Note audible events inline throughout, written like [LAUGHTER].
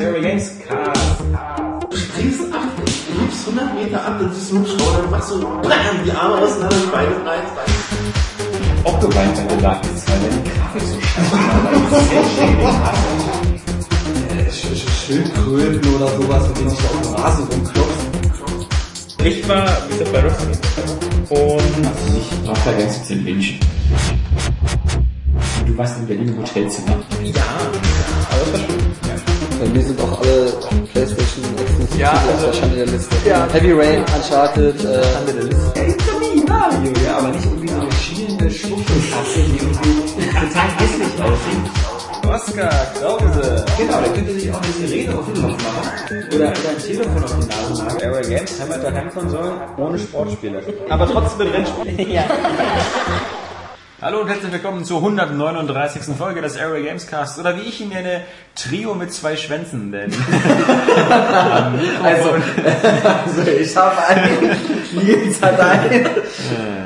Harry Games Cast. Du springst ab, du hebst 100 Meter ab, dann siehst du einen Hubschrauber, dann machst du BAM, die Arme auseinander, die Beine rein. Ob du weiter in der Lage bist, weil deine Grafik so scheiße war, du sehr schön Schildkröten oder sowas, mit denen sich da auf dem Rasen rumklopft. Ich war mit der Barrowski und ich war da ganz in München. Du warst in Berlin im Hotelzimmer. Ja, aber das war schön. Ja. Bei mir sind auch alle Playstation exklusiv Ja, also- der Schande der Liste. Ja. Heavy Rain, Uncharted, äh, Ja, ist doch wie Mario, ja, aber nicht irgendwie so eine schielende Schwuchtelkasse, die irgendwie total hässlich aussieht. Oskar Krause. Genau, der könnte sich auch eine Sirene auf den Kopf machen. Oder, oder ein Telefon auf die Nase machen. Aero Games haben wir da Heimkonsolen ohne Sportspiele. Aber trotzdem mit Rennspielen. [LAUGHS] [LAUGHS] ja. Hallo und herzlich willkommen zur 139. Folge des Aero Games Cast. Oder wie ich ihn nenne, Trio mit zwei Schwänzen, denn [LAUGHS] also, also ich habe einen, Nils hat einen.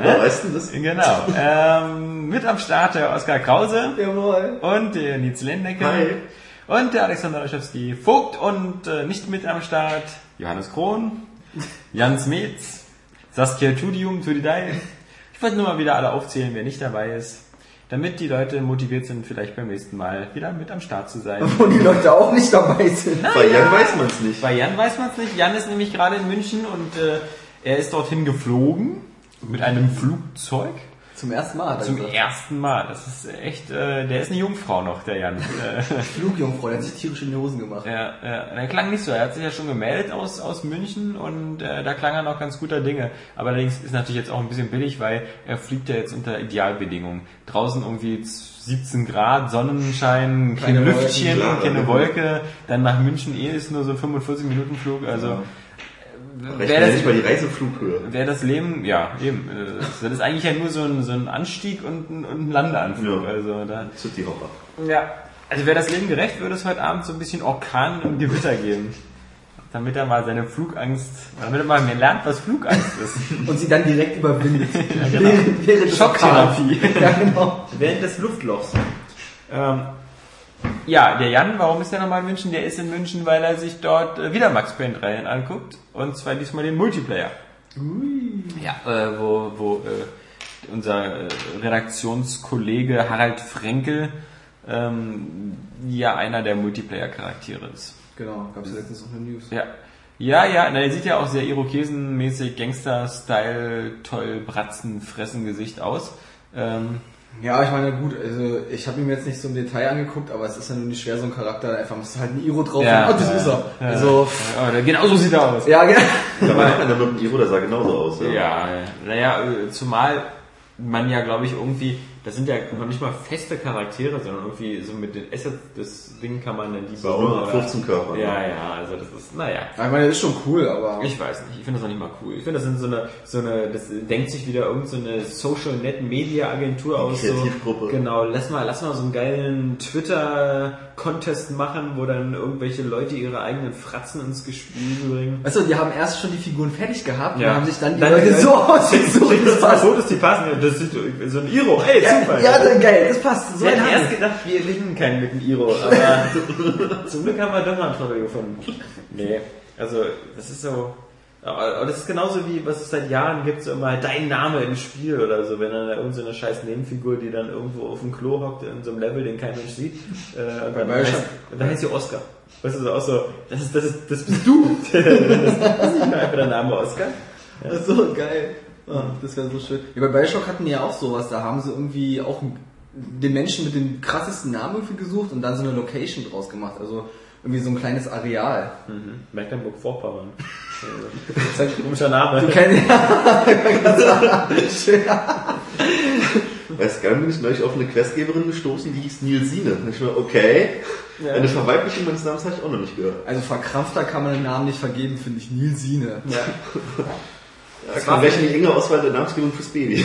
Woher weißt du das? Genau. Ähm, mit am Start der Oskar Krause Jawohl. und der Nils Lendecke Hi. und der Alexander Laschewski Vogt und äh, nicht mit am Start Johannes Krohn, Jan Smets, Saskia Tudium, Tudidei. Ich wollte nur mal wieder alle aufzählen, wer nicht dabei ist, damit die Leute motiviert sind, vielleicht beim nächsten Mal wieder mit am Start zu sein. Wo die Leute auch nicht dabei sind. Bei Jan weiß man es nicht. Bei Jan weiß man es nicht. Jan ist nämlich gerade in München und äh, er ist dorthin geflogen mit einem Flugzeug. Zum ersten Mal. Zum gesagt. ersten Mal. Das ist echt, äh, der ist eine Jungfrau noch, der Jan. [LAUGHS] Äh, Flugjungfrau, der hat sich tierisch in die Hosen gemacht. ja, ja, der klang nicht so. Er hat sich ja schon gemeldet aus, aus München und äh, da klang er noch ganz guter Dinge. Aber allerdings ist natürlich jetzt auch ein bisschen billig, weil er fliegt ja jetzt unter Idealbedingungen. Draußen irgendwie 17 Grad, Sonnenschein, kein Keine Lüftchen, Wolken, keine Wolke. Dann nach München eh ist nur so ein 45 Minuten Flug. Also Rechnen Wer ja das- nicht mal die Reiseflughöhe. wäre das Leben, ja, eben. äh, Das ist eigentlich ja nur so ein, so ein Anstieg und ein, und ein Landeanflug. Ja. Also da, City Hopper. ja. Also wäre das Leben gerecht, würde es heute Abend so ein bisschen Orkan und Gewitter geben. Damit er mal seine Flugangst, damit er mal mehr lernt, was Flugangst ist. [LAUGHS] Und sie dann direkt überwindet. [LAUGHS] genau. während, während des Schocktherapie. Ja, genau. Während des Luftlochs. Ähm, ja, der Jan, warum ist der nochmal in München? Der ist in München, weil er sich dort äh, wieder Max Payne 3 anguckt. Und zwar diesmal den Multiplayer. Ja, äh, wo, wo äh, unser äh, Redaktionskollege Harald Frenkel ähm, ja einer der Multiplayer-Charaktere ist. Genau, gab es ja letztens noch eine News. Ja. Ja, ja, na, der sieht ja auch sehr Irokesenmäßig, Gangster-Style, toll, Bratzen, Fressen-Gesicht aus. Ähm, Ja, ich meine, gut, also ich habe ihn mir jetzt nicht so im Detail angeguckt, aber es ist ja nun nicht schwer, so ein Charakter, da einfach musst du halt ein Iro drauf Ja, und, oh, das ja, ist er. ja. Also, ja, genau so sieht er aus. ja, genau. Da war einer mit dem Iro, der sah genauso aus. Ja. Ja, naja, äh, zumal man ja, glaube ich, irgendwie, das sind ja noch nicht mal feste Charaktere, sondern irgendwie so mit den Assets, das Ding kann man dann die auch nur 15 Körper. ne? Ja, ja, also das ist, naja. Ich meine, das ist schon cool, aber Ich weiß nicht, ich finde das noch nicht mal cool. Ich finde, das sind so eine, so eine, das denkt sich wieder irgendeine so Social Net Media Agentur aus. Kreativgruppe. So, genau, lass mal, lass mal so einen geilen Twitter-Contest machen, wo dann irgendwelche Leute ihre eigenen Fratzen ins Gespiel bringen. Du, die haben erst schon die Figuren fertig gehabt Ja. und haben sich dann die Dann- Leute [LAUGHS] so ausgesucht. Das Das sind zwei passt. Fotos, die passen. Das ist so ein Iro. Ey, Ja, super. ja, dann geil, das passt. So Wir ein hätten erst gedacht, wir gewinnen keinen mit dem Iro, aber [LAUGHS] zum Glück haben wir doch mal einen Trottel gefunden. Nee, also das ist so. Aber das ist genauso wie, was es seit Jahren gibt, so immer dein Name im Spiel oder so, wenn dann da irgendeine so eine scheiß Nebenfigur, die dann irgendwo auf dem Klo hockt in so einem Level, den kein Mensch sieht, äh, und dann, heißt, und dann heißt sie Oscar. Weißt du, so auch so, das ist, das ist, das bist du. [LAUGHS] das ist nicht nur einfach der Name Oscar. Das ist so geil. Ja, das wäre so schön. Ja, bei Bioshock hatten die ja auch sowas, da haben sie irgendwie auch den Menschen mit dem krassesten Namen irgendwie gesucht und dann so eine Location draus gemacht. Also irgendwie so ein kleines Areal. Mhm. Mecklenburg-Vorpommern. Das ist halt ein komischer Name. Kein, [LAUGHS] Weißt du, bin ich neulich auf eine Questgeberin gestoßen, die hieß Nilsine. Und ich war, okay. Ja. Eine Verweiblichung meines Namens habe ich auch noch nicht gehört. also verkrampfter kann man den Namen nicht vergeben, finde ich. Nilsine. Ja. Ja, war gleich eine enge Auswahl der Namensgebung fürs Baby.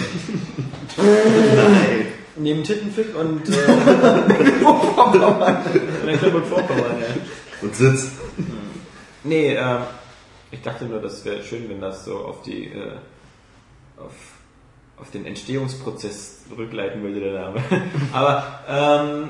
Nein. [LAUGHS] Neben Tittenfick und äh, Mecklenburg-Vorpommern, ja. Und Sitz. Nee, ähm, ich dachte nur, das wäre schön, wenn das so auf die, äh, auf, auf den Entstehungsprozess rückleiten würde, der Name. [LAUGHS] Aber, ähm,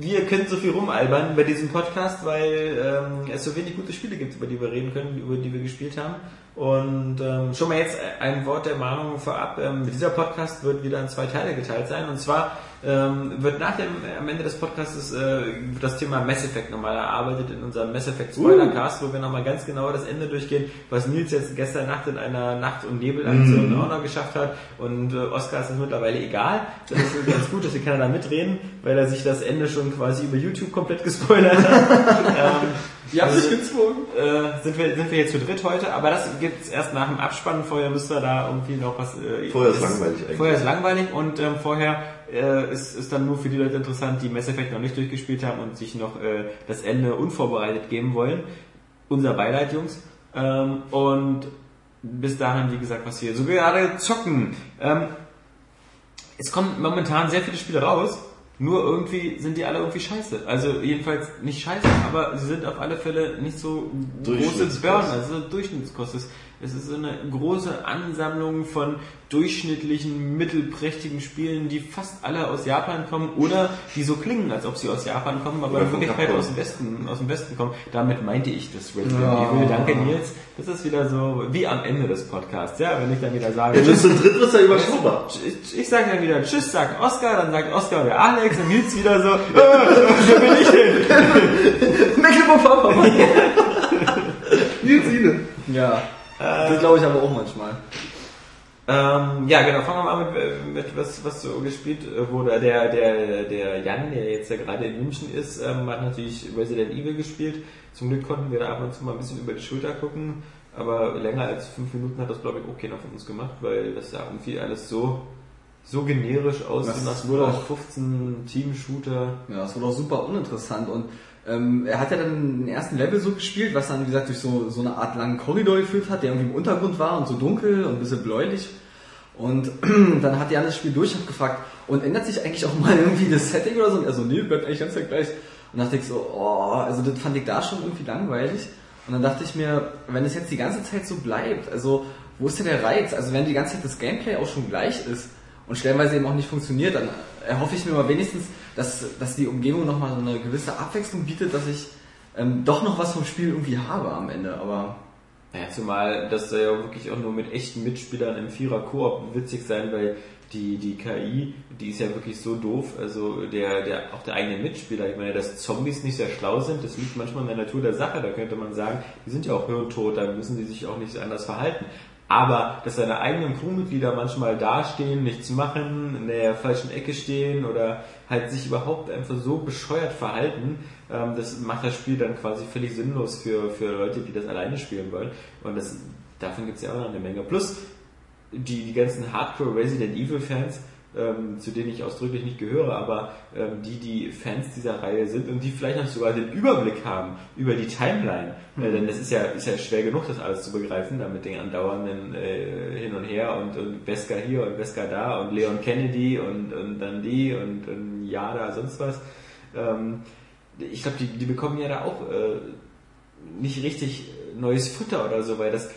wir können so viel rumalbern bei diesem Podcast, weil ähm, es so wenig gute Spiele gibt, über die wir reden können, über die wir gespielt haben. Und ähm, schon mal jetzt ein Wort der Mahnung vorab. Ähm, dieser Podcast wird wieder in zwei Teile geteilt sein. Und zwar ähm, wird nach dem, am Ende des Podcasts äh, das Thema Mass Effect nochmal erarbeitet in unserem Mass Effect Spoilercast, uh. wo wir nochmal ganz genau das Ende durchgehen, was Nils jetzt gestern Nacht in einer Nacht- und Nebelaktion mm. auch noch geschafft hat. Und äh, Oscar ist es mittlerweile egal. Das ist ganz gut, dass hier keiner da mitreden, weil er sich das Ende schon quasi über YouTube komplett gespoilert hat. [LAUGHS] ähm, Ihr habt also, gezwungen. Äh, sind, wir, sind wir jetzt zu dritt heute, aber das gibt's erst nach dem Abspann. Vorher müsst ihr da irgendwie noch was. Äh, vorher ist, ist langweilig eigentlich. Vorher ist langweilig und ähm, vorher äh, ist, ist dann nur für die Leute interessant, die Mass Effect noch nicht durchgespielt haben und sich noch äh, das Ende unvorbereitet geben wollen. Unser Beileid, Jungs. Ähm, und bis dahin, wie gesagt, was wir so gerade zocken. Ähm, es kommen momentan sehr viele Spiele raus nur irgendwie sind die alle irgendwie scheiße. Also jedenfalls nicht scheiße, aber sie sind auf alle Fälle nicht so große Burner, also Durchschnittskost. Es ist so eine große Ansammlung von durchschnittlichen, mittelprächtigen Spielen, die fast alle aus Japan kommen oder die so klingen, als ob sie aus Japan kommen, aber in Wirklichkeit aus dem Westen, aus dem Westen kommen. Damit meinte ich das Resident ja. Evil. Danke Nils. Das ist wieder so wie am Ende des Podcasts, ja, wenn ich dann wieder sage. Ja, tschüss, zu dritt ist ja überschaubar. Ich, ich sage dann wieder Tschüss, sagt Oscar, dann sagt Oscar der Alex und Nils wieder so, äh, wo bin ich hin? [LAUGHS] Mecklenburg-Vorpommern. [LAUGHS] Nils Ine. Ja. Das glaube ich aber auch manchmal. Ähm, ja, genau, fangen wir mal mit, mit was, was so gespielt wurde. Der, der, der Jan, der jetzt ja gerade in München ist, ähm, hat natürlich Resident Evil gespielt. Zum Glück konnten wir da ab und zu mal ein bisschen über die Schulter gucken, aber länger als fünf Minuten hat das, glaube ich, auch keiner von uns gemacht, weil das ja irgendwie alles so, so generisch aussieht nach 15 Team-Shooter. Ja, das wurde auch super uninteressant und ähm, er hat ja dann den ersten Level so gespielt, was dann, wie gesagt, durch so, so eine Art langen Korridor geführt hat, der irgendwie im Untergrund war und so dunkel und ein bisschen bläulich. Und [CLEARS THROAT] dann hat Jan das Spiel durch und gefragt, und ändert sich eigentlich auch mal irgendwie das Setting oder so? Und er so, nee, bleibt eigentlich ganz gleich. Und dachte ich so, oh, also das fand ich da schon irgendwie langweilig. Und dann dachte ich mir, wenn es jetzt die ganze Zeit so bleibt, also wo ist denn der Reiz? Also wenn die ganze Zeit das Gameplay auch schon gleich ist und stellenweise eben auch nicht funktioniert, dann erhoffe ich mir mal wenigstens, dass, dass die Umgebung nochmal so eine gewisse Abwechslung bietet, dass ich ähm, doch noch was vom Spiel irgendwie habe am Ende, aber. Naja, zumal das soll ja wirklich auch nur mit echten Mitspielern im Vierer-Koop witzig sein, weil die, die KI, die ist ja wirklich so doof, also der, der, auch der eigene Mitspieler, ich meine, dass Zombies nicht sehr schlau sind, das liegt manchmal in der Natur der Sache, da könnte man sagen, die sind ja auch hirntot, da müssen die sich auch nicht anders verhalten. Aber dass seine eigenen Crewmitglieder manchmal dastehen, nichts machen, in der falschen Ecke stehen oder halt sich überhaupt einfach so bescheuert verhalten, ähm, das macht das Spiel dann quasi völlig sinnlos für, für Leute, die das alleine spielen wollen. Und das, davon gibt es ja auch noch eine Menge. Plus die, die ganzen Hardcore Resident Evil Fans, ähm, zu denen ich ausdrücklich nicht gehöre, aber ähm, die, die Fans dieser Reihe sind und die vielleicht noch sogar den Überblick haben über die Timeline. Mhm. Äh, denn das ist ja, ist ja schwer genug, das alles zu begreifen, da mit den andauernden äh, Hin und Her und, und Beskar hier und Beskar da und Leon Kennedy und, und dann die und, und Yada, sonst was. Ähm, ich glaube, die, die bekommen ja da auch äh, nicht richtig neues Futter oder so, weil das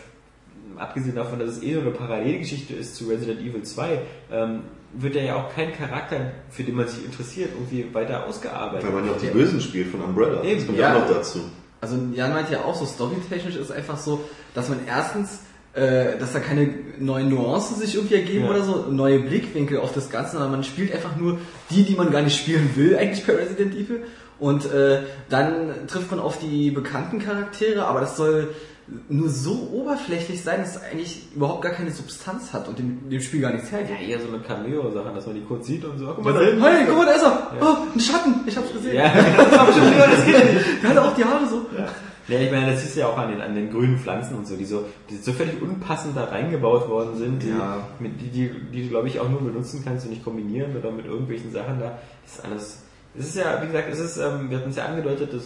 abgesehen davon, dass es eh nur eine Parallelgeschichte ist zu Resident Evil 2, ähm, wird er ja auch kein Charakter, für den man sich interessiert, irgendwie weiter ausgearbeitet. Weil man ja auch die Bösen spielt von Umbrella. Eben, das kommt ja auch noch dazu. Also Jan meint ja auch so, storytechnisch ist einfach so, dass man erstens äh, dass da keine neuen Nuancen sich irgendwie ergeben ja. oder so, neue Blickwinkel auf das Ganze, sondern man spielt einfach nur die, die man gar nicht spielen will, eigentlich bei Resident Evil. Und äh, dann trifft man auf die bekannten Charaktere, aber das soll nur so oberflächlich sein, dass es eigentlich überhaupt gar keine Substanz hat und dem, dem Spiel gar nichts hergibt. Ja, eher so eine Cameo-Sache, dass man die kurz sieht und so. Guck mal da hinten. Hey, guck mal, da ist er. Ja. Oh, ein Schatten. Ich hab's gesehen. Ja, [LAUGHS] das hab ich schon früher das gesehen. Der hat auch die Haare so. Ja. Ja, ich meine, das ist ja auch an den, an den grünen Pflanzen und so, die so, die so völlig unpassend da reingebaut worden sind, die, ja. mit, die, die, die du, glaube ich, auch nur benutzen kannst und nicht kombinieren oder mit irgendwelchen Sachen da. Das ist alles, es ist ja, wie gesagt, es ist, ähm, wir hatten es ja angedeutet, das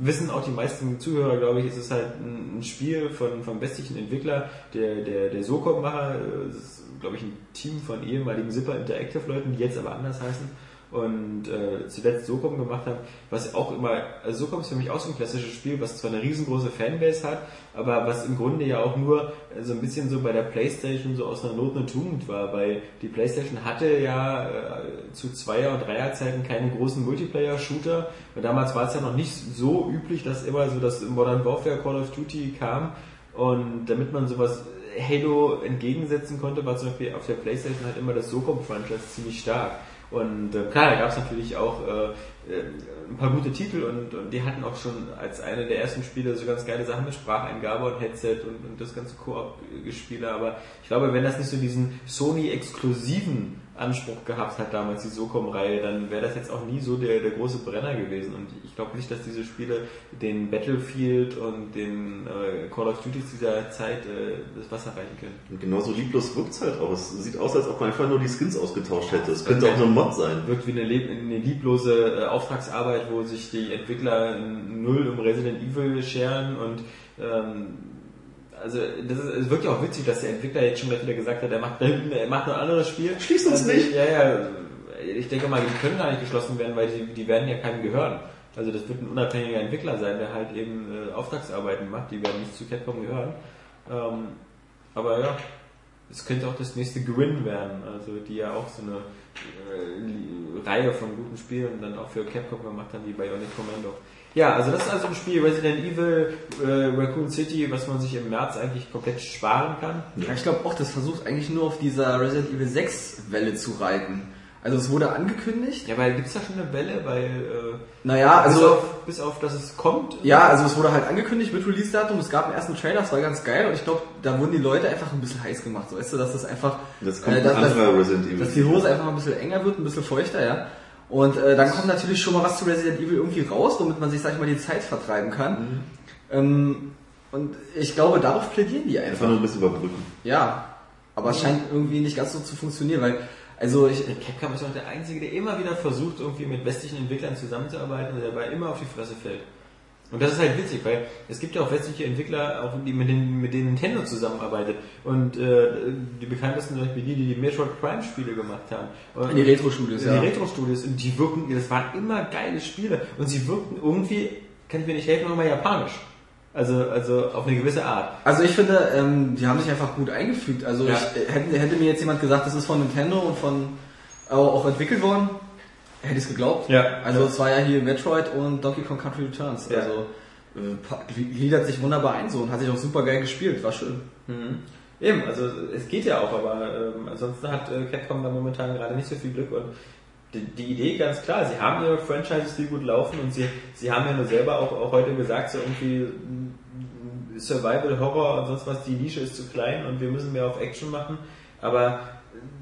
wissen auch die meisten Zuhörer, glaube ich, ist es halt ein, Spiel von, vom westlichen Entwickler, der, der, der Socom-Macher, das ist, glaube ich, ein Team von ehemaligen Zipper Interactive Leuten, die jetzt aber anders heißen. Und äh, zuletzt SOCOM gemacht haben, was auch immer, also SOCOM ist für mich auch so ein klassisches Spiel, was zwar eine riesengroße Fanbase hat, aber was im Grunde ja auch nur äh, so ein bisschen so bei der Playstation so aus einer Not eine Tugend war, weil die Playstation hatte ja äh, zu Zweier- und Dreierzeiten keine großen Multiplayer-Shooter, und damals war es ja noch nicht so üblich, dass immer so das Modern Warfare Call of Duty kam und damit man sowas Halo entgegensetzen konnte, war zum Beispiel auf der Playstation halt immer das SOCOM-Franchise ziemlich stark. Und äh, klar, da gab es natürlich auch äh, äh, ein paar gute Titel und, und, die hatten auch schon als eine der ersten Spiele so ganz geile Sachen mit Spracheingabe und Headset und, und das ganze Koop-Gespiele. Aber ich glaube, wenn das nicht so diesen Sony-exklusiven Anspruch gehabt hat, damals die SOCOM-Reihe, dann wäre das jetzt auch nie so der, der große Brenner gewesen. Und ich glaube nicht, dass diese Spiele den Battlefield und den äh, Call of Duty dieser Zeit äh, das Wasser reichen können. Und genauso lieblos wirkt es halt auch. Es sieht aus, als ob man einfach nur die Skins ausgetauscht hätte. Es könnte auch nur ein Mod sein. Wirkt wie eine, eine lieblose äh, Auftragsarbeit, wo sich die Entwickler null um Resident Evil scheren und ähm, also das ist, wirkt ja auch witzig, dass der Entwickler jetzt schon wieder gesagt hat, er macht, er macht noch ein anderes Spiel. Schließt uns also, nicht! Ja, ja. Ich denke mal, die können gar nicht geschlossen werden, weil die, die werden ja keinem gehören. Also das wird ein unabhängiger Entwickler sein, der halt eben äh, Auftragsarbeiten macht, die werden nicht zu Capcom gehören. Ähm, aber ja, es könnte auch das nächste Gwyn werden, also die ja auch so eine äh, Reihe von guten Spielen dann auch für Capcom gemacht haben, wie Bionic Commando. Ja, also das ist also ein Spiel Resident Evil äh, Raccoon City, was man sich im März eigentlich komplett sparen kann. Ja, ich glaube auch, das versucht eigentlich nur auf dieser Resident Evil 6 Welle zu reiten. Also es wurde angekündigt. Ja, weil gibt's da schon eine Welle, weil äh, naja, bis, also auf, bis auf, dass es kommt. ja, also es wurde halt angekündigt mit Release-Datum. Es gab einen ersten Trailer, das war ganz geil und ich glaube, da wurden die Leute einfach ein bisschen heiß gemacht. So, weißt du, dass das einfach, Das kommt äh, dass, ein dass, anderer Resident Evil. dass die Hose einfach mal ein bisschen enger wird, ein bisschen feuchter, ja. Und äh, dann kommt natürlich schon mal was zu Resident Evil irgendwie raus, womit man sich, sag ich mal, die Zeit vertreiben kann. Ähm, und ich glaube, darauf plädieren die Einfach einfach. nur ein bisschen überbrücken. Ja, aber es scheint irgendwie nicht ganz so zu funktionieren, weil, also ich, Capcom ist auch der Einzige, der immer wieder versucht, irgendwie mit westlichen Entwicklern zusammenzuarbeiten und dabei immer auf die Fresse fällt. Und das ist halt witzig, weil es gibt ja auch westliche Entwickler, auch die mit, den, mit denen Nintendo zusammenarbeitet. Und äh, die bekanntesten zum Beispiel die, die die Metroid Prime Spiele gemacht haben. Und die Retro-Studios, die ja. Retro-Studios, und die wirken, das waren immer geile Spiele. Und sie wirkten irgendwie, kann ich mir nicht helfen, immer japanisch. Also, also auf eine gewisse Art. Also ich finde, ähm, die haben sich einfach gut eingefügt. Also Ja. ich, äh, hätte, hätte mir jetzt jemand gesagt, das ist von Nintendo und von auch, auch entwickelt worden, hätte ich es geglaubt. Ja. Also es war ja hier Metroid und Donkey Kong Country Returns. Ja. Also äh, gliedert sich wunderbar ein so und hat sich auch super geil gespielt. War schön. Mhm. Eben, also es geht ja auch, aber ähm, ansonsten hat äh, Capcom da momentan gerade nicht so viel Glück und die, die Idee ganz klar, sie haben ihre Franchises, die gut laufen und sie, sie haben ja nur selber auch, auch heute gesagt, so irgendwie mm, Survival, Horror und sonst was, die Nische ist zu klein und wir müssen mehr auf Action machen, aber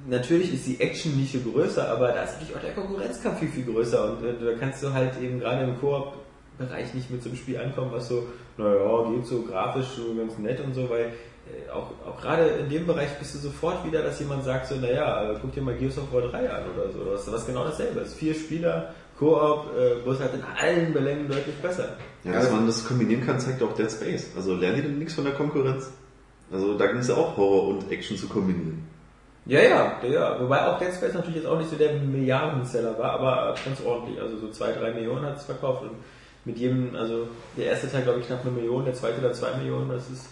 natürlich ist die Action-Nische größer, aber da ist natürlich auch der Konkurrenzkampf viel, viel größer und äh, da kannst du halt eben gerade im Koop Bereich nicht mit so einem Spiel ankommen, was so, naja, geht so grafisch so ganz nett und so, weil äh, auch, auch gerade in dem Bereich bist du sofort wieder, dass jemand sagt so, naja, äh, guck dir mal Gears of War 3 an oder so, was, was genau dasselbe ist. Vier Spieler, Koop, äh, wo es halt in allen Belängen deutlich besser. Ja, dass man das kombinieren kann, zeigt auch Dead Space. Also lernen die denn nichts von der Konkurrenz? Also da ging es ja auch Horror und Action zu kombinieren. Ja, ja, ja, wobei auch Dead Space natürlich jetzt auch nicht so der Milliardenseller war, aber ganz ordentlich, also so zwei, drei Millionen hat es verkauft und mit jedem, also der erste Teil glaube ich knapp eine Million, der zweite dann zwei Millionen, das ist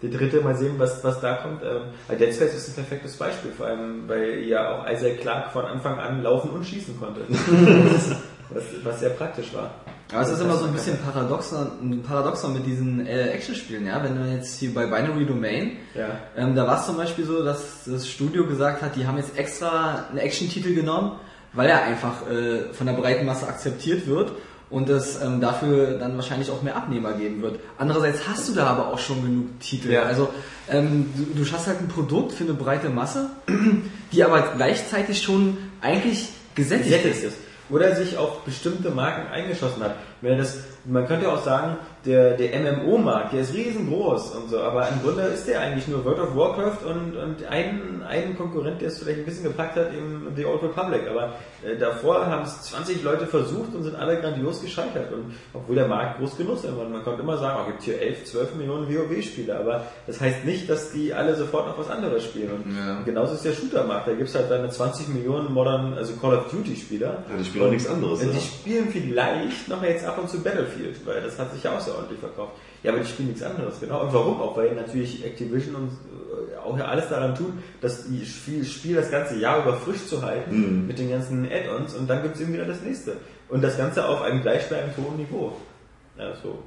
der dritte, mal sehen, was, was da kommt. Ähm, Dead Space ist ein perfektes Beispiel, vor allem, weil ja auch Isaac Clarke von Anfang an laufen und schießen konnte. [LAUGHS] was, was sehr praktisch war. Aber es ist immer so ein bisschen paradoxer, ein Paradoxon mit diesen äh, Actionspielen, ja. Wenn du jetzt hier bei Binary Domain, Ja. ähm, da war es zum Beispiel so, dass das Studio gesagt hat, die haben jetzt extra einen Action-Titel genommen, weil er einfach äh, von der breiten Masse akzeptiert wird und es ähm, dafür dann wahrscheinlich auch mehr Abnehmer geben wird. Andererseits hast du da aber auch schon genug Titel. Ja. Also ähm, du, du schaffst halt ein Produkt für eine breite Masse, die aber gleichzeitig schon eigentlich gesättigt Gesättigt ist. Oder sich auf bestimmte Marken eingeschossen hat. meine, das, man könnte auch sagen, der, der MMO-Markt, der ist riesengroß und so, aber im Grunde ist der eigentlich nur World of Warcraft und, und einen, einen Konkurrent, der es vielleicht ein bisschen gepackt hat, eben The Old Republic. Aber äh, davor haben es 20 Leute versucht und sind alle grandios gescheitert. Und obwohl der Markt groß genug ist, man, man konnte immer sagen, es oh, gibt hier 11, 12 Millionen WoW-Spieler, aber das heißt nicht, dass die alle sofort noch was anderes spielen. Und ja. genauso ist der Shooter-Markt. Da gibt es halt dann 20 Millionen modern, also Call of Duty-Spieler. Ja, die spielen auch nichts anderes. Die spielen vielleicht noch jetzt ab und zu Battlefield, weil das hat sich ja auch so ordentlich verkauft. Ja, aber die spielen nichts anderes, genau. Und warum auch? Weil natürlich Activision und äh, auch ja alles daran tun, das Spiel das ganze Jahr über frisch zu halten mhm. mit den ganzen Add-ons und dann gibt es eben wieder das nächste. Und das Ganze auf einem gleichbleibend hohen Niveau. Ja, so.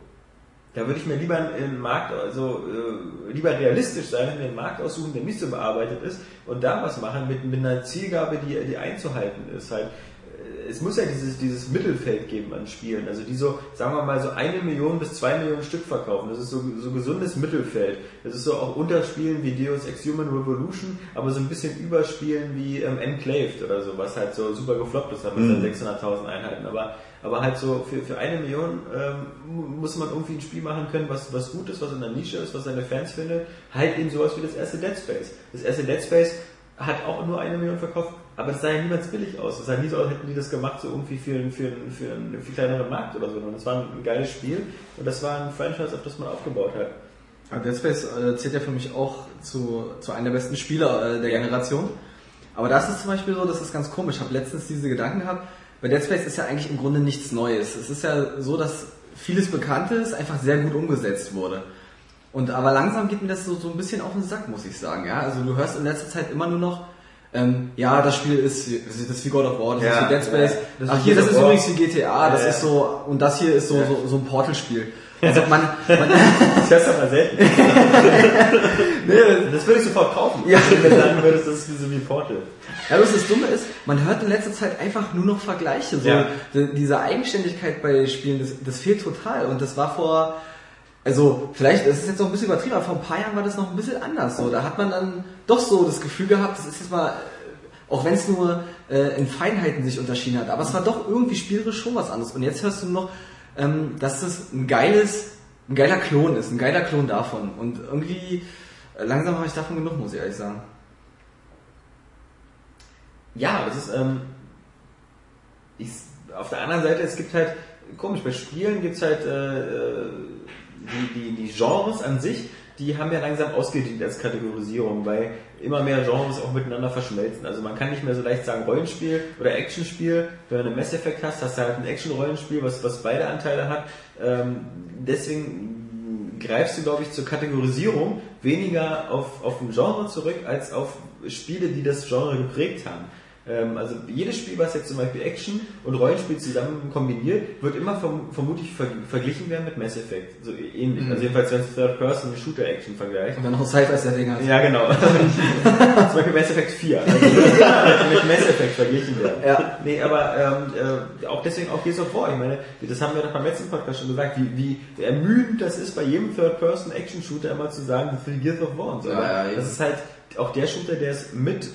Da würde ich mir lieber einen Markt, also äh, lieber realistisch sein und einen Markt aussuchen, der nicht so bearbeitet ist und da was machen mit, mit einer Zielgabe, die, die einzuhalten ist. Halt es muss ja dieses, dieses Mittelfeld geben an Spielen, also die so, sagen wir mal, so eine Million bis zwei Millionen Stück verkaufen. Das ist so, so gesundes Mittelfeld. Das ist so auch Unterspielen wie Deus Ex Human Revolution, aber so ein bisschen Überspielen wie ähm, Enclaved oder so, was halt so super gefloppt ist, aber mhm. 600.000 Einheiten. Aber, aber halt so für, für eine Million ähm, muss man irgendwie ein Spiel machen können, was, was gut ist, was in der Nische ist, was seine Fans findet. Halt eben sowas wie das erste Dead Space. Das erste Dead Space hat auch nur eine Million verkauft, aber das sah ja niemals billig aus. Das sah nie so aus, als hätten die das gemacht, so irgendwie für, einen, für, einen, für einen viel kleineren Markt oder so. Und das war ein geiles Spiel und das war ein Franchise, auf das man aufgebaut hat. Aber Dead Space äh, zählt ja für mich auch zu, zu einem der besten Spieler äh, der ja. Generation. Aber das ist zum Beispiel so, das ist ganz komisch. Ich habe letztens diese Gedanken gehabt. Bei Dead Space ist ja eigentlich im Grunde nichts Neues. Es ist ja so, dass vieles Bekanntes einfach sehr gut umgesetzt wurde. Und aber langsam geht mir das so, so ein bisschen auf den Sack, muss ich sagen. Ja, also du hörst in letzter Zeit immer nur noch, ähm, ja, das Spiel ist, das ist wie God of War, das ja, ist wie Dead Space. Ja, Ach hier, das ist übrigens wie GTA, das ist so, und das hier ist so, so, so ein Portal-Spiel. [LAUGHS] Also man, man das hörst du aber selten. [LAUGHS] nee, das würde ich sofort kaufen. Ja. Wenn du sagen würdest, das ist so wie Portal. Ja, was das Dumme ist, man hört in letzter Zeit einfach nur noch Vergleiche. So, ja. diese Eigenständigkeit bei Spielen, das, das fehlt total. Und das war vor, also vielleicht, das ist jetzt noch ein bisschen übertrieben, aber vor ein paar Jahren war das noch ein bisschen anders. So, da hat man dann doch so das Gefühl gehabt, das ist jetzt mal, äh, auch wenn es nur äh, in Feinheiten sich unterschieden hat, aber es war doch irgendwie spielerisch schon was anderes. Und jetzt hörst du noch, ähm, dass das ein geiles, ein geiler Klon ist, ein geiler Klon davon. Und irgendwie äh, langsam habe ich davon genug, muss ich ehrlich sagen. Ja, das ist ähm, ich, auf der anderen Seite, es gibt halt komisch, bei Spielen gibt es halt äh, äh die, die, die Genres an sich, die haben ja langsam ausgedient als Kategorisierung, weil immer mehr Genres auch miteinander verschmelzen. Also man kann nicht mehr so leicht sagen Rollenspiel oder Actionspiel. Wenn du einen Mass Effect hast, hast du halt ein Action-Rollenspiel, was, was beide Anteile hat. Ähm, deswegen greifst du, glaube ich, zur Kategorisierung weniger auf, auf ein Genre zurück, als auf Spiele, die das Genre geprägt haben. Ähm, also jedes Spiel, was jetzt zum Beispiel Action und Rollenspiel zusammen kombiniert, wird immer verm vermutlich ver verglichen werden mit Mass Effect. So ähnlich. Mhm. Also jedenfalls wenn es Third-Person-Shooter-Action vergleicht. Und dann noch Sci-Fi-Setting hast. Ja, genau. [LAUGHS] zum Beispiel Mass Effect 4. Also [LAUGHS] mit Mass Effect verglichen werden. Ja. Nee, aber ähm, äh, auch deswegen auch Gears of War. Ich meine, das haben wir doch beim letzten Podcast schon gesagt, wie, wie ermüdend das ist, bei jedem Third-Person-Action-Shooter immer zu sagen, das ist Gears of War und so. Ja, ja, das ist halt auch der Shooter, der es mit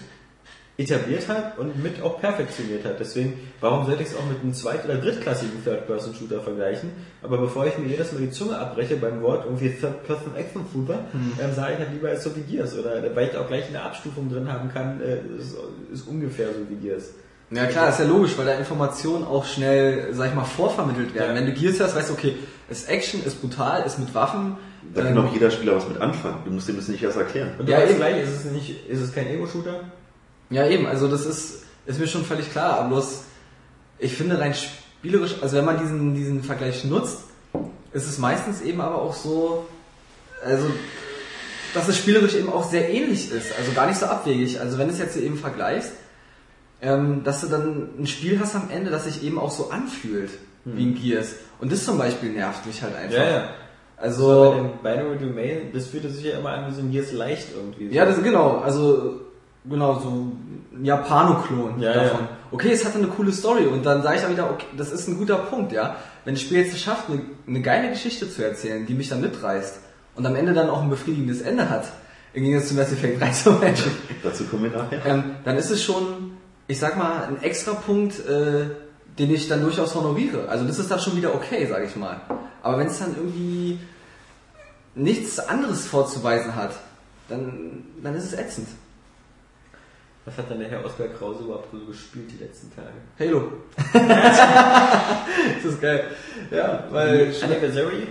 etabliert hat und mit auch perfektioniert hat. Deswegen, warum sollte ich es auch mit einem zweit- oder drittklassigen Third-Person-Shooter vergleichen? Aber bevor ich mir jedes Mal die Zunge abbreche beim Wort irgendwie Third-Person-Action-Shooter, mhm. ähm, sage ich halt lieber als so wie Gears. Oder weil ich auch gleich eine Abstufung drin haben kann, äh, ist, ist ungefähr so wie Gears. Ja klar, ist ja logisch, weil da Informationen auch schnell, sag ich mal, vorvermittelt werden. Ja. Wenn du Gears hast, weißt du, okay, ist Action, ist brutal, ist mit Waffen. Da kann ähm, auch jeder Spieler was mit anfangen. Du musst dem das nicht erst erklären. Und ja, eben. gleich, ist es nicht, ist es kein Ego-Shooter? Ja, eben, also das ist, ist mir schon völlig klar, aber bloß, ich finde rein spielerisch, also wenn man diesen, diesen Vergleich nutzt, ist es meistens eben aber auch so, also, dass es spielerisch eben auch sehr ähnlich ist, also gar nicht so abwegig. Also wenn du es jetzt eben vergleichst, ähm, dass du dann ein Spiel hast am Ende, das sich eben auch so anfühlt, hm. wie ein Gears. Und das zum Beispiel nervt mich halt einfach. Ja, ja. Also, so, bei dem Binary Domain, das fühlte sich ja immer an wie so ein Gears leicht irgendwie. So. Ja, das genau, also Genau, so ein Japano-Klon ja, davon. Ja. Okay, es hatte eine coole Story und dann sage ich auch wieder, okay, das ist ein guter Punkt, ja. Wenn das Spiel jetzt schafft, eine, eine geile Geschichte zu erzählen, die mich dann mitreißt und am Ende dann auch ein befriedigendes Ende hat, im Gegensatz zu Mass Effect 3 zum Beispiel. [LAUGHS] Dazu kommen wir nachher. Ähm, dann ist es schon, ich sag mal, ein extra Punkt, äh, den ich dann durchaus honoriere. Also das ist dann schon wieder okay, sage ich mal. Aber wenn es dann irgendwie nichts anderes vorzuweisen hat, dann, dann ist es ätzend. Was hat denn der Herr Oskar Krause überhaupt so gespielt die letzten Tage? Halo. [LAUGHS] das ist geil. Ja, weil... Anniversary?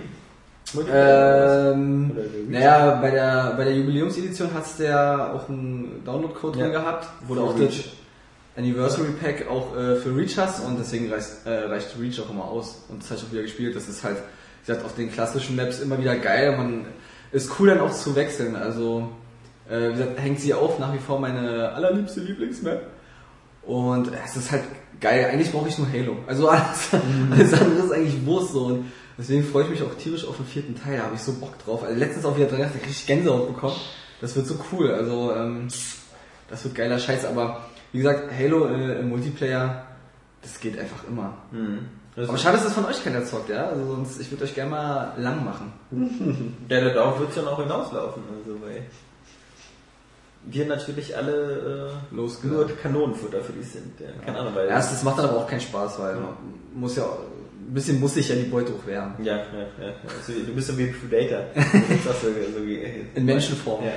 Ähm, naja, bei der, bei der Jubiläumsedition hat's der auch einen Download-Code Ja. drin gehabt, wo du auch Reach. das Anniversary Pack auch äh, für Reach hast und deswegen reicht, äh, reicht Reach auch immer aus. Und das habe ich auch wieder gespielt. Das ist halt, wie gesagt, auf den klassischen Maps immer wieder geil. Man ist cool dann auch zu wechseln. Also, äh, wie gesagt, hängt sie auf, nach wie vor meine allerliebste Lieblingsmap. Und es ist halt geil. Eigentlich brauche ich nur Halo. Also alles, alles andere ist eigentlich Wurst so. Und deswegen freue ich mich auch tierisch auf den vierten Teil. Da habe ich so Bock drauf. Also letztens auch wieder dran gedacht, da krieg ich Gänsehaut bekommen. Das wird so cool. Also ähm, das wird geiler Scheiß. Aber wie gesagt, Halo äh, im Multiplayer, das geht einfach immer. Mhm. Aber schade, dass das von euch keiner zockt, ja? Also sonst, ich würde euch gerne mal lang machen. [LAUGHS] Ja, darauf wird es ja noch hinauslaufen. Also, weil wir natürlich alle äh, Los nur. Kanonenfutter für die sind. Ja, keine Ahnung, weil. Das das macht dann aber auch keinen Spaß, weil man muss ja, ein bisschen muss sich ja die Beute auch wehren. ja, ja, ja. Also, du bist so wie ein Predator. [LAUGHS] Du so, so, In Menschenform. Ja.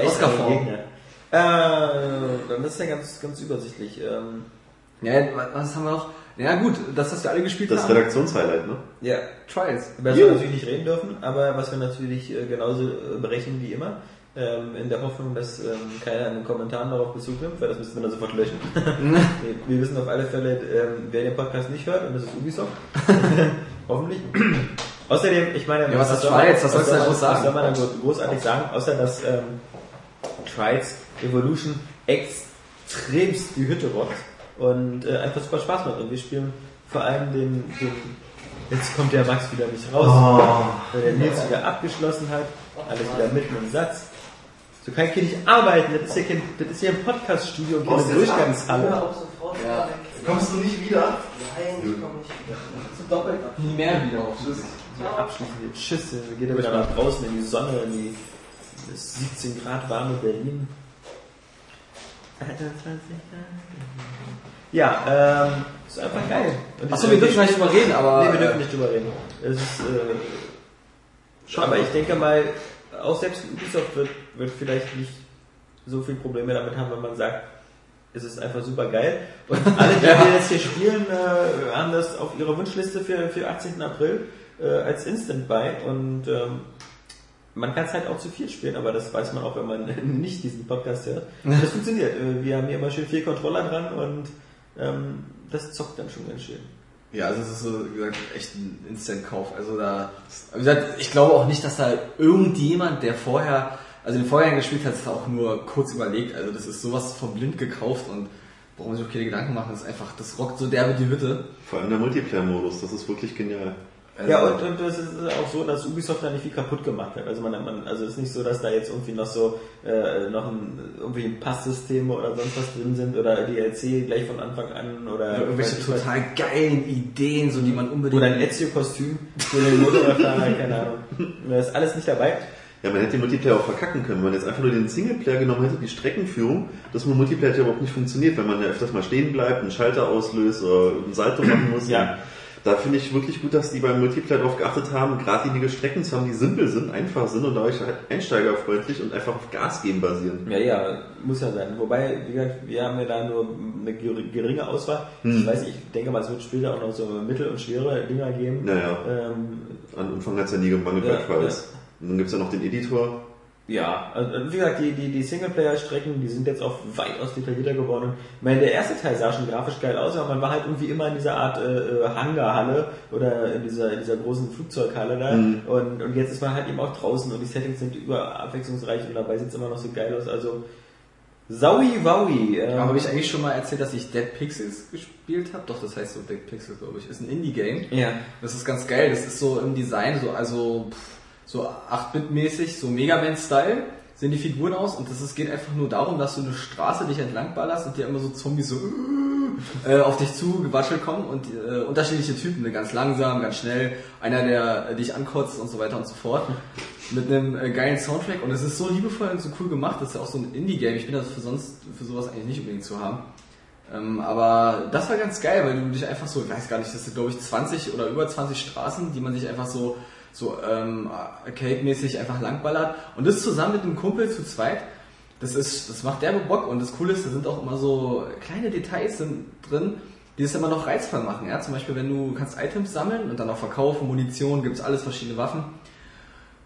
In Oscar-Form. Äh, dann ist ja ganz, ganz übersichtlich. Ähm, Ja, was haben wir noch? Ja gut, das, was wir alle gespielt Das haben. Redaktionshighlight, ne? ja, Trials. Über das wir natürlich nicht reden dürfen, aber was wir natürlich äh, genauso äh, berechnen wie immer, ähm, in der Hoffnung, dass ähm, keiner in den Kommentaren darauf Bezug nimmt, weil das müssen wir dann sofort löschen. [LAUGHS] wir, wir wissen auf alle Fälle, ähm, wer den Podcast nicht hört, und das ist Ubisoft. [LAUGHS] Hoffentlich. [CLEARS THROAT] Außerdem, ich meine, Ja, was ist soll man-? Was du soll man- sagen? Was soll man da gro- großartig sagen, außer dass ähm, Trials Evolution extremst die Hütte rockt und äh, einfach super Spaß macht. Und wir spielen vor allem den, den jetzt kommt der Max wieder nicht raus, weil der Nils wieder abgeschlossen hat, alles wieder mitten im Satz. So kann ich hier nicht arbeiten, das ist hier, kein, das ist hier ein Podcast-Studio und keine du Durchgangshalle. Ja. Kommst du nicht wieder? Nie mehr wieder auf. Abschließend jetzt Schüsse, wir gehen wieder nach draußen in die Sonne, in die das 17 Grad warme Berlin. Ja, ähm, ist einfach geil. Achso, wir dürfen nicht drüber reden, aber. Nee, wir dürfen nicht drüber reden. Es ist, äh, aber ich denke mal, auch selbst Ubisoft wird, wird vielleicht nicht so viel Probleme damit haben, wenn man sagt, es ist einfach super geil. Und alle, die [LAUGHS] wir jetzt hier spielen, äh, haben das auf ihrer Wunschliste für, für 18. April äh, als Instant bei und ähm, man kann es halt auch zu viel spielen, aber das weiß man auch, wenn man [LAUGHS] nicht diesen Podcast hört. Das funktioniert. Äh, Wir haben hier immer schön vier Controller dran und ähm, das zockt dann schon ganz schön. Ja, also es ist so, wie gesagt, echt ein Instant-Kauf. Also da, wie gesagt, ich glaube auch nicht, dass da irgendjemand, der vorher, also den Vorgänger gespielt hat, das auch nur kurz überlegt. Also das ist sowas von blind gekauft und brauchen sich auch keine Gedanken machen. Das ist einfach, das rockt so derbe die Hütte. Vor allem der Multiplayer-Modus, das ist wirklich genial. Also, Ja, und, und es ist auch so, dass Ubisoft da nicht viel kaputt gemacht hat. Also man, man also es ist nicht so, dass da jetzt irgendwie noch so äh, noch ein, irgendwie ein Passsysteme oder sonst was drin sind oder DLC gleich von Anfang an oder oder irgendwelche weiß ich was. total geilen Ideen, so die man unbedingt. oder ein Ezio-Kostüm für den Motorradfahrer, keine Ahnung. Das ist alles nicht dabei. Ja, man hätte den Multiplayer auch verkacken können, wenn man jetzt einfach nur den Singleplayer genommen hätte, die Streckenführung, dass man Multiplayer hat ja überhaupt nicht funktioniert, wenn man ja öfters mal stehen bleibt, einen Schalter auslöst oder einen Salto machen muss. Ja. Da finde ich wirklich gut, dass die beim Multiplayer darauf geachtet haben, geradlinige Strecken zu haben, die simpel sind, einfach sind und dadurch halt einsteigerfreundlich und einfach auf Gas geben basieren. Ja, ja, muss ja sein. Wobei, wie gesagt, wir haben ja da nur eine ger- geringe Auswahl. Ich weiß nicht, ich denke mal, es wird später auch noch so mittel- und schwere Dinger geben. Naja, Ähm, an Umfang hat es ja nie gemangelt Ja, bei Trials. Und dann gibt's ja noch den Editor. Ja, also wie gesagt, die, die, die Singleplayer-Strecken, die sind jetzt auch weitaus detaillierter geworden. Ich meine, der erste Teil sah schon grafisch geil aus, aber man war halt irgendwie immer in dieser Art äh, äh, Hangarhalle oder in dieser, in dieser großen Flugzeughalle da. Und, und jetzt ist man halt eben auch draußen und die Settings sind über abwechslungsreich und dabei sieht es immer noch so geil aus. Also Saui Waui. Ähm, habe ich eigentlich schon mal erzählt, dass ich Dead Pixels gespielt habe? Doch, das heißt so Dead Pixels, glaube ich. Ist ein Indie-Game. ja. Das ist ganz geil. Das ist so im Design, so, also pff, so 8-Bit-mäßig, so Mega Man-Style sehen die Figuren aus und ist, geht einfach nur darum, dass du eine Straße dich entlang ballerst und dir immer so Zombies so äh, auf dich zu gewatschelt kommen und äh, unterschiedliche Typen, ne, ganz langsam, ganz schnell, einer, der äh, dich ankotzt und so weiter und so fort. Mit einem äh, geilen Soundtrack und es ist so liebevoll und so cool gemacht, das ist ja auch so ein Indie-Game. Ich bin das für sonst für sowas eigentlich nicht unbedingt zu haben. Ähm, aber das war ganz geil, weil du dich einfach so, ich weiß gar nicht, das sind glaube ich 20 oder über 20 Straßen, die man sich einfach so, so ähm, Arcade-mäßig einfach langballert. Und das zusammen mit einem Kumpel zu zweit, das ist, das macht derbe Bock. Und das Coole ist, da sind auch immer so kleine Details sind drin, die es immer noch reizvoll machen. Ja? Zum Beispiel, wenn du kannst Items sammeln und dann auch verkaufen, Munition, gibt's alles verschiedene Waffen.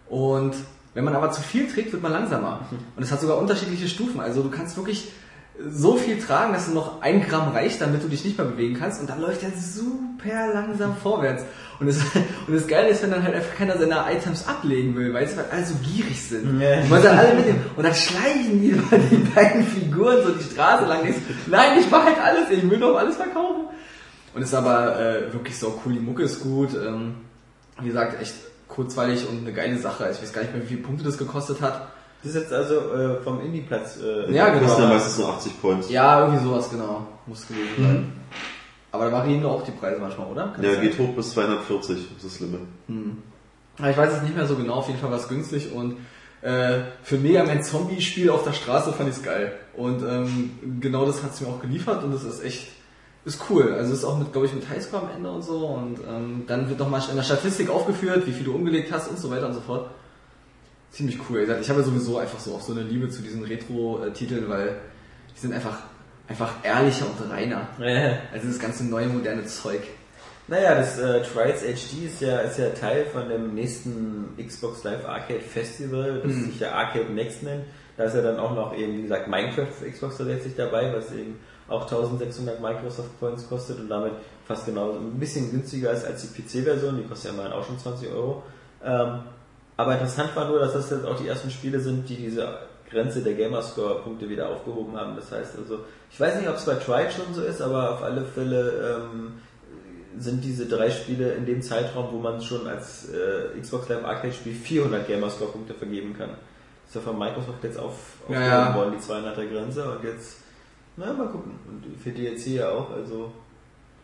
Und wenn man aber zu viel trägt, wird man langsamer. Und es hat sogar unterschiedliche Stufen. Also du kannst wirklich so viel tragen, dass du noch ein Gramm reicht, damit du dich nicht mehr bewegen kannst. Und dann läuft er super langsam vorwärts. Und das, [LAUGHS] und das Geile ist, wenn dann halt einfach keiner seine Items ablegen will, weil sie halt alle so gierig sind. Ja. Und, man dann alle mitnehmen. und dann schleichen die, [LAUGHS] die beiden Figuren so die Straße lang. Denkst, Nein, ich mach halt alles, ich will doch alles verkaufen. Und es ist aber äh, wirklich so cool, die Mucke ist gut. Ähm, wie gesagt, echt kurzweilig und eine geile Sache. Ich weiß gar nicht mehr, wie viele Punkte das gekostet hat. Das ist jetzt also äh, vom Indie-Platz. Äh, Ja, genau. Das sind ja meistens nur 80 Points. Ja, irgendwie sowas, genau. Muss gewesen sein. Aber da variieren auch die Preise manchmal, oder? Kann Ja, geht hoch bis 240, das ist das Limit. Ja, Ich weiß es nicht mehr so genau, auf jeden Fall war es günstig und äh, für Mega Man Zombie-Spiel auf der Straße fand ich es geil. Und ähm, genau das hat es mir auch geliefert und das ist echt, ist cool. Also es ist auch mit, glaube ich, mit Highscore am Ende und so und ähm, dann wird nochmal in der Statistik aufgeführt, wie viel du umgelegt hast und so weiter und so fort. Ziemlich cool. Ich habe ja sowieso einfach so auch so eine Liebe zu diesen Retro-Titeln, weil die sind einfach, einfach ehrlicher und reiner. Ja. Also das ganze neue, moderne Zeug. Naja, das äh, Trials HD ist ja, ist ja Teil von dem nächsten Xbox Live Arcade Festival, das sich ja Arcade Next nennt. Da ist ja dann auch noch eben, wie gesagt, Minecraft für Xbox tatsächlich dabei, was eben auch 1600 Microsoft Points kostet und damit fast genauso ein bisschen günstiger ist als die PC-Version, die kostet ja immerhin auch schon 20 Euro. Ähm, aber interessant war nur, dass das jetzt auch die ersten Spiele sind, die diese Grenze der Gamerscore-Punkte wieder aufgehoben haben. Das heißt also, ich weiß nicht, ob es bei Trial schon so ist, aber auf alle Fälle ähm, sind diese drei Spiele in dem Zeitraum, wo man schon als äh, Xbox Live Arcade Spiel 400 Gamerscore-Punkte vergeben kann. Das ist ja von Microsoft jetzt auf, Ja, aufgehoben ja. worden, die 200er Grenze und jetzt, na mal gucken. Und für DLC ja auch, also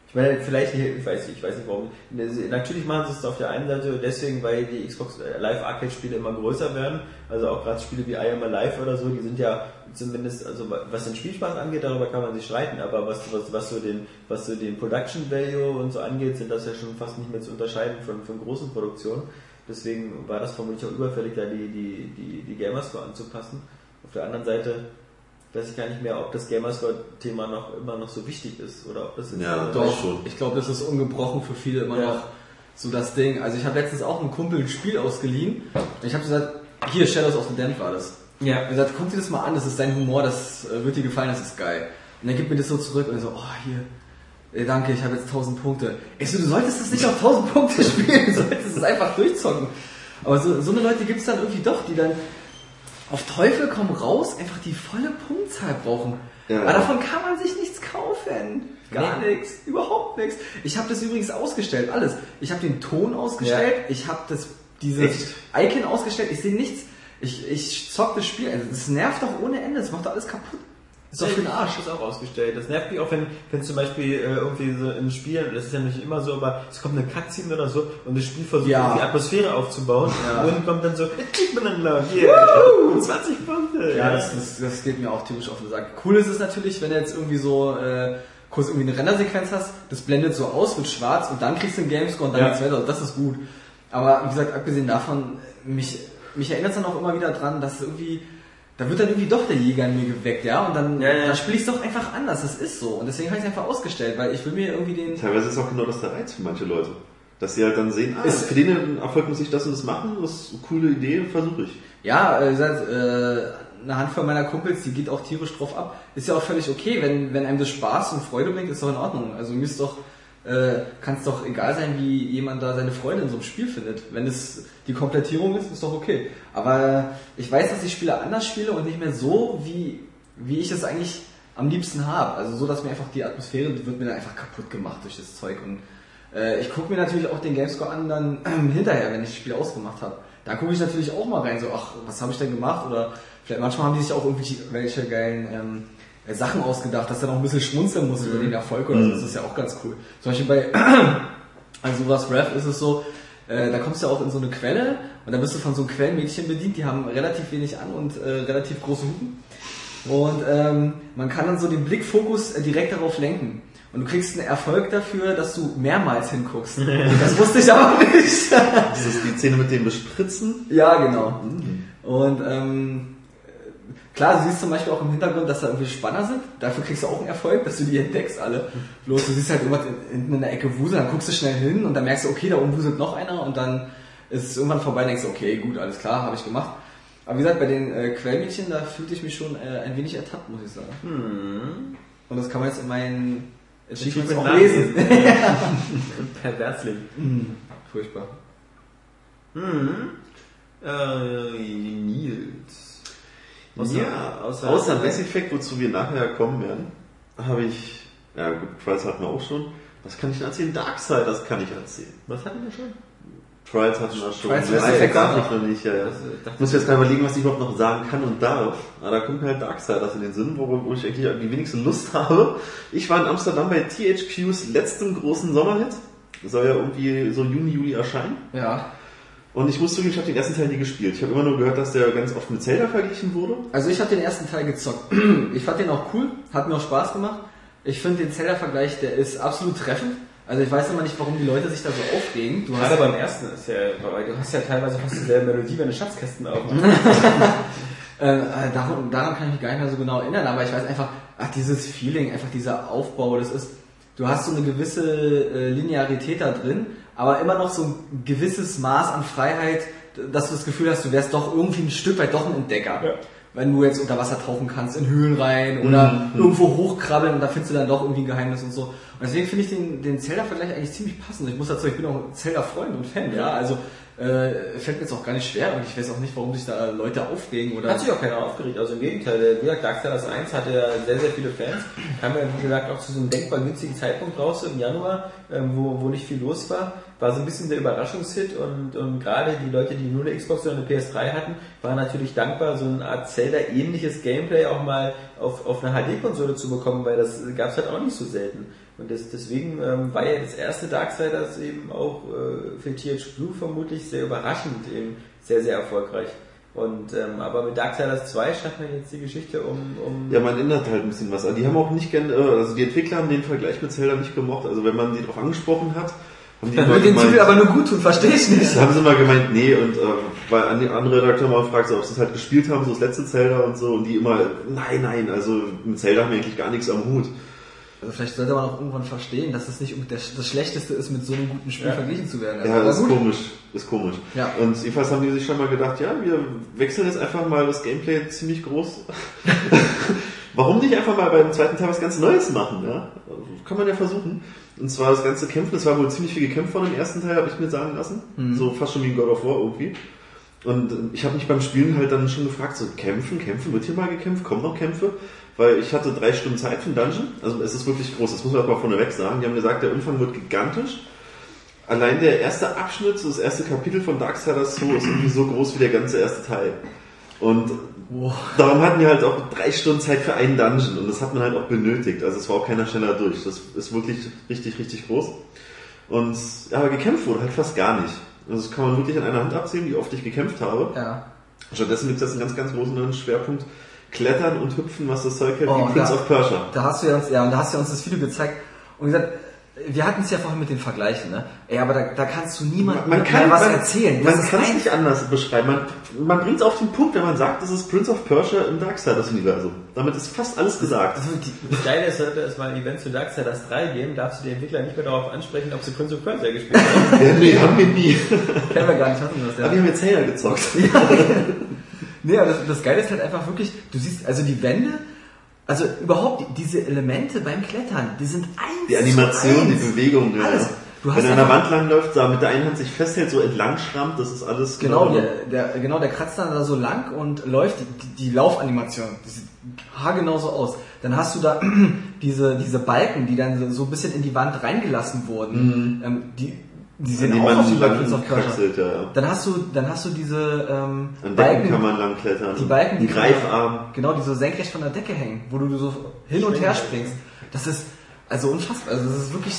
ich meine, vielleicht, ich weiß nicht, ich weiß nicht warum. Natürlich machen sie es auf der einen Seite deswegen, weil die Xbox Live Arcade Spiele immer größer werden. Also auch gerade Spiele wie I Am Alive oder so, die sind ja zumindest, also was den Spielspaß angeht, darüber kann man sich streiten, aber was, was, was so den, was so den Production Value und so angeht, sind das ja schon fast nicht mehr zu unterscheiden von, von großen Produktionen. Deswegen war das vermutlich auch überfällig, da die, die, die, die Gamerscore anzupassen. Auf der anderen Seite weiß ich gar nicht mehr, ob das Gamerscore-Thema noch immer noch so wichtig ist oder ob das jetzt Ja, doch. schon. Ich glaube, das ist ungebrochen für viele immer Ja. noch so das Ding. Also ich habe letztens auch einem Kumpel ein Spiel ausgeliehen. Und ich habe gesagt, hier Shadows of the Damned war das. Ja. Er hat gesagt, guck dir das mal an, das ist dein Humor, das äh, wird dir gefallen, das ist geil. Und er gibt mir das so zurück und so, oh hier, äh, danke, ich habe jetzt 1000 Punkte. Ich so, du solltest das nicht auf 1000 Punkte [LAUGHS] spielen, du solltest es einfach durchzocken. Aber so, so eine Leute gibt es dann irgendwie doch, die dann auf Teufel komm raus einfach die volle Punktzahl brauchen. Ja. Aber davon kann man sich nichts kaufen. Gar Nee. nichts, überhaupt nichts. Ich habe das übrigens ausgestellt, alles. Ich habe den Ton ausgestellt, ich habe das dieses Echt? Icon ausgestellt, ich sehe nichts. Ich, ich zock das Spiel, also das nervt doch ohne Ende, das macht doch alles kaputt. Ist doch für den Arsch. Das ist auch ausgestellt. Das nervt mich auch, wenn, wenn zum Beispiel äh, irgendwie so im Spiel, das ist ja nicht immer so, aber es kommt eine Cutscene oder so und das Spiel versucht Ja. die Atmosphäre aufzubauen Ja. und kommt dann so, kriegt man dann laut, yeah, 20 [LAUGHS] Punkte. Ja, das, das, das geht mir auch tierisch auf den Sack. Cool ist es natürlich, wenn du jetzt irgendwie so äh, kurz irgendwie eine Rendersequenz hast, das blendet so aus, wird schwarz und dann kriegst du einen Gamescore und dann Ja. geht's weiter. Das ist gut. Aber wie gesagt, abgesehen davon, mich, mich erinnert es dann auch immer wieder dran, dass irgendwie, da wird dann irgendwie doch der Jäger in mir geweckt, ja, und dann, Ja, ja. dann spiele ich es doch einfach anders. Das ist so. Und deswegen habe ich es einfach ausgestellt, weil ich will mir irgendwie den. Teilweise ist auch genau das der Reiz für manche Leute. Dass sie halt dann sehen, ah, Ist- für den Erfolg muss ich das und das machen, das ist eine coole Idee, versuche ich. Ja, äh, wie gesagt, äh, eine Handvoll meiner Kumpels, die geht auch tierisch drauf ab. Ist ja auch völlig okay, wenn, wenn einem das Spaß und Freude bringt, ist doch in Ordnung. Also mir ist doch, äh, kann es doch egal sein, wie jemand da seine Freude in so einem Spiel findet. Wenn es die Komplettierung ist, ist doch okay. Aber ich weiß, dass ich Spiele anders spiele und nicht mehr so, wie, wie ich es eigentlich am liebsten habe. Also so, dass mir einfach die Atmosphäre wird mir dann einfach kaputt gemacht durch das Zeug. Und äh, ich gucke mir natürlich auch den Gamescore an dann ähm, [CLEARS THROAT] hinterher, wenn ich das Spiel ausgemacht habe. Da gucke ich natürlich auch mal rein, so, ach, was habe ich denn gemacht? Oder vielleicht manchmal haben die sich auch irgendwelche welche geilen ähm, äh, Sachen ausgedacht, dass du noch ein bisschen schmunzeln musst über den Erfolg oder so. Das ist ja auch ganz cool. Zum Beispiel bei also was Rev ist es so, äh, da kommst du ja auch in so eine Quelle und da bist du von so einem Quellenmädchen bedient, die haben relativ wenig an und äh, relativ große Hupen. Und ähm, man kann dann so den Blickfokus äh, direkt darauf lenken. Und du kriegst einen Erfolg dafür, dass du mehrmals hinguckst. [LAUGHS] das wusste ich aber nicht. Das ist die Szene mit dem Bespritzen. ja, genau. Und ähm, klar, du siehst zum Beispiel auch im Hintergrund, dass da irgendwie Spanner sind. Dafür kriegst du auch einen Erfolg, dass du die entdeckst alle. Bloß du siehst halt irgendwas in- hinten in der Ecke wuseln, dann guckst du schnell hin und dann merkst du, okay, da oben wuselt noch einer und dann ist es irgendwann vorbei und denkst, du, okay, gut, alles klar, habe ich gemacht. Aber wie gesagt, bei den äh, Quellmädchen, da fühlte ich mich schon äh, ein wenig ertappt, muss ich sagen. Und das kann man jetzt in meinen Achievements auch lesen. [LAUGHS] [LAUGHS] Perversling. Furchtbar. Äh, Nils. Außer- ja, außer- außer, Mass Effect, wozu wir nachher kommen werden, habe ich, ja gut, Trials hatten wir auch schon. Was kann ich denn erzählen? Darksiders kann ich erzählen. Was hatten wir schon? Trials hatten wir schon. Trials Mass Effect darf ich noch nicht, ja, ja. Das, äh, Ich muss jetzt mal überlegen, was ich überhaupt noch sagen kann und darf. Aber da kommt mir halt Darksiders in den Sinn, wo, wo ich eigentlich die wenigste Lust [LAUGHS] habe. Ich war in Amsterdam bei THQs letztem großen Sommerhit. Das soll ja irgendwie so Juni, Juli erscheinen. Ja. Und ich muss zugeben, ich habe den ersten Teil nie gespielt. Ich habe immer nur gehört, dass der ganz oft mit Zelda verglichen wurde. Also ich habe den ersten Teil gezockt. [CLEARS THROAT] Ich fand den auch cool, hat mir auch Spaß gemacht. Ich finde den Zelda-Vergleich, der ist absolut treffend. Also ich weiß immer nicht, warum die Leute sich da so aufregen. Du Gerade hast, beim ersten ist ja, weil du hast ja teilweise fast dieselbe Melodie, wenn du Schatzkästen aufmachst. [LAUGHS] äh, äh, daran, daran kann ich mich gar nicht mehr so genau erinnern, aber ich weiß einfach, ach, dieses Feeling, einfach dieser Aufbau, das ist, du hast so eine gewisse äh, Linearität da drin, aber immer noch so ein gewisses Maß an Freiheit, dass du das Gefühl hast, du wärst doch irgendwie ein Stück weit doch ein Entdecker. Ja. Wenn du jetzt unter Wasser tauchen kannst, in Höhlen rein oder irgendwo hochkrabbeln und da findest du dann doch irgendwie ein Geheimnis und so. Und deswegen finde ich den, den Zelda-Vergleich eigentlich ziemlich passend. Ich muss dazu, ich bin auch Zelda-Freund und Fan, ja. Also äh, fällt mir jetzt auch gar nicht schwer und ich weiß auch nicht, warum sich da Leute aufregen oder. Hat sich auch keiner aufgeregt, also im Gegenteil. Wie gesagt, Darksiders 1 hatte ja sehr, sehr viele Fans. Kam ja, wie gesagt, auch zu so einem denkbar günstigen Zeitpunkt raus im Januar, ähm, wo, wo nicht viel los war. War so ein bisschen der Überraschungshit und, und gerade die Leute, die nur eine Xbox oder eine PS3 hatten, waren natürlich dankbar, so eine Art Zelda-ähnliches Gameplay auch mal auf, auf einer HD-Konsole zu bekommen, weil das gab es halt auch nicht so selten. Und das, deswegen ähm, war ja das erste Darksiders eben auch äh, für TH Blue vermutlich sehr überraschend eben sehr, sehr erfolgreich. Und ähm, aber mit Darksiders 2 schafft man jetzt die Geschichte um, um Ja, man ändert halt ein bisschen was. Die haben auch nicht gern, äh, also die Entwickler haben den Vergleich mit Zelda nicht gemocht. Also wenn man die darauf angesprochen hat, haben die Dann [LAUGHS] immer den gemeint, Titel aber nur gut tun, verstehe ich nicht. haben sie immer gemeint, nee, und äh, weil an die andere Redakteur mal gefragt, so, ob sie es halt gespielt haben, so das letzte Zelda und so, und die immer, nein, nein, also mit Zelda haben wir eigentlich gar nichts am Hut. Also vielleicht sollte man auch irgendwann verstehen, dass es nicht um- das, das Schlechteste ist, mit so einem guten Spiel Ja. verglichen zu werden. Also, Ja, das ist gut. komisch, ist komisch. Ja. Und jedenfalls haben die sich schon mal gedacht, ja, wir wechseln jetzt einfach mal das Gameplay ziemlich groß. [LAUGHS] Warum nicht einfach mal beim zweiten Teil was ganz Neues machen, ja? Kann man ja versuchen. Und zwar das ganze Kämpfen, es war wohl ziemlich viel gekämpft von dem ersten Teil, habe ich mir sagen lassen. So fast schon wie in God of War irgendwie. Und ich habe mich beim Spielen halt dann schon gefragt, so kämpfen, kämpfen, wird hier mal gekämpft, kommen noch Kämpfe? Weil ich hatte drei Stunden Zeit für den Dungeon, also es ist wirklich groß, das muss man mal vorneweg sagen. Die haben gesagt, der Umfang wird gigantisch. Allein der erste Abschnitt, so das erste Kapitel von Darksiders 2 ist irgendwie so groß wie der ganze erste Teil. Und darum hatten wir halt auch drei Stunden Zeit für einen Dungeon und das hat man halt auch benötigt. Also es war auch keiner schneller durch. Das ist wirklich richtig, richtig groß. Und ja, aber gekämpft wurde halt fast gar nicht. Also das kann man wirklich an einer Hand abzählen, wie oft ich gekämpft habe. Ja. Stattdessen gibt es jetzt einen ganz, ganz großen Schwerpunkt. Klettern und Hüpfen, was das Zeug hält, Oh, wie Prince da- of Persia. Da hast du ja uns, ja, und da hast du ja uns das Video gezeigt und gesagt, wir hatten es ja vorhin mit den Vergleichen, ne? Ey, aber da, da kannst du niemandem Man kann mehr was man, erzählen. Man Das ist kann es nicht anders beschreiben. Man, man bringt es auf den Punkt, wenn man sagt, das ist Prince of Persia im Darksiders-Universum. Damit ist fast alles gesagt. Also die, Das Geile ist, sollte es mal ein Event zu Darksiders 3 geben, darfst du die Entwickler nicht mehr darauf ansprechen, ob sie Prince of Persia gespielt haben. [LAUGHS] Ja, nee, haben wir nie. kennen wir gar nicht, hatten wir das, Aber ja. wir haben jetzt Zelda gezockt. [LAUGHS] Nee, aber das, das Geile ist halt einfach wirklich, du siehst, also die Wände, also überhaupt die- diese Elemente beim Klettern, die sind eins Die Animation, die. Bewegung. Ja. Alles. Du hast Wenn er an der Wand langläuft, da mit der einen Hand sich festhält, so entlang schrammt, das ist alles Genau, der, der, genau, der kratzt dann da so lang und läuft, die, die Laufanimation, die sieht haargenau so aus. Dann hast du da [CLEARS THROAT] diese, diese Balken, die dann so ein bisschen in die Wand reingelassen wurden. Ähm, die, die die auch aus lang Prince of Persia. ja. Dann hast du, dann hast du diese ähm, An Decken kann man lang klettern. die Balken, die Greifarm. genau, die so senkrecht von der Decke hängen, wo du so hin und her springst. Das ist also unfassbar. Also das ist wirklich.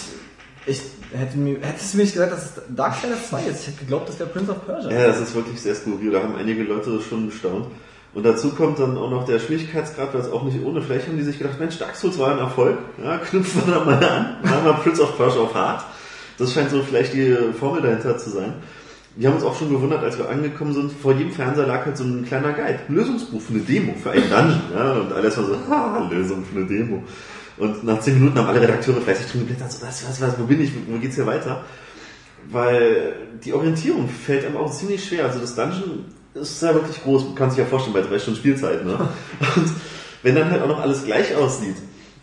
Ich hätte mir, hättest du mir nicht gesagt, dass es Darksiders 2 ist. Ich hätte geglaubt, das wäre Prince of Persia. Ja, das ist wirklich sehr skurril. Da haben einige Leute schon gestaunt. Und dazu kommt dann auch noch der Schwierigkeitsgrad, weil es auch nicht ohne Fläche haben die sich gedacht, Mensch, Dark Souls war ein Erfolg, ja, knüpfen wir da mal an, machen wir Prince of Persia auf Hard. Das scheint so vielleicht die Formel dahinter zu sein. Wir haben uns auch schon gewundert, als wir angekommen sind, vor jedem Fernseher lag halt so ein kleiner Guide, ein Lösungsbuch für eine Demo, für einen Dungeon, ja, und alles war so, [LAUGHS] ha, Lösung für eine Demo. Und nach zehn Minuten haben alle Redakteure fleißig drin geblättert, so, was, was, was, wo bin ich, wo geht's hier weiter? Weil die Orientierung fällt einem auch ziemlich schwer. Also das Dungeon ist ja wirklich groß, man kann sich ja vorstellen, bei drei Stunden Spielzeit, ne? [LAUGHS] Und wenn dann halt auch noch alles gleich aussieht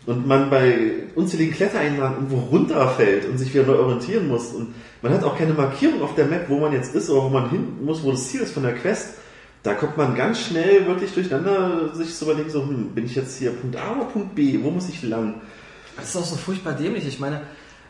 und man bei unzähligen Klettereinlagen irgendwo runterfällt und sich wieder neu orientieren muss und man hat auch keine Markierung auf der Map, wo man jetzt ist oder wo man hin muss, wo das Ziel ist von der Quest, da kommt man ganz schnell wirklich durcheinander, sich zu überlegen, so, hm, bin ich jetzt hier Punkt A oder Punkt B, wo muss ich lang? Das ist auch so furchtbar dämlich. Ich meine,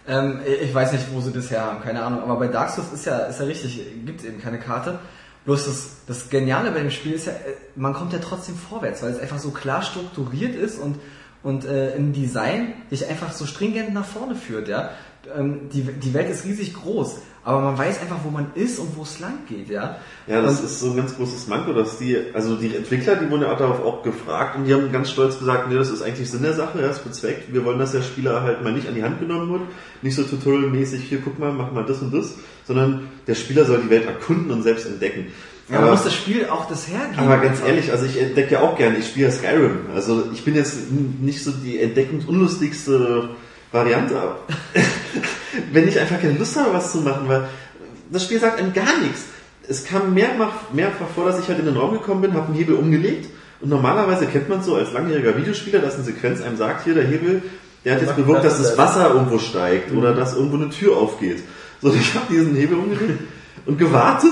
ähm, ich weiß nicht, wo sie das her haben, keine Ahnung. Aber bei Dark Souls ist ja, ist ja richtig, gibt eben keine Karte. Bloß das, das Geniale bei dem Spiel ist ja, äh, man kommt ja trotzdem vorwärts, weil es einfach so klar strukturiert ist und, und äh, im Design dich einfach so stringent nach vorne führt, ja. Ähm, die, die Welt ist riesig groß, aber man weiß einfach, wo man ist und wo es lang geht, ja. Ja, das und, ist so ein ganz großes Manko, dass die, also die Entwickler, die wurden ja auch darauf auch gefragt und die haben ganz stolz gesagt, nee, das ist eigentlich Sinn der Sache, ja, ist bezweckt. Wir wollen, dass der Spieler halt mal nicht an die Hand genommen wird, nicht so tutorialmäßig, hier guck mal, mach mal das und das, sondern der Spieler soll die Welt erkunden und selbst entdecken. Ja, aber muss das Spiel auch das hergeben. Aber ganz ehrlich, also ich entdecke ja auch gerne, ich spiele ja Skyrim. Also ich bin jetzt nicht so die entdeckungsunlustigste Variante. [LAUGHS] Wenn ich einfach keine Lust habe, was zu machen, weil das Spiel sagt einem gar nichts. Es kam mehrfach, mehrfach vor, dass ich halt in den Raum gekommen bin, habe einen Hebel umgelegt und normalerweise kennt man so als langjähriger Videospieler, dass eine Sequenz einem sagt, hier der Hebel, der hat jetzt bewirkt, dass das Wasser irgendwo steigt oder dass irgendwo eine Tür aufgeht. So, ich habe diesen Hebel umgelegt und gewartet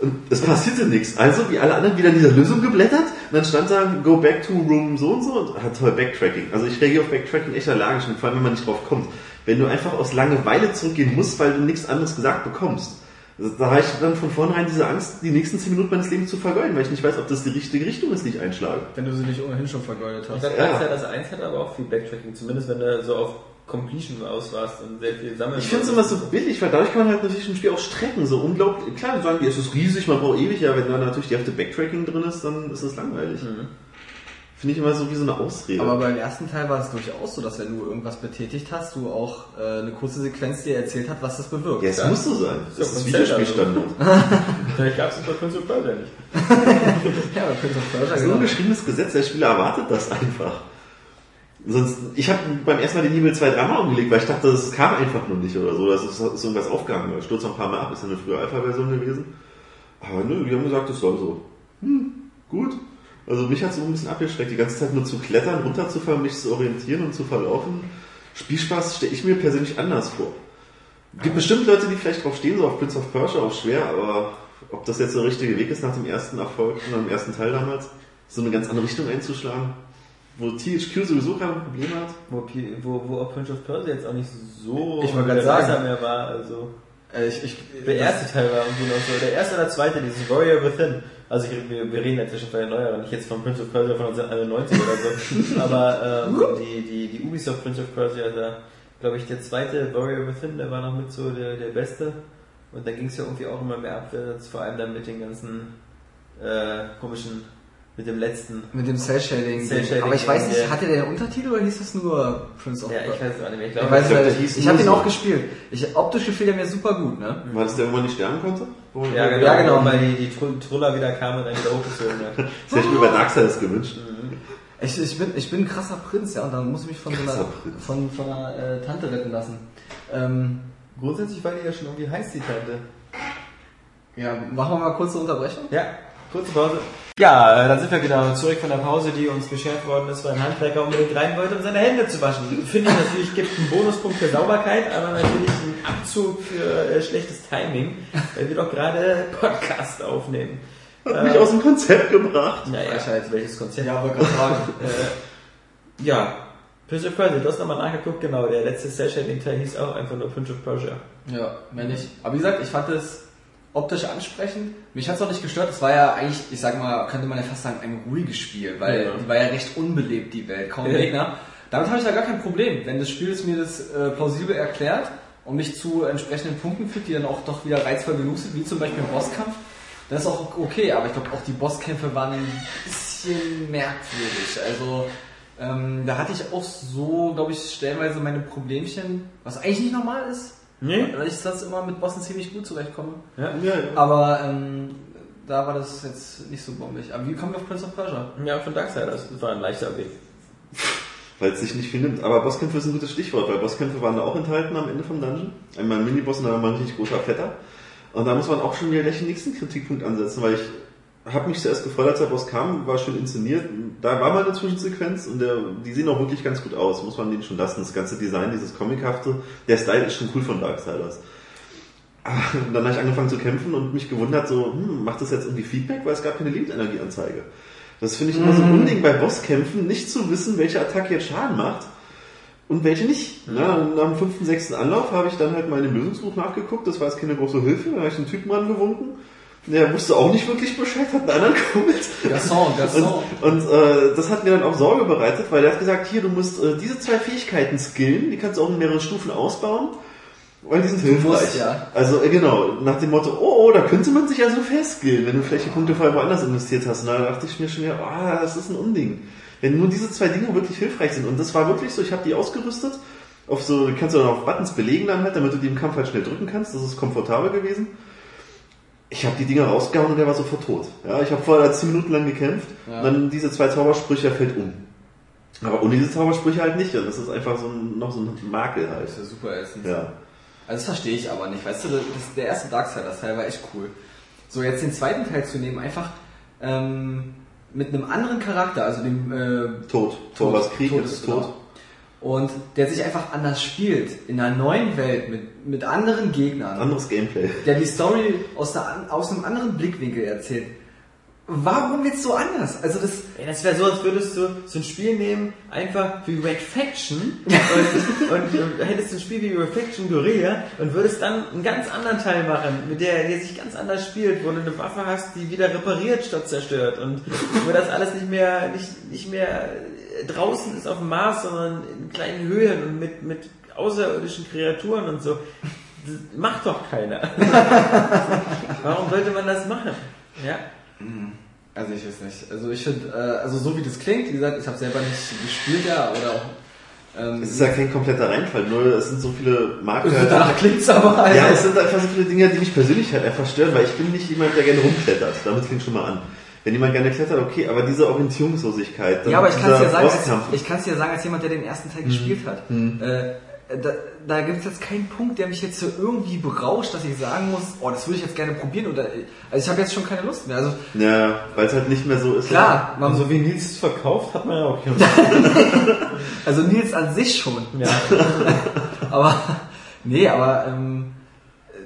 und es passierte nichts. Also, wie alle anderen, wieder in dieser Lösung geblättert. Und dann stand da, go back to room so und so. Und hat toll Backtracking. Also, ich reagiere auf Backtracking echt allergisch. Und vor allem, wenn man nicht drauf kommt. Wenn du einfach aus Langeweile zurückgehen musst, weil du nichts anderes gesagt bekommst. Also, da habe ich dann von vornherein diese Angst, die nächsten 10 Minuten meines Lebens zu vergeuden, weil ich nicht weiß, ob das die richtige Richtung ist, die ich einschlage. Wenn du sie nicht ohnehin schon vergeudet hast. Ich glaube, ja. das 1 hat aber auch viel Backtracking. Zumindest wenn du so auf Completion aus warst und sehr viel sammeln. Ich finde es immer so billig, weil dadurch kann man halt natürlich ein Spiel auch strecken, so unglaublich. Klar, die sagen, es ist riesig, man braucht ewig, ja, wenn da natürlich die Hälfte Backtracking drin ist, dann ist das langweilig. Mhm. Finde ich immer so wie so eine Ausrede. Aber beim ersten Teil war es durchaus so, dass wenn du irgendwas betätigt hast, du auch äh, eine kurze Sequenz dir erzählt hat, was das bewirkt. Ja, es ja. muss so sein. [LAUGHS] Das, das ist Videospielstandard. Vielleicht gab es es bei Prince of Persia nicht. [LAUGHS] ja, bei Prince of Persia. Das ist ein ungeschriebenes Gesetz, der Spieler erwartet das einfach. Sonst, ich habe beim ersten Mal den Hebel zwei, dreimal umgelegt, weil ich dachte, das kam einfach nur nicht oder so. Das ist, ist irgendwas aufgegangen. Ich stürzt ein paar Mal ab, ist ja eine frühe Alpha-Version gewesen. Aber nö, die haben gesagt, es soll so. Hm, gut. Also mich hat es ein bisschen abgeschreckt, die ganze Zeit nur zu klettern, runterzufahren, mich zu orientieren und zu verlaufen. Spielspaß stelle ich mir persönlich anders vor. Gibt bestimmt Leute, die vielleicht drauf stehen, so auf Prince of Persia, auch schwer, aber ob das jetzt der richtige Weg ist nach dem ersten Erfolg, nach dem ersten Teil damals, so eine ganz andere Richtung einzuschlagen, wo THQ sowieso kein Problem hat. Wo, wo, wo auch Prince of Persia jetzt auch nicht so ich gerade sagen mehr war, also. Äh, ich, ich, der erste Teil war irgendwie noch so. Der erste oder zweite, dieses Warrior Within. Also ich, wir, wir reden inzwischen von den neueren, nicht jetzt von Prince of Persia von 1991 oder so. [LAUGHS] Aber ähm, die, die, die Ubisoft Prince of Persia, da glaube ich der zweite Warrior Within, der war noch mit so der, der beste. Und da ging es ja irgendwie auch immer mehr abwärts, vor allem dann mit den ganzen äh, komischen mit dem letzten. Mit dem Cell Shading. Cell -Shading Aber ich weiß nicht, hatte der einen Untertitel oder hieß das nur Prince of Ja, ich weiß es auch nicht mehr. Ich, glaub, ich, weiß, ich, ich, ich habe den auch gespielt. Ich, optisch gefiel der mir super gut, ne? War das der, wo man nicht sterben konnte? Ja, genau, ja, genau. Weil die, die Truller wieder kamen und dann wieder hochgezogen hat. [LAUGHS] das hätte ich mir bei Darksiders gewünscht. Mhm. Ich, ich, bin, ich bin ein krasser Prinz, ja, und dann muss ich mich von so einer, von, von einer äh, Tante retten lassen. Ähm, Grundsätzlich war die ja schon irgendwie heiß, die Tante. Ja, machen wir mal kurze Unterbrechung? Ja. Kurze Pause. Ja, äh, dann sind wir wieder zurück von der Pause, die uns beschert worden ist, weil ein Handwerker unbedingt rein wollte, um seine Hände zu waschen. [LAUGHS] Finde ich natürlich, gibt einen Bonuspunkt für Sauberkeit, aber natürlich einen Abzug für äh, schlechtes Timing, weil wir doch gerade Podcast aufnehmen. Hat äh, mich aus dem Konzept gebracht. Naja, Frechheit, welches Konzept? Ja, wollte gerade fragen. [LAUGHS] äh, ja, Prince of Persia, du hast nochmal nachgeguckt, genau, der letzte Cell-Shading-Teil hieß auch einfach nur Prince of Persia. Ja, mehr nicht. Aber wie gesagt, ich fand es optisch ansprechend. Mich hat es auch nicht gestört. Es war ja eigentlich, ich sag mal, könnte man ja fast sagen, ein ruhiges Spiel, weil ja. die war ja recht unbelebt, die Welt, kaum Gegner. Damit habe ich ja gar kein Problem, wenn das Spiel es mir das äh, plausibel erklärt und mich zu entsprechenden Punkten führt, die dann auch doch wieder reizvoll genug sind, wie zum Beispiel im Bosskampf. Das ist auch okay, aber ich glaube auch die Bosskämpfe waren ein bisschen merkwürdig. Also ähm, da hatte ich auch so, glaube ich, stellenweise meine Problemchen, was eigentlich nicht normal ist. Nee. Weil ich sonst immer mit Bossen ziemlich gut zurechtkomme. Ja. Ja, ja. Aber ähm, da war das jetzt nicht so bombig. Aber wie kommen wir auf Prince of Persia? Ja, von Darksiders. Das war ein leichter Weg. Weil es sich nicht viel nimmt. Aber Bosskämpfe ist ein gutes Stichwort, weil Bosskämpfe waren da auch enthalten am Ende vom Dungeon. Einmal ein Miniboss und dann mal ein richtig großer Fetter. Und da muss man auch schon wieder gleich den nächsten Kritikpunkt ansetzen, weil ich habe mich zuerst gefreut, als der Boss kam, war schön inszeniert. Da war mal eine Zwischensequenz und der, die sehen auch wirklich ganz gut aus, muss man denen schon lassen. Das ganze Design, dieses Comichafte, der Style ist schon cool von Darksiders. Und dann habe ich angefangen zu kämpfen und mich gewundert, so, hm, macht das jetzt irgendwie Feedback, weil es gab keine Lebensenergieanzeige. Das finde ich immer so ein Unding bei Bosskämpfen, nicht zu wissen, welche Attacke jetzt Schaden macht und welche nicht. Ja, und nach dem fünften, sechsten Anlauf habe ich dann halt mal in dem Lösungsbuch nachgeguckt, das war jetzt keine große Hilfe, da habe ich den Typen angewunken. Der wusste auch nicht wirklich Bescheid, hat einen anderen geholt. Gasson, Gasson. Und, und äh, das hat mir dann auch Sorge bereitet, weil der hat gesagt, hier, du musst äh, diese zwei Fähigkeiten skillen, die kannst du auch in mehreren Stufen ausbauen, weil die sind hilfreich. musst, ja. Also äh, genau, nach dem Motto, oh, oh, da könnte man sich ja so festskillen, wenn du vielleicht die Punkte vorher woanders investiert hast. Und da dachte ich mir schon wieder, ah, das ist ein Unding. Wenn nur diese zwei Dinge wirklich hilfreich sind. Und das war wirklich so, ich habe die ausgerüstet, auf so, kannst du dann auf Buttons belegen dann halt, damit du die im Kampf halt schnell drücken kannst. Das ist komfortabel gewesen. Ich habe die Dinger rausgehauen und der war sofort tot. Ja, ich habe vorher 10 Minuten lang gekämpft Ja. und dann diese zwei Zaubersprüche er fällt um. Aber ohne diese Zaubersprüche halt nicht. Und das ist einfach so ein, noch so ein Makel halt. Das ist ja super Essen. Ja. Also das verstehe ich aber nicht. Weißt du, das, der erste Darksiders-Teil war echt cool. So, jetzt den zweiten Teil zu nehmen, einfach ähm, mit einem anderen Charakter, also dem äh, Tot. Tor was Krieg, Tod ist genau. Und der sich einfach anders spielt, in einer neuen Welt, mit, mit anderen Gegnern, Anderes Gameplay. der die Story aus, der, aus einem anderen Blickwinkel erzählt. Warum jetzt so anders? Also das, das wäre so, als würdest du so ein Spiel nehmen, einfach wie Red Faction [LAUGHS] und, und, und hättest ein Spiel wie Red Faction Guerilla und würdest dann einen ganz anderen Teil machen, mit der, der sich ganz anders spielt, wo du eine Waffe hast, die wieder repariert statt zerstört und wo das alles nicht mehr, nicht, nicht mehr draußen ist auf dem Mars, sondern in kleinen Höhlen und mit, mit außerirdischen Kreaturen und so. Das macht doch keiner. [LAUGHS] Warum sollte man das machen? Ja. also ich weiß nicht. Also ich finde, äh, also so wie das klingt, wie gesagt, ich habe selber nicht gespielt ja, oder auch ähm, Es ist ja kein kompletter Reinfall, nur es sind so viele Marker. danach klingt's aber also, Ja, es sind einfach so viele Dinge, die mich persönlich halt einfach stören, weil ich bin nicht jemand, der gerne rumklettert. Damit fängt schon mal an. Wenn jemand gerne klettert, okay, aber diese Orientierungslosigkeit. dann Ja, aber ich kann es dir sagen, als, ich kann's dir sagen, als jemand, der den ersten Teil gespielt hat. Äh, da, da gibt es jetzt keinen Punkt, der mich jetzt so irgendwie berauscht, dass ich sagen muss, oh, das würde ich jetzt gerne probieren. Oder, also ich habe jetzt schon keine Lust mehr. Also Ja, weil es halt nicht mehr so ist. klar, man, So wie Nils es verkauft, hat man ja auch keine [LAUGHS] also Nils an sich schon. Ja. [LAUGHS] Aber nee, aber ähm,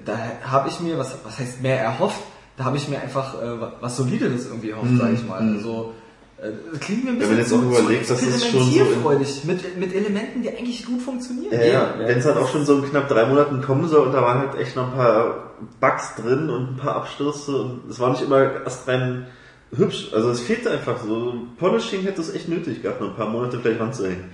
da habe ich mir, was, was heißt mehr erhofft, da habe ich mir einfach äh, was Solideres irgendwie erhofft, sage ich mal. Also äh, das klingt mir ein Wenn bisschen zu, auch überlegt, zu dass es schon so experimentierfreudig, mit, mit Elementen, die eigentlich gut funktionieren. Ja, ja. wenn es halt auch schon so in knapp drei Monaten kommen soll und da waren halt echt noch ein paar Bugs drin und ein paar Abstürze und es war nicht immer erst rein hübsch. Also es fehlte einfach so. Polishing hätte es echt nötig gehabt, noch ein paar Monate vielleicht ranzuhängen.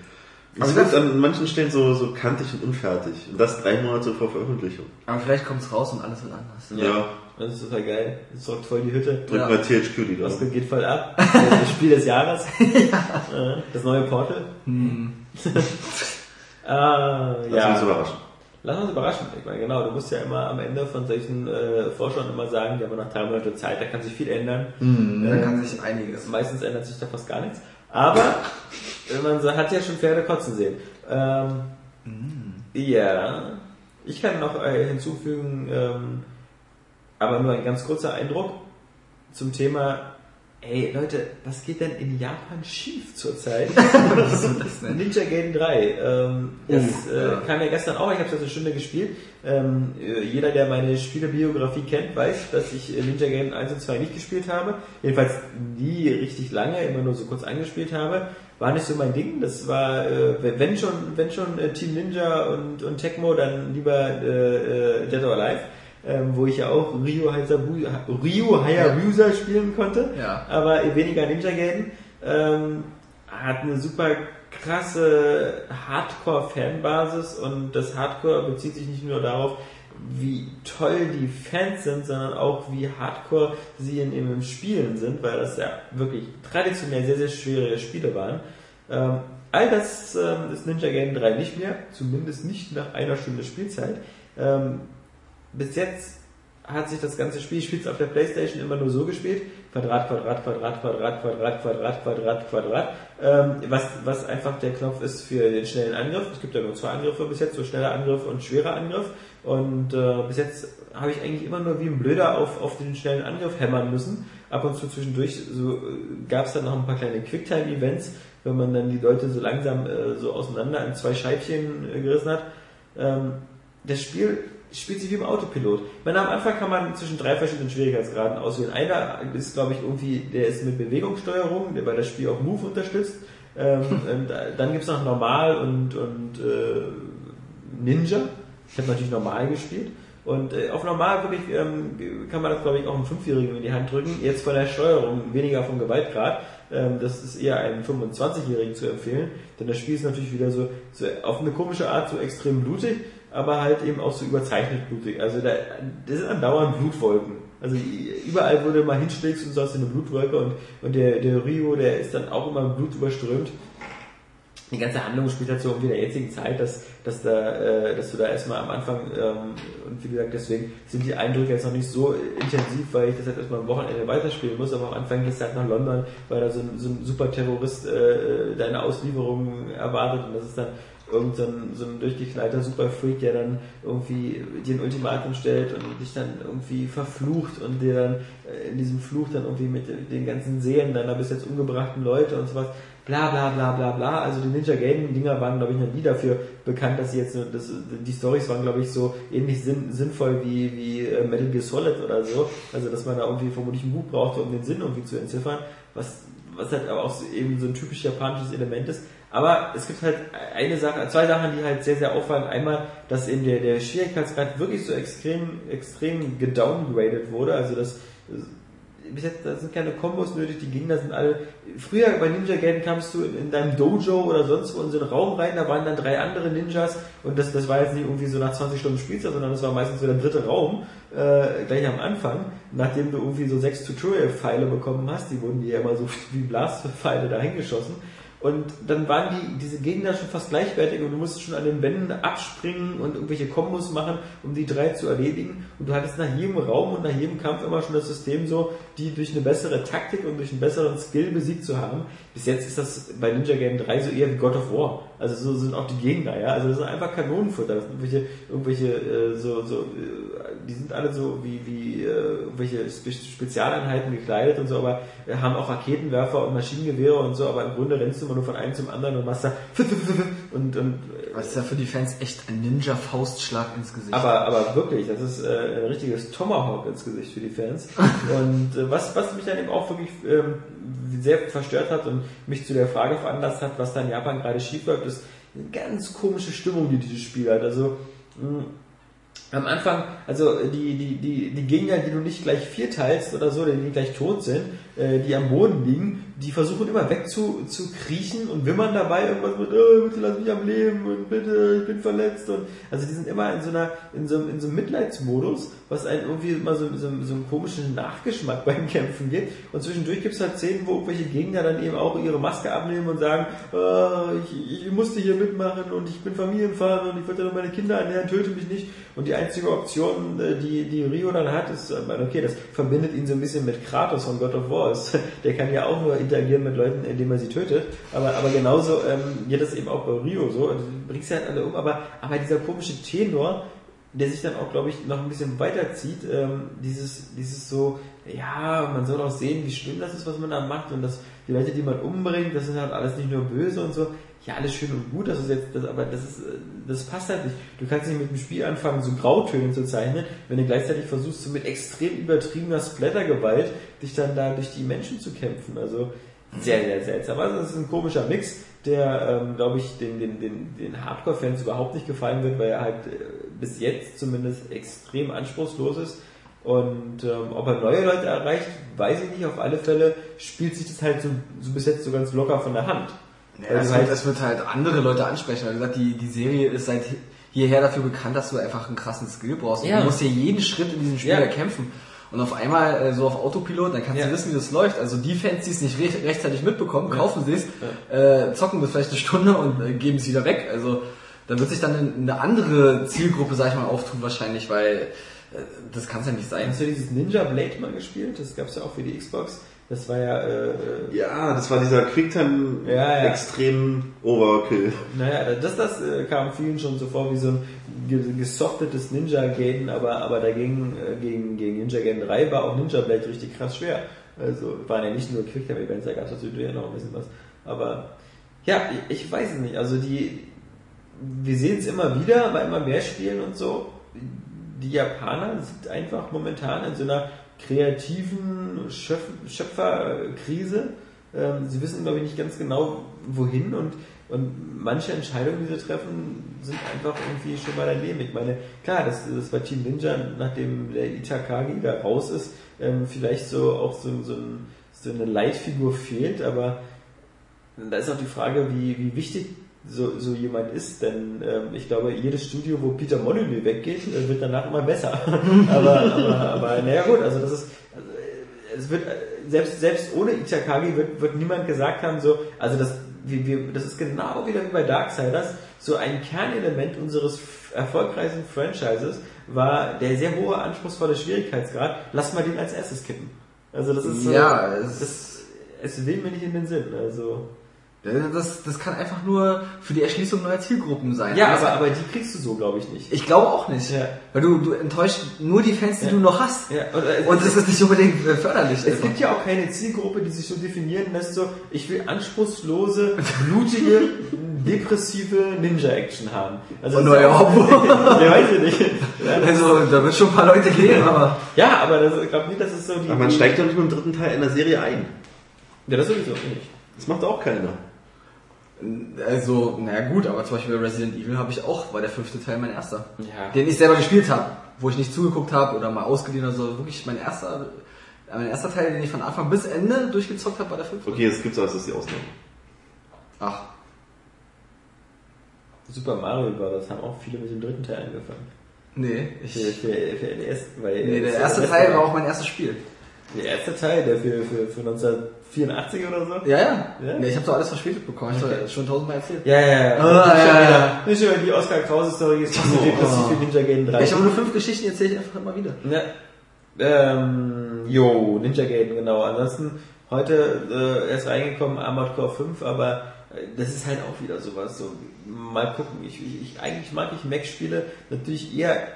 Es Also das- an manchen Stellen so, so kantig und unfertig. Und das drei Monate vor Veröffentlichung. Aber vielleicht kommt's raus und alles wird anders. Ja. Das ist total geil. Das sorgt voll die Hütte. Drück Ja. mal THQ die drauf. Das geht voll ab. Das Spiel des Jahres. [LAUGHS] Äh, Das neue Portal. [LAUGHS] ah, Lass ja. uns überraschen. Lass uns überraschen. Ich meine, genau, du musst ja immer am Ende von solchen äh, Vorschauen immer sagen, wir haben noch drei Monate Zeit, da kann sich viel ändern. Da kann sich einiges. Meistens ändert sich da fast gar nichts. Aber äh, man so- hat ja schon Pferde kotzen sehen. Ähm, Ja, ich kann noch äh, hinzufügen, ähm, aber nur ein ganz kurzer Eindruck zum Thema. Ey Leute, was geht denn in Japan schief zurzeit? [LAUGHS] Ninja Gaiden 3. Ähm, das Oh, äh, ja. kam ja gestern auch, ich habe es ja so eine Stunde gespielt. Ähm, äh, jeder, der meine Spielebiografie kennt, weiß, dass ich äh, Ninja Gaiden 1 und 2 nicht gespielt habe. Jedenfalls nie richtig lange, immer nur so kurz angespielt habe. War nicht so mein Ding. Das war, äh, wenn schon, wenn schon äh, Team Ninja und, und Tecmo, dann lieber äh, Dead or Alive. Ähm, wo ich ja auch Ryu Hayabusa, Ryu Hayabusa spielen konnte Ja. aber weniger Ninja Gaiden. Ähm, hat eine super krasse Hardcore-Fanbasis und das Hardcore bezieht sich nicht nur darauf, wie toll die Fans sind, sondern auch wie hardcore sie in ihrem Spielen sind, weil das ja wirklich traditionell sehr, sehr schwere Spiele waren. Ähm, all das ähm, ist Ninja Gaiden 3 nicht mehr, zumindest nicht nach einer Stunde Spielzeit. Ähm, bis jetzt hat sich das ganze Spiel, ich spiele auf der Playstation immer nur so gespielt, Quadrat, Quadrat, Quadrat, Quadrat, Quadrat, Quadrat, Quadrat, Quadrat, ähm, was, was einfach der Knopf ist für den schnellen Angriff. Es gibt ja nur zwei Angriffe bis jetzt, so schneller Angriff und schwerer Angriff. Und äh, bis jetzt habe ich eigentlich immer nur wie ein Blöder auf, auf den schnellen Angriff hämmern müssen. Ab und zu zwischendurch so, äh, gab es dann noch ein paar kleine Quicktime-Events, wenn man dann die Leute so langsam äh, so auseinander in zwei Scheibchen äh, gerissen hat. Ähm, das Spiel spielt sich wie im Autopilot. Ich meine, am Anfang kann man zwischen drei verschiedenen Schwierigkeitsgraden auswählen. Einer ist, glaube ich, irgendwie, der ist mit Bewegungssteuerung, der bei das Spiel auch Move unterstützt. Ähm, [LAUGHS] und dann gibt's noch Normal und, und äh, Ninja. Ich habe natürlich Normal gespielt. Und äh, auf Normal wirklich ähm, kann man das, glaube ich, auch einem Fünfjährigen in die Hand drücken. Jetzt von der Steuerung weniger vom Gewaltgrad. Ähm, das ist eher einem 25-Jährigen zu empfehlen. Denn das Spiel ist natürlich wieder so, so auf eine komische Art so extrem blutig aber halt eben auch so überzeichnet blutig. Also da, das sind andauernd Blutwolken. Also überall, wo du mal hinschlägst und so hast du eine Blutwolke und, und der, der Rio, der ist dann auch immer Blut überströmt. Die ganze Handlung spielt halt so um der jetzigen Zeit, dass, dass, da, äh, dass du da erstmal am Anfang, ähm, und wie gesagt, deswegen sind die Eindrücke jetzt noch nicht so intensiv, weil ich das halt erstmal am Wochenende weiterspielen muss, aber am Anfang gehst du halt nach London, weil da so ein, so ein super Terrorist äh, deine Auslieferung erwartet und das ist dann irgend so ein, so ein durchgeknallter Superfreak, der dann irgendwie dir ein Ultimatum stellt und dich dann irgendwie verflucht und dir dann äh, in diesem Fluch dann irgendwie mit den ganzen Seelen deiner bis jetzt umgebrachten Leute und sowas, bla bla bla bla bla. Also die Ninja Gaiden Dinger waren, glaube ich, noch nie dafür bekannt, dass sie jetzt, das, die Stories waren, glaube ich, so ähnlich sinn, sinnvoll wie, wie äh, Metal Gear Solid oder so. Also, dass man da irgendwie vermutlich ein Buch brauchte, um den Sinn irgendwie zu entziffern, was, was halt aber auch so eben so ein typisch japanisches Element ist. Aber es gibt halt eine Sache, zwei Sachen, die halt sehr, sehr auffallen. Einmal, dass eben der, der Schwierigkeitsgrad wirklich so extrem, extrem gedowngradet wurde. Also das, bis jetzt, da sind keine Kombos nötig, die Gegner sind alle, früher bei Ninja Gaiden kamst du in, in, deinem Dojo oder sonst wo in so einen Raum rein, da waren dann drei andere Ninjas und das, das war jetzt nicht irgendwie so nach 20 Stunden Spielzeit, sondern das war meistens so der dritte Raum, äh, gleich am Anfang, nachdem du irgendwie so sechs Tutorial-Pfeile bekommen hast, die wurden dir ja immer so [LAUGHS] wie Blastpfeile dahingeschossen und dann waren die, diese Gegner schon fast gleichwertig und du musstest schon an den Wänden abspringen und irgendwelche Kombos machen, um die drei zu erledigen. Und du hattest nach jedem Raum und nach jedem Kampf immer schon das System so, die durch eine bessere Taktik und durch einen besseren Skill besiegt zu haben. Bis jetzt ist das bei Ninja Game 3 so eher wie God of War. Also so sind auch die Gegner, ja. Also das sind einfach Kanonenfutter. Das sind irgendwelche, irgendwelche äh, so, so, äh, die sind alle so wie, wie äh, irgendwelche Spe Spezialeinheiten gekleidet und so, aber äh, haben auch Raketenwerfer und Maschinengewehre und so, aber im Grunde rennst du immer nur von einem zum anderen und machst da [LAUGHS] und, und Was ist ja für die Fans echt ein Ninja-Faustschlag ins Gesicht. aber, aber wirklich, das ist äh, ein richtiges Tomahawk ins Gesicht für die Fans. [LAUGHS] Und äh, was, was mich dann eben auch wirklich ähm, sehr verstört hat und mich zu der Frage veranlasst hat, was da in Japan gerade schief läuft, ist eine ganz komische Stimmung, die dieses Spiel hat. Also mh, am Anfang, also die, die, die, die Gegner, die du nicht gleich vierteilst oder so, die nicht gleich tot sind, äh, die am Boden liegen, die versuchen immer weg zu, zu kriechen und wimmern dabei irgendwas mit, oh, bitte lass mich am Leben und bitte, ich bin verletzt. Und also die sind immer in so einer, in so, in so einem Mitleidsmodus, was einen irgendwie immer so, so, so einen komischen Nachgeschmack [LAUGHS] beim Kämpfen gibt. Und zwischendurch gibt es halt Szenen, wo irgendwelche Gegner dann eben auch ihre Maske abnehmen und sagen, oh, ich, ich musste hier mitmachen und ich bin Familienvater und ich wollte nur meine Kinder ernähren, töte mich nicht. Und die einzige Option, äh, die, die Rio dann hat, ist, okay, das verbindet ihn so ein bisschen mit Kratos von God of War. [LAUGHS] Der kann ja auch nur interagieren mit Leuten, indem er sie tötet. Aber, aber genauso ähm, geht das eben auch bei Rio so. Also, du bringst ja halt alle um, aber, aber dieser komische Tenor, der sich dann auch, glaube ich, noch ein bisschen weiterzieht, ähm, dieses, dieses so, ja, man soll auch sehen, wie schlimm das ist, was man da macht und dass die Leute, die man umbringt, das sind halt alles nicht nur böse und so. Ja, alles schön und gut, das ist jetzt, das, aber das ist, das passt halt nicht. Du kannst nicht mit dem Spiel anfangen, so Grautöne zu zeichnen, wenn du gleichzeitig versuchst, so mit extrem übertriebener Splattergewalt dich dann da durch die Menschen zu kämpfen. Also, sehr, sehr seltsam. Also, es ist ein komischer Mix, der, ähm, glaube ich, den, den, den, den Hardcore-Fans überhaupt nicht gefallen wird, weil er halt äh, bis jetzt zumindest extrem anspruchslos ist. Und ähm, ob er neue Leute erreicht, weiß ich nicht. Auf alle Fälle spielt sich das halt so, so bis jetzt so ganz locker von der Hand. Ja, das, wird, das wird halt andere Leute ansprechen. Wie gesagt, die, die Serie ist seit hierher dafür bekannt, dass du einfach einen krassen Skill brauchst. Ja. Du musst hier jeden Schritt in diesem Spiel Ja. erkämpfen. Und auf einmal äh, so auf Autopilot, dann kannst Ja. du wissen, wie das läuft. Also die Fans, die es nicht re rechtzeitig mitbekommen, kaufen sie es, äh, zocken das vielleicht eine Stunde und äh, geben es wieder weg. Also da wird sich dann eine, andere Zielgruppe, sag ich mal, auftun wahrscheinlich, weil äh, das kann es ja nicht sein. Hast du dieses Ninja Blade mal gespielt? Das gab's ja auch für die Xbox. Das war ja, äh, Ja, das war dieser Quicktime Ja, ja. extrem Overkill. naja, das, das äh, kam vielen schon so vor wie so ein ge- gesoftetes Ninja Gaiden, aber, aber dagegen, äh, gegen, gegen Ninja Gaiden 3 war auch Ninja Blade richtig krass schwer. Also, waren ja nicht nur Quicktime Events, da gab's natürlich ja noch ein bisschen was. Aber, ja, ich, ich weiß es nicht. Also, die, wir sehen es immer wieder bei immer mehr Spielen und so. Die Japaner sind einfach momentan in so einer kreativen Schöpf Schöpferkrise. Ähm, sie wissen, glaube ich, nicht ganz genau, wohin und, und manche Entscheidungen, die sie treffen, sind einfach irgendwie schon mal daneben. Ich meine, klar, das, das bei Team Ninja, nachdem der Itakagi da raus ist, ähm, vielleicht so auch so, so, ein, so eine Leitfigur fehlt, aber da ist auch die Frage, wie, wie wichtig so, so jemand ist, denn ähm, ich glaube, jedes Studio, wo Peter Molyneux weggeht, äh, wird danach immer besser. [LAUGHS] aber, aber, aber naja gut, also das ist, also, es wird, äh, selbst, selbst ohne Itakagi wird, wird niemand gesagt haben, so, also das, wie, wir, das ist genau wieder wie bei Darksiders, so ein Kernelement unseres erfolgreichen Franchises war der sehr hohe, anspruchsvolle Schwierigkeitsgrad, lass mal den als erstes kippen. Also das ist so, Ja, es- das, es will mir nicht in den Sinn, also. Das, das kann einfach nur für die Erschließung neuer Zielgruppen sein. Ja, Alles- aber, aber die kriegst du so, glaube ich, nicht. ich glaube auch nicht. Ja. Weil du, du enttäuscht nur die Fans, die Ja. du noch hast. Ja, und, äh, Und das ist nicht unbedingt äh, förderlich. Es einfach. gibt ja auch keine Zielgruppe, die sich so definieren lässt, so, ich will anspruchslose, blutige, [LAUGHS] depressive Ninja-Action haben. Also, Und neue Hobo. ja, weiß ich nicht. Also, da wird schon ein paar Leute gehen, aber. Ja, aber das, ich glaube nicht, dass es so die... Aber man steigt doch nicht mit dem dritten Teil einer Serie ein. Ja, das sowieso nicht. Das macht auch keiner. Also, naja gut, aber zum Beispiel bei Resident Evil habe ich auch, war der fünfte Teil mein erster. Ja. Den ich selber gespielt habe, wo ich nicht zugeguckt habe oder mal ausgeliehen oder so. Wirklich mein erster, mein erster Teil, den ich von Anfang bis Ende durchgezockt habe, war der fünfte. Okay, es gibt's also, das ist die Ausnahme. Ach, Super Mario Bros. haben auch viele mit dem dritten Teil angefangen. nee, Für, ich, für, für NES, weil nee, der erste NES Teil war auch mein erstes Spiel. Der erste Teil, der für, für, für 1984 oder so? Ja, ja. Ja? Nee, ich habe doch alles verspätet bekommen. Ich Okay. habe schon tausendmal erzählt. Ja, ja, ja. Ah, nicht, ja, ja. wieder, nicht wieder die Oskar Krause Story ist fast so depressiv wie Ninja Gaiden 3. Ich habe nur fünf Geschichten, erzähle ich einfach immer wieder. Ja. Ähm, jo, Ninja Gaiden, genau. Ansonsten heute äh, erst reingekommen, Armored Core 5, aber äh, das ist halt auch wieder sowas. So, mal gucken. Ich, ich, ich, eigentlich mag ich Mac-Spiele, natürlich eher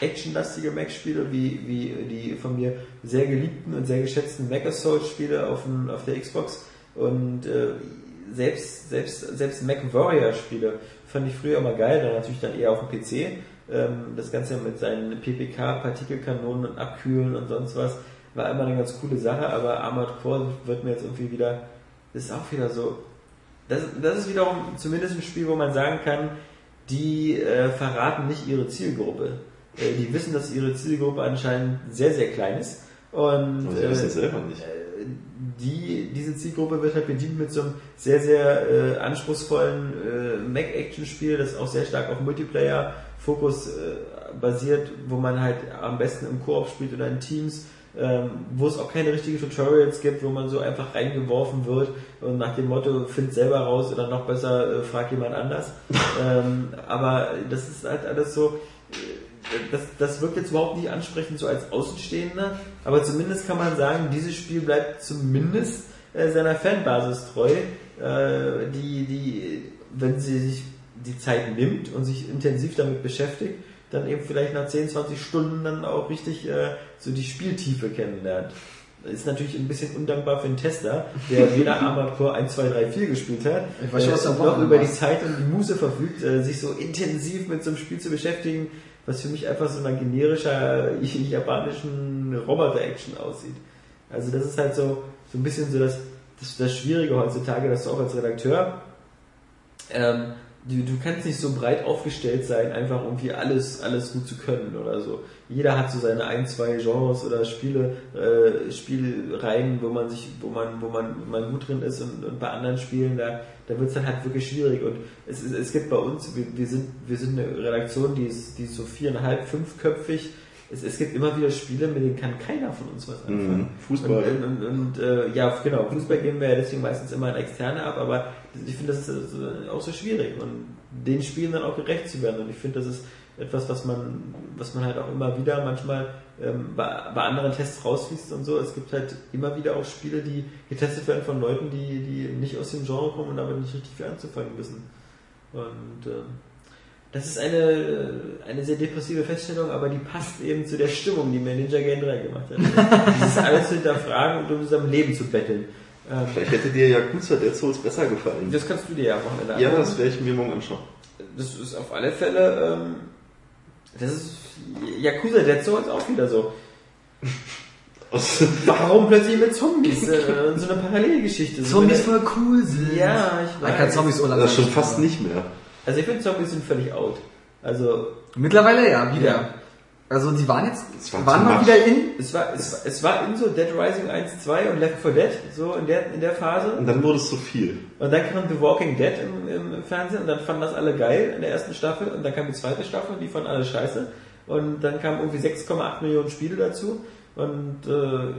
actionlastige Mac-Spiele, wie, wie die von mir sehr geliebten und sehr geschätzten Mac Assault-Spiele auf, auf der Xbox. Und äh, selbst, selbst, selbst Mac Warrior-Spiele fand ich früher immer geil, dann natürlich dann eher auf dem PC. Ähm, das Ganze mit seinen PPK, Partikelkanonen und Abkühlen und sonst was war immer eine ganz coole Sache, aber Armored Core wird mir jetzt irgendwie wieder, das ist auch wieder so, das, das ist wiederum zumindest ein Spiel, wo man sagen kann, die äh, verraten nicht ihre Zielgruppe. Äh, die wissen, dass ihre Zielgruppe anscheinend sehr, sehr klein ist. Und Aber sie wissen es selber nicht. äh, die, diese Zielgruppe wird halt bedient mit so einem sehr, sehr äh, anspruchsvollen äh, Mac-Action-Spiel, das auch sehr stark auf Multiplayer-Fokus äh, basiert, wo man halt am besten im Koop spielt oder in Teams, ähm, wo es auch keine richtigen Tutorials gibt, wo man so einfach reingeworfen wird und nach dem Motto, find selber raus oder noch besser, äh, frag jemand anders. [LAUGHS] ähm, aber das ist halt alles so, äh, das, das wirkt jetzt überhaupt nicht ansprechend so als Außenstehender, aber zumindest kann man sagen, dieses Spiel bleibt zumindest äh, seiner Fanbasis treu, äh, die, die, wenn sie sich die Zeit nimmt und sich intensiv damit beschäftigt, dann eben vielleicht nach 10, 20 Stunden dann auch richtig äh, so die Spieltiefe kennenlernt. Ist natürlich ein bisschen undankbar für einen Tester, der [LAUGHS] weder Armored Core 1, 2, 3, 4 gespielt hat, Ich weiß äh, noch über die. Zeit und die Muße verfügt, äh, sich so intensiv mit so einem Spiel zu beschäftigen, was für mich einfach so einer generischer japanischen Roboter-Action aussieht. Also das ist halt so, so ein bisschen so das, das, das Schwierige heutzutage, dass du auch als Redakteur ähm, du, du kannst nicht so breit aufgestellt sein, einfach irgendwie alles, alles gut zu können oder so. Jeder hat so seine ein, zwei Genres oder Spiele, äh, Spielreihen, wo man sich, wo man, wo man, wo man gut drin ist und, und bei anderen Spielen, da, da wird es dann halt wirklich schwierig. Und es, es, es gibt bei uns, wir, wir sind, wir sind eine Redaktion, die ist, die ist so viereinhalb, fünfköpfig. Es, es gibt immer wieder Spiele, mit denen kann keiner von uns was anfangen. Mhm. Fußball. Und, und, und äh, ja, genau, Fußball geben wir ja deswegen meistens immer an Externe ab, aber ich finde, das ist äh, auch so schwierig und den Spielen dann auch gerecht zu werden. Und ich finde, das ist etwas, was man, was man halt auch immer wieder manchmal ähm, bei, bei anderen Tests rausliest und so. Es gibt halt immer wieder auch Spiele, die getestet werden von Leuten, die, die nicht aus dem Genre kommen und aber nicht richtig viel anzufangen wissen. Und ähm, das ist eine, eine sehr depressive Feststellung, aber die passt eben zu der Stimmung, die mir Ninja Gaiden 3 gemacht hat. [LAUGHS] Dieses alles zu hinterfragen und um seinem Leben zu betteln. Ähm, Vielleicht hätte dir Yakuza Dead Souls besser gefallen. das kannst du dir ja machen. der Ja, das werde ich mir morgen anschauen. das ist auf alle Fälle, ähm, das ist Yakuza Dead Souls auch wieder so. [LAUGHS] Warum plötzlich mit Zombies? Äh, so eine Parallelgeschichte. So Zombies eine, voll cool sind. Ja, ich Man kann weiß. Zombies so Das ist schon fast nicht mehr. Also ich finde Zombies sind völlig out. Also Mittlerweile ja, wieder. Ja. Also die waren jetzt, Es war waren mal much. wieder in. es war, es, war- es war in so Dead Rising 1, 2 und Left 4 Dead, so in der, in der Phase. Und dann wurde es zu viel. Und dann kam The Walking Dead im, im, im Fernsehen und dann fanden das alle geil in der ersten Staffel und dann kam die zweite Staffel und die fanden alle scheiße. Und dann kamen irgendwie 6,8 Millionen Spiele dazu und äh,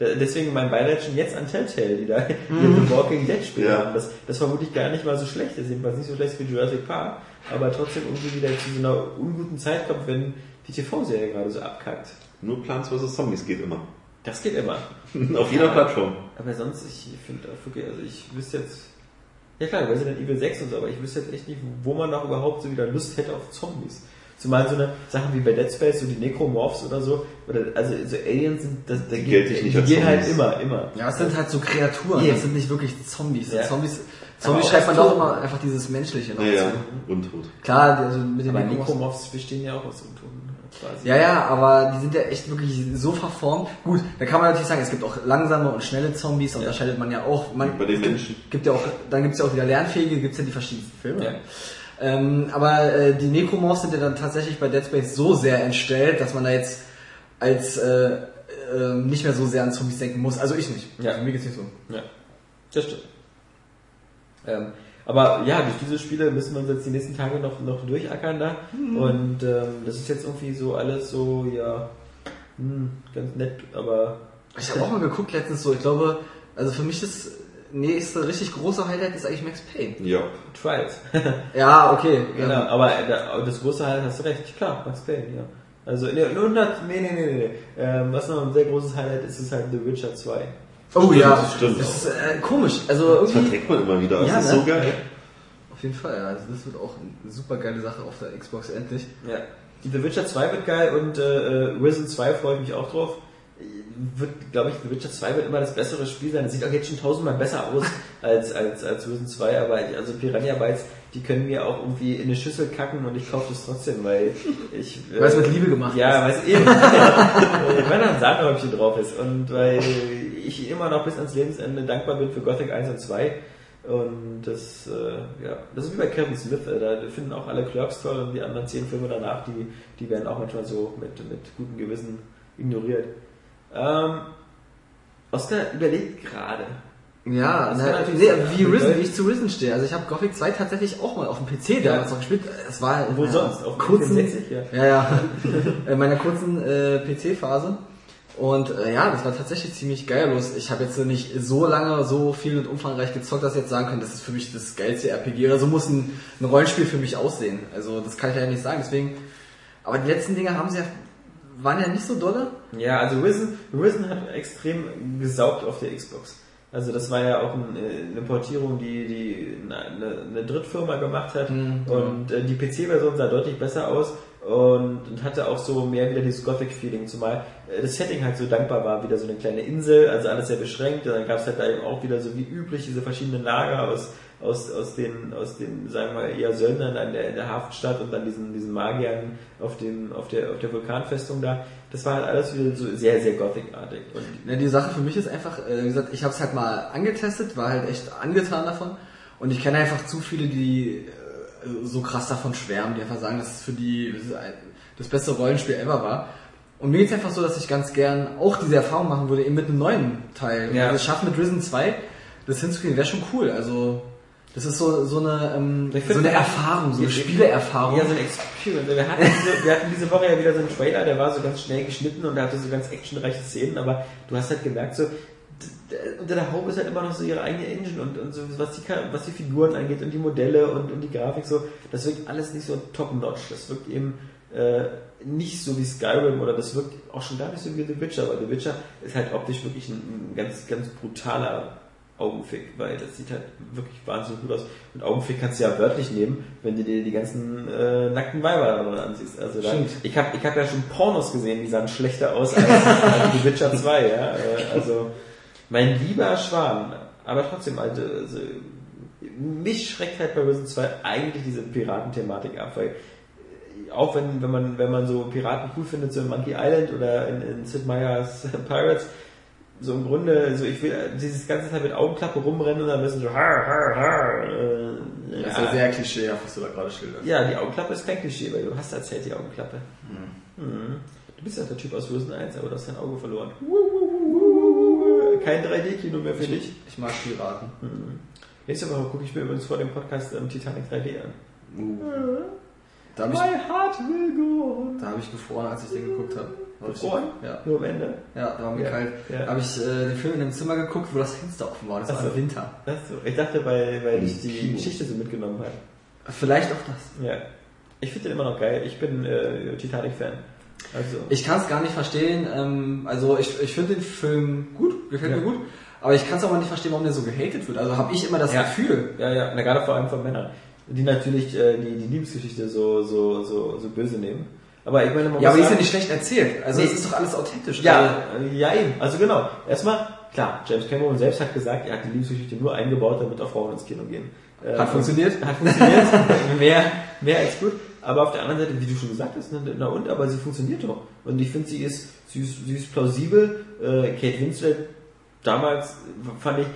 deswegen mein Beileid schon jetzt an Telltale, die da [LAUGHS] hier The Walking Dead Spiele Ja. haben. Das, das vermutlich gar nicht mal so schlecht ist, jedenfalls nicht so schlecht wie Jurassic Park, aber trotzdem irgendwie wieder zu so einer unguten Zeit kommt, wenn die TV-Serie gerade so abkackt. Nur Plants vs. Zombies geht immer. Das geht immer. [LAUGHS] Auf jeder Plattform. Aber sonst, ich finde auch wirklich, also ich wüsste jetzt, ja klar, Resident Evil 6 und so, aber ich wüsste jetzt echt nicht, wo man noch überhaupt so wieder Lust hätte auf Zombies. Zumal so eine Sachen wie bei Dead Space, so die Necromorphs oder so, oder, also so Aliens sind, das, da Die geht- ich nicht die gehen halt Zombies. immer, immer. Ja, es sind halt so Kreaturen, Ja. das sind nicht wirklich Zombies. Ja. Zombies, Zombies schreibt man doch immer einfach dieses Menschliche noch Naja, zu. untot. Klar, die- also mit den Aber Necromorphs- Necromorphs bestehen ja auch aus Untoten, quasi. Ja, ja, aber die sind ja echt wirklich so verformt. Gut, da kann man natürlich sagen, es gibt auch langsame und schnelle Zombies, unterscheidet man ja auch. Man, Wie bei den es gibt- Menschen. Gibt ja auch, dann gibt es ja auch wieder Lernfähige, gibt es ja die verschiedensten Filme. Ja. Ähm, aber äh, die Necromorphs sind ja dann tatsächlich bei Dead Space so sehr entstellt, dass man da jetzt als äh, äh, nicht mehr so sehr an Zombies denken muss. Also ich nicht. Ja. Also mir geht's nicht so. Ja, das stimmt. Ähm, aber ja, durch diese Spiele müssen wir uns jetzt die nächsten Tage noch, noch durchackern da. Und ähm, das ist jetzt irgendwie so alles so, ja, hm, ganz nett, aber Ich habe auch mal geguckt letztens so, ich glaube, also für mich das nächste richtig große Highlight ist eigentlich Max Payne. Ja. Trials. [LAUGHS] Ja, okay. genau, aber da- aber das große Highlight hast du recht, klar, Max Payne, ja. Also, ne, nur not, nee, nee, nee, nee. Ähm, was noch ein sehr großes Highlight ist, ist halt The Witcher 2. Oh Stimmt, ja, das stimmt Das ist äh, komisch. Also Das irgendwie. verträgt man immer wieder. Das Ja, ist ne? so geil. Auf jeden Fall, ja. Also das wird auch eine super geile Sache auf der Xbox endlich. Ja. Die The Witcher 2 wird geil und äh, äh, Risen 2 freue ich mich auch drauf. Wird, glaube ich, The Witcher 2 wird immer das bessere Spiel sein. Das sieht auch jetzt schon tausendmal besser aus [LAUGHS] als, als, als Risen 2, aber ich- also Piranha Bytes, die können mir auch irgendwie in eine Schüssel kacken und ich kaufe das trotzdem, weil ich... äh, Weil es mit Liebe gemacht Ja, [LAUGHS] weil es eben, weil da ein Sahnehäubchen drauf ist und weil ich immer noch bis ans Lebensende dankbar bin für Gothic 1 und 2 und das, äh, ja, das ist wie bei Kevin Smith, äh, da finden auch alle Clerks toll und die anderen zehn Filme danach, die, die werden auch manchmal so mit, mit gutem Gewissen ignoriert. Ähm, Oscar überlegt gerade. Ja, Das na, nee, wie ja. Risen, wie ich zu Risen stehe. Also ich habe Gothic 2 tatsächlich auch mal auf dem PC damals noch gespielt. Es war in Wo meiner sonst? Auf kurzen, 64, ja. ja, ja, [LAUGHS] in meiner kurzen äh, PC-Phase. Und äh, ja, das war tatsächlich ziemlich geillos. Ich habe jetzt nicht so lange, so viel und umfangreich gezockt, dass ich jetzt sagen kann, das ist für mich das geilste RPG. Oder so muss ein, ein Rollenspiel für mich aussehen. Also das kann ich ja nicht sagen. Deswegen, aber die letzten Dinge haben sie ja, waren ja nicht so dolle. Ja, also Risen, Risen hat extrem gesaugt auf der Xbox. Also das war ja auch äh, eine Portierung, die, die eine, eine Drittfirma gemacht hat Mhm. und äh, die PC-Version sah deutlich besser aus und, und hatte auch so mehr wieder dieses Gothic-Feeling, zumal äh, das Setting halt so dankbar war, wieder so eine kleine Insel, also alles sehr beschränkt, und dann gab es halt da eben auch wieder so wie üblich diese verschiedenen Lager aus aus, aus den, aus den, sagen wir, eher Söldnern an der, in der Hafenstadt und dann diesen, diesen Magiern auf dem, auf der, auf der Vulkanfestung da. Das war halt alles wieder so sehr, sehr Gothic-artig. Und Ja, die Sache für mich ist einfach, äh, wie gesagt, ich habe es halt mal angetestet, war halt echt angetan davon. Und ich kenne einfach zu viele, die äh, so krass davon schwärmen, die einfach sagen, dass es für die das, ein, das beste Rollenspiel ever war. Und mir geht's einfach so, dass ich ganz gern auch diese Erfahrung machen würde, eben mit einem neuen Teil. Ja. Ja. Das schaffen mit Risen 2, das hinzukriegen, wäre schon cool. Also, das ist so, so eine, ähm, so eine Erfahrung, so eine Ja, Spieleerfahrung. Ja, so ein Experience. Wir hatten, diese, wir hatten diese Woche ja wieder so einen Trailer, der war so ganz schnell geschnitten und der hatte so ganz actionreiche Szenen, aber du hast halt gemerkt, so, unter der Haube ist halt immer noch so ihre eigene Engine und, und so, was die, was die Figuren angeht und die Modelle und, und die Grafik so, das wirkt alles nicht so top-notch. Das wirkt eben, äh, nicht so wie Skyrim oder das wirkt auch schon gar nicht so wie The Witcher, weil The Witcher ist halt optisch wirklich ein, ein ganz, ganz brutaler Augenfick, weil das sieht halt wirklich wahnsinnig gut aus. Und Augenfick kannst du ja wörtlich nehmen, wenn du dir die ganzen äh, nackten Weiber da drin ansiehst. Also da, Stimmt. ich habe ich hab ja schon Pornos gesehen, die sahen schlechter aus als, [LAUGHS] als The Witcher 2, ja. Äh, Also mein lieber Schwan, aber trotzdem, also, also mich schreckt halt bei Risen 2 eigentlich diese Piratenthematik ab, weil äh, auch wenn, wenn man, wenn man so Piraten cool findet, so in Monkey Island oder in, in Sid Meier's [LAUGHS] Pirates, so im Grunde, so ich will dieses ganze Zeit mit Augenklappe rumrennen und dann müssen so har, har, har, äh, Das ist ja sehr klischeehaft, was du da gerade schilderst. ja, die Augenklappe ist kein Klischee, weil du hast erzählt die Augenklappe. Mhm. Du bist ja der Typ aus Risen 1, aber du hast dein Auge verloren. Kein 3D-Kino mehr für dich. Ich mag Piraten. Nächste Woche gucke ich mir übrigens vor dem Podcast ähm, Titanic 3D an. Da habe ich, heart will go da hab ich gefroren, als ich den geguckt habe. Gefroren? Ja. Nur am Ende. Ja, da war mir Ja, kalt. ja. Habe ich äh, den Film in einem Zimmer geguckt, wo das Fenster offen war. Das Ach war so. im Winter. Ach so. Ich dachte, weil, weil ich die Kino. Geschichte so mitgenommen habe. Vielleicht auch das. Ja. Ich finde den immer noch geil. Ich bin äh, Titanic-Fan. Also. Ich kann es gar nicht verstehen. Ähm, also ich, ich finde den Film gut, gefällt Ja. mir gut. Aber ich kann es auch mal nicht verstehen, warum der so gehatet wird. Also habe ich immer das Ja. Gefühl. Ja, ja, na, gerade vor allem von Männern, die natürlich äh, die, die Liebesgeschichte so, so, so, so böse nehmen. Aber ich meine, man Ja, aber die ist ja nicht schlecht erzählt. Also Nee. es ist doch alles authentisch. Ja, äh, ja eben. Also genau. Erstmal, klar, James Cameron selbst hat gesagt, er hat die Liebesgeschichte nur eingebaut, damit auch Frauen ins Kino gehen. Äh, Hat funktioniert. Hat funktioniert. [LAUGHS] mehr, mehr als gut. Aber auf der anderen Seite, wie du schon gesagt hast, na, na und, aber sie funktioniert doch. Und ich finde, sie ist, sie ist, sie ist plausibel. Äh, Kate Winslet, damals fand ich,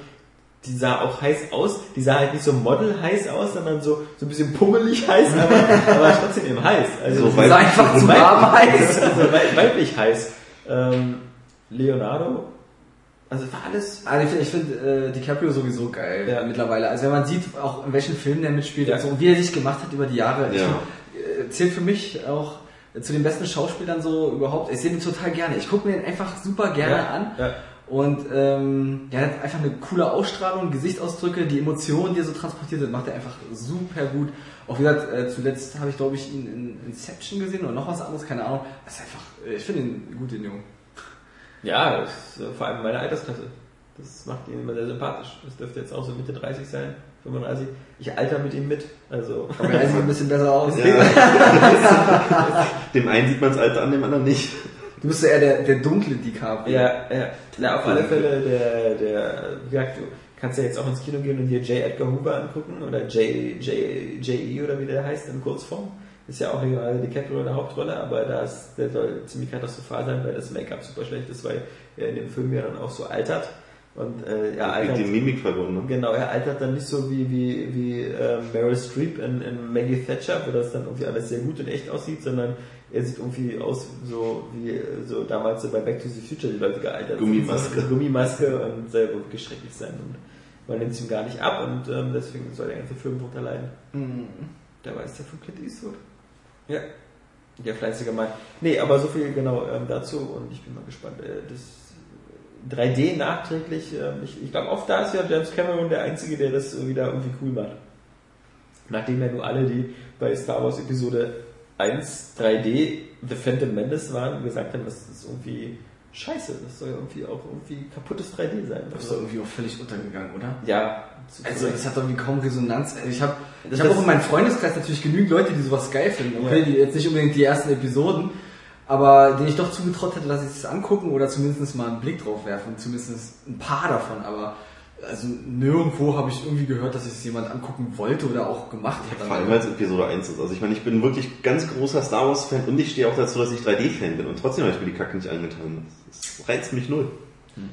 die sah auch heiß aus. Die sah halt nicht so Model heiß aus, sondern so, so ein bisschen pummelig heiß, aber, aber trotzdem eben heiß. Also So ist einfach zu warm [LAUGHS] heiß. so wei- weiblich heiß. Ähm, Leonardo, also war alles. Also ich finde ich find, äh, DiCaprio sowieso geil Ja. mittlerweile. Also wenn man sieht, auch in welchen Filmen der mitspielt Ja. und so, und wie er sich gemacht hat über die Jahre, ich, Ja. äh, zählt für mich auch zu den besten Schauspielern so überhaupt. Ich sehe den total gerne. Ich gucke mir den einfach super gerne Ja, an. Ja. Und ähm, ja, er hat einfach eine coole Ausstrahlung, Gesichtsausdrücke, die Emotionen, die er so transportiert hat, macht er einfach super gut. Auch wie gesagt, äh, zuletzt habe ich glaube ich ihn in Inception gesehen oder noch was anderes, keine Ahnung. Das ist einfach, äh, ich finde ihn gut, den Jungen. Ja, das ist äh, vor allem meine Altersklasse. Das macht ihn immer sehr sympathisch. Das dürfte jetzt auch so Mitte 30 sein, 35. Ich alter mit ihm mit. Also. Aber er sieht ein bisschen besser aus. [LAUGHS] Dem einen sieht man das Alter an, dem anderen nicht. Du bist ja eher der, der dunkle DiCaprio. Ja, ja. Na, auf alle Fälle, der, der, wie gesagt, du kannst ja jetzt auch ins Kino gehen und dir J. Edgar Hoover angucken oder J, J, J.E. oder wie der heißt in Kurzform. Ist ja auch Leonardo DiCaprio in der Hauptrolle, aber das, der soll ziemlich katastrophal sein, weil das Make-up super schlecht ist, weil er in dem Film ja dann auch so altert. Und äh, ja, Mit altert. dem Mimik verbunden. Ne? Genau, er altert dann nicht so wie, wie, wie ähm, Meryl Streep in, in Maggie Thatcher, wo das dann irgendwie alles sehr gut und echt aussieht, sondern er sieht irgendwie aus so wie äh, so damals so bei Back to the Future die Leute gealtert sind. Gummimaske. So, Gummimaske und soll wohl wirklich schrecklich sein. Und man nimmt es ihm gar nicht ab und ähm, deswegen soll der ganze Film drunter leiden. Mhm. Der weiß der von Clint Eastwood. Ja. Der fleißige Mann. Nee, aber so viel genau ähm, dazu und ich bin mal gespannt. Äh, das 3D nachträglich, ähm, ich, ich glaube, oft da ist ja James Cameron der Einzige, der das äh, wieder irgendwie cool macht. Nachdem ja nur alle, die bei Star Wars Episode 1 3D The Phantom Menace waren, gesagt haben, das ist irgendwie scheiße, das soll ja irgendwie auch irgendwie kaputtes 3D sein. Das ist doch irgendwie auch völlig untergegangen, oder? ja, Also das hat doch irgendwie kaum Resonanz. Also ich habe ich Das hab auch in meinem Freundeskreis natürlich genügend Leute, die sowas geil finden. Okay, Ja. die jetzt nicht unbedingt die ersten Episoden, aber denen ich doch zugetraut hätte, dass sie es angucken oder zumindest mal einen Blick drauf werfen. Zumindest ein paar davon, aber also nirgendwo habe ich irgendwie gehört, dass es jemand angucken wollte oder auch gemacht hat. Vor allem, weil es Episode 1 ist. Also ich meine, ich bin wirklich ganz großer Star Wars Fan und ich stehe auch dazu, dass ich 3D-Fan bin. Und trotzdem habe ich mir die Kacke nicht angetan. Das reizt mich null.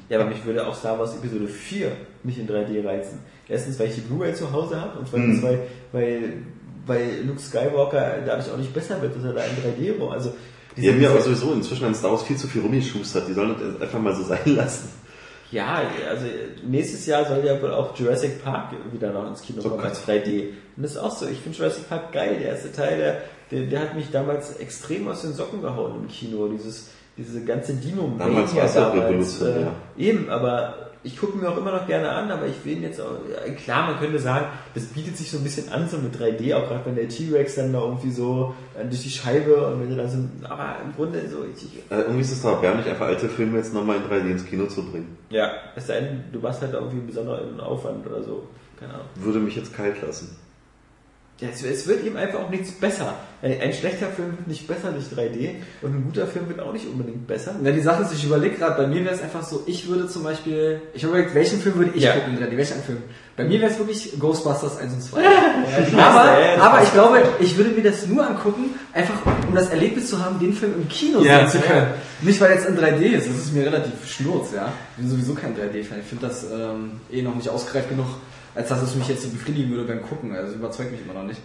Ja, aber mich würde auch Star Wars Episode 4 nicht in 3D reizen. Erstens, weil ich die Blu-ray zu Hause habe und zweitens, Mhm. weil, weil, weil Luke Skywalker dadurch auch nicht besser wird, dass er da in 3D rum. Also, Die haben ja aber sowieso inzwischen an Star Wars viel zu viel rumgeschustert. Die sollen das einfach mal so sein lassen. Ja, also nächstes Jahr soll ja wohl auch Jurassic Park wieder noch ins Kino Oh kommen als 3D. Und das ist auch so. Ich finde Jurassic Park geil. Der erste Teil, der, der, der hat mich damals extrem aus den Socken gehauen im Kino. Dieses, diese ganze dino Damals ja revolutionär. äh, Eben, aber ich gucke mir auch immer noch gerne an, aber ich will ihn jetzt auch, ja, klar, man könnte sagen, das bietet sich so ein bisschen an, so mit 3D, auch gerade wenn der T-Rex dann da irgendwie so äh, durch die Scheibe und wenn du da so, aber im Grunde so, ich, ich Äh, irgendwie ist es doch erbärmlich, einfach alte Filme jetzt nochmal in 3D ins Kino zu bringen. Ja, es sei denn, du machst halt irgendwie einen besonderen Aufwand oder so. Keine Ahnung. Würde mich jetzt kalt lassen. Ja, es, es wird eben einfach auch nichts besser. Ein, ein schlechter Film wird nicht besser durch 3D und ein guter Film wird auch nicht unbedingt besser. Na, die Sache ist, ich überlege gerade, bei mir wäre es einfach so, ich würde zum Beispiel, ich habe überlegt, welchen Film würde ich Ja. gucken, in 3D, welchen Film? Bei mir wäre es wirklich Ghostbusters 1 und 2. [LAUGHS] Ja, aber, ja, aber ich glaube, ich würde mir das nur angucken, einfach um das Erlebnis zu haben, den Film im Kino sehen zu können. Nicht weil jetzt in 3D ist, das ist mir relativ schnurz, ja. Ich bin sowieso kein 3D-Fan. Ich finde das ähm, eh noch nicht ausgereift genug, als dass es mich jetzt so befriedigen würde beim Gucken. Also überzeugt mich immer noch nicht.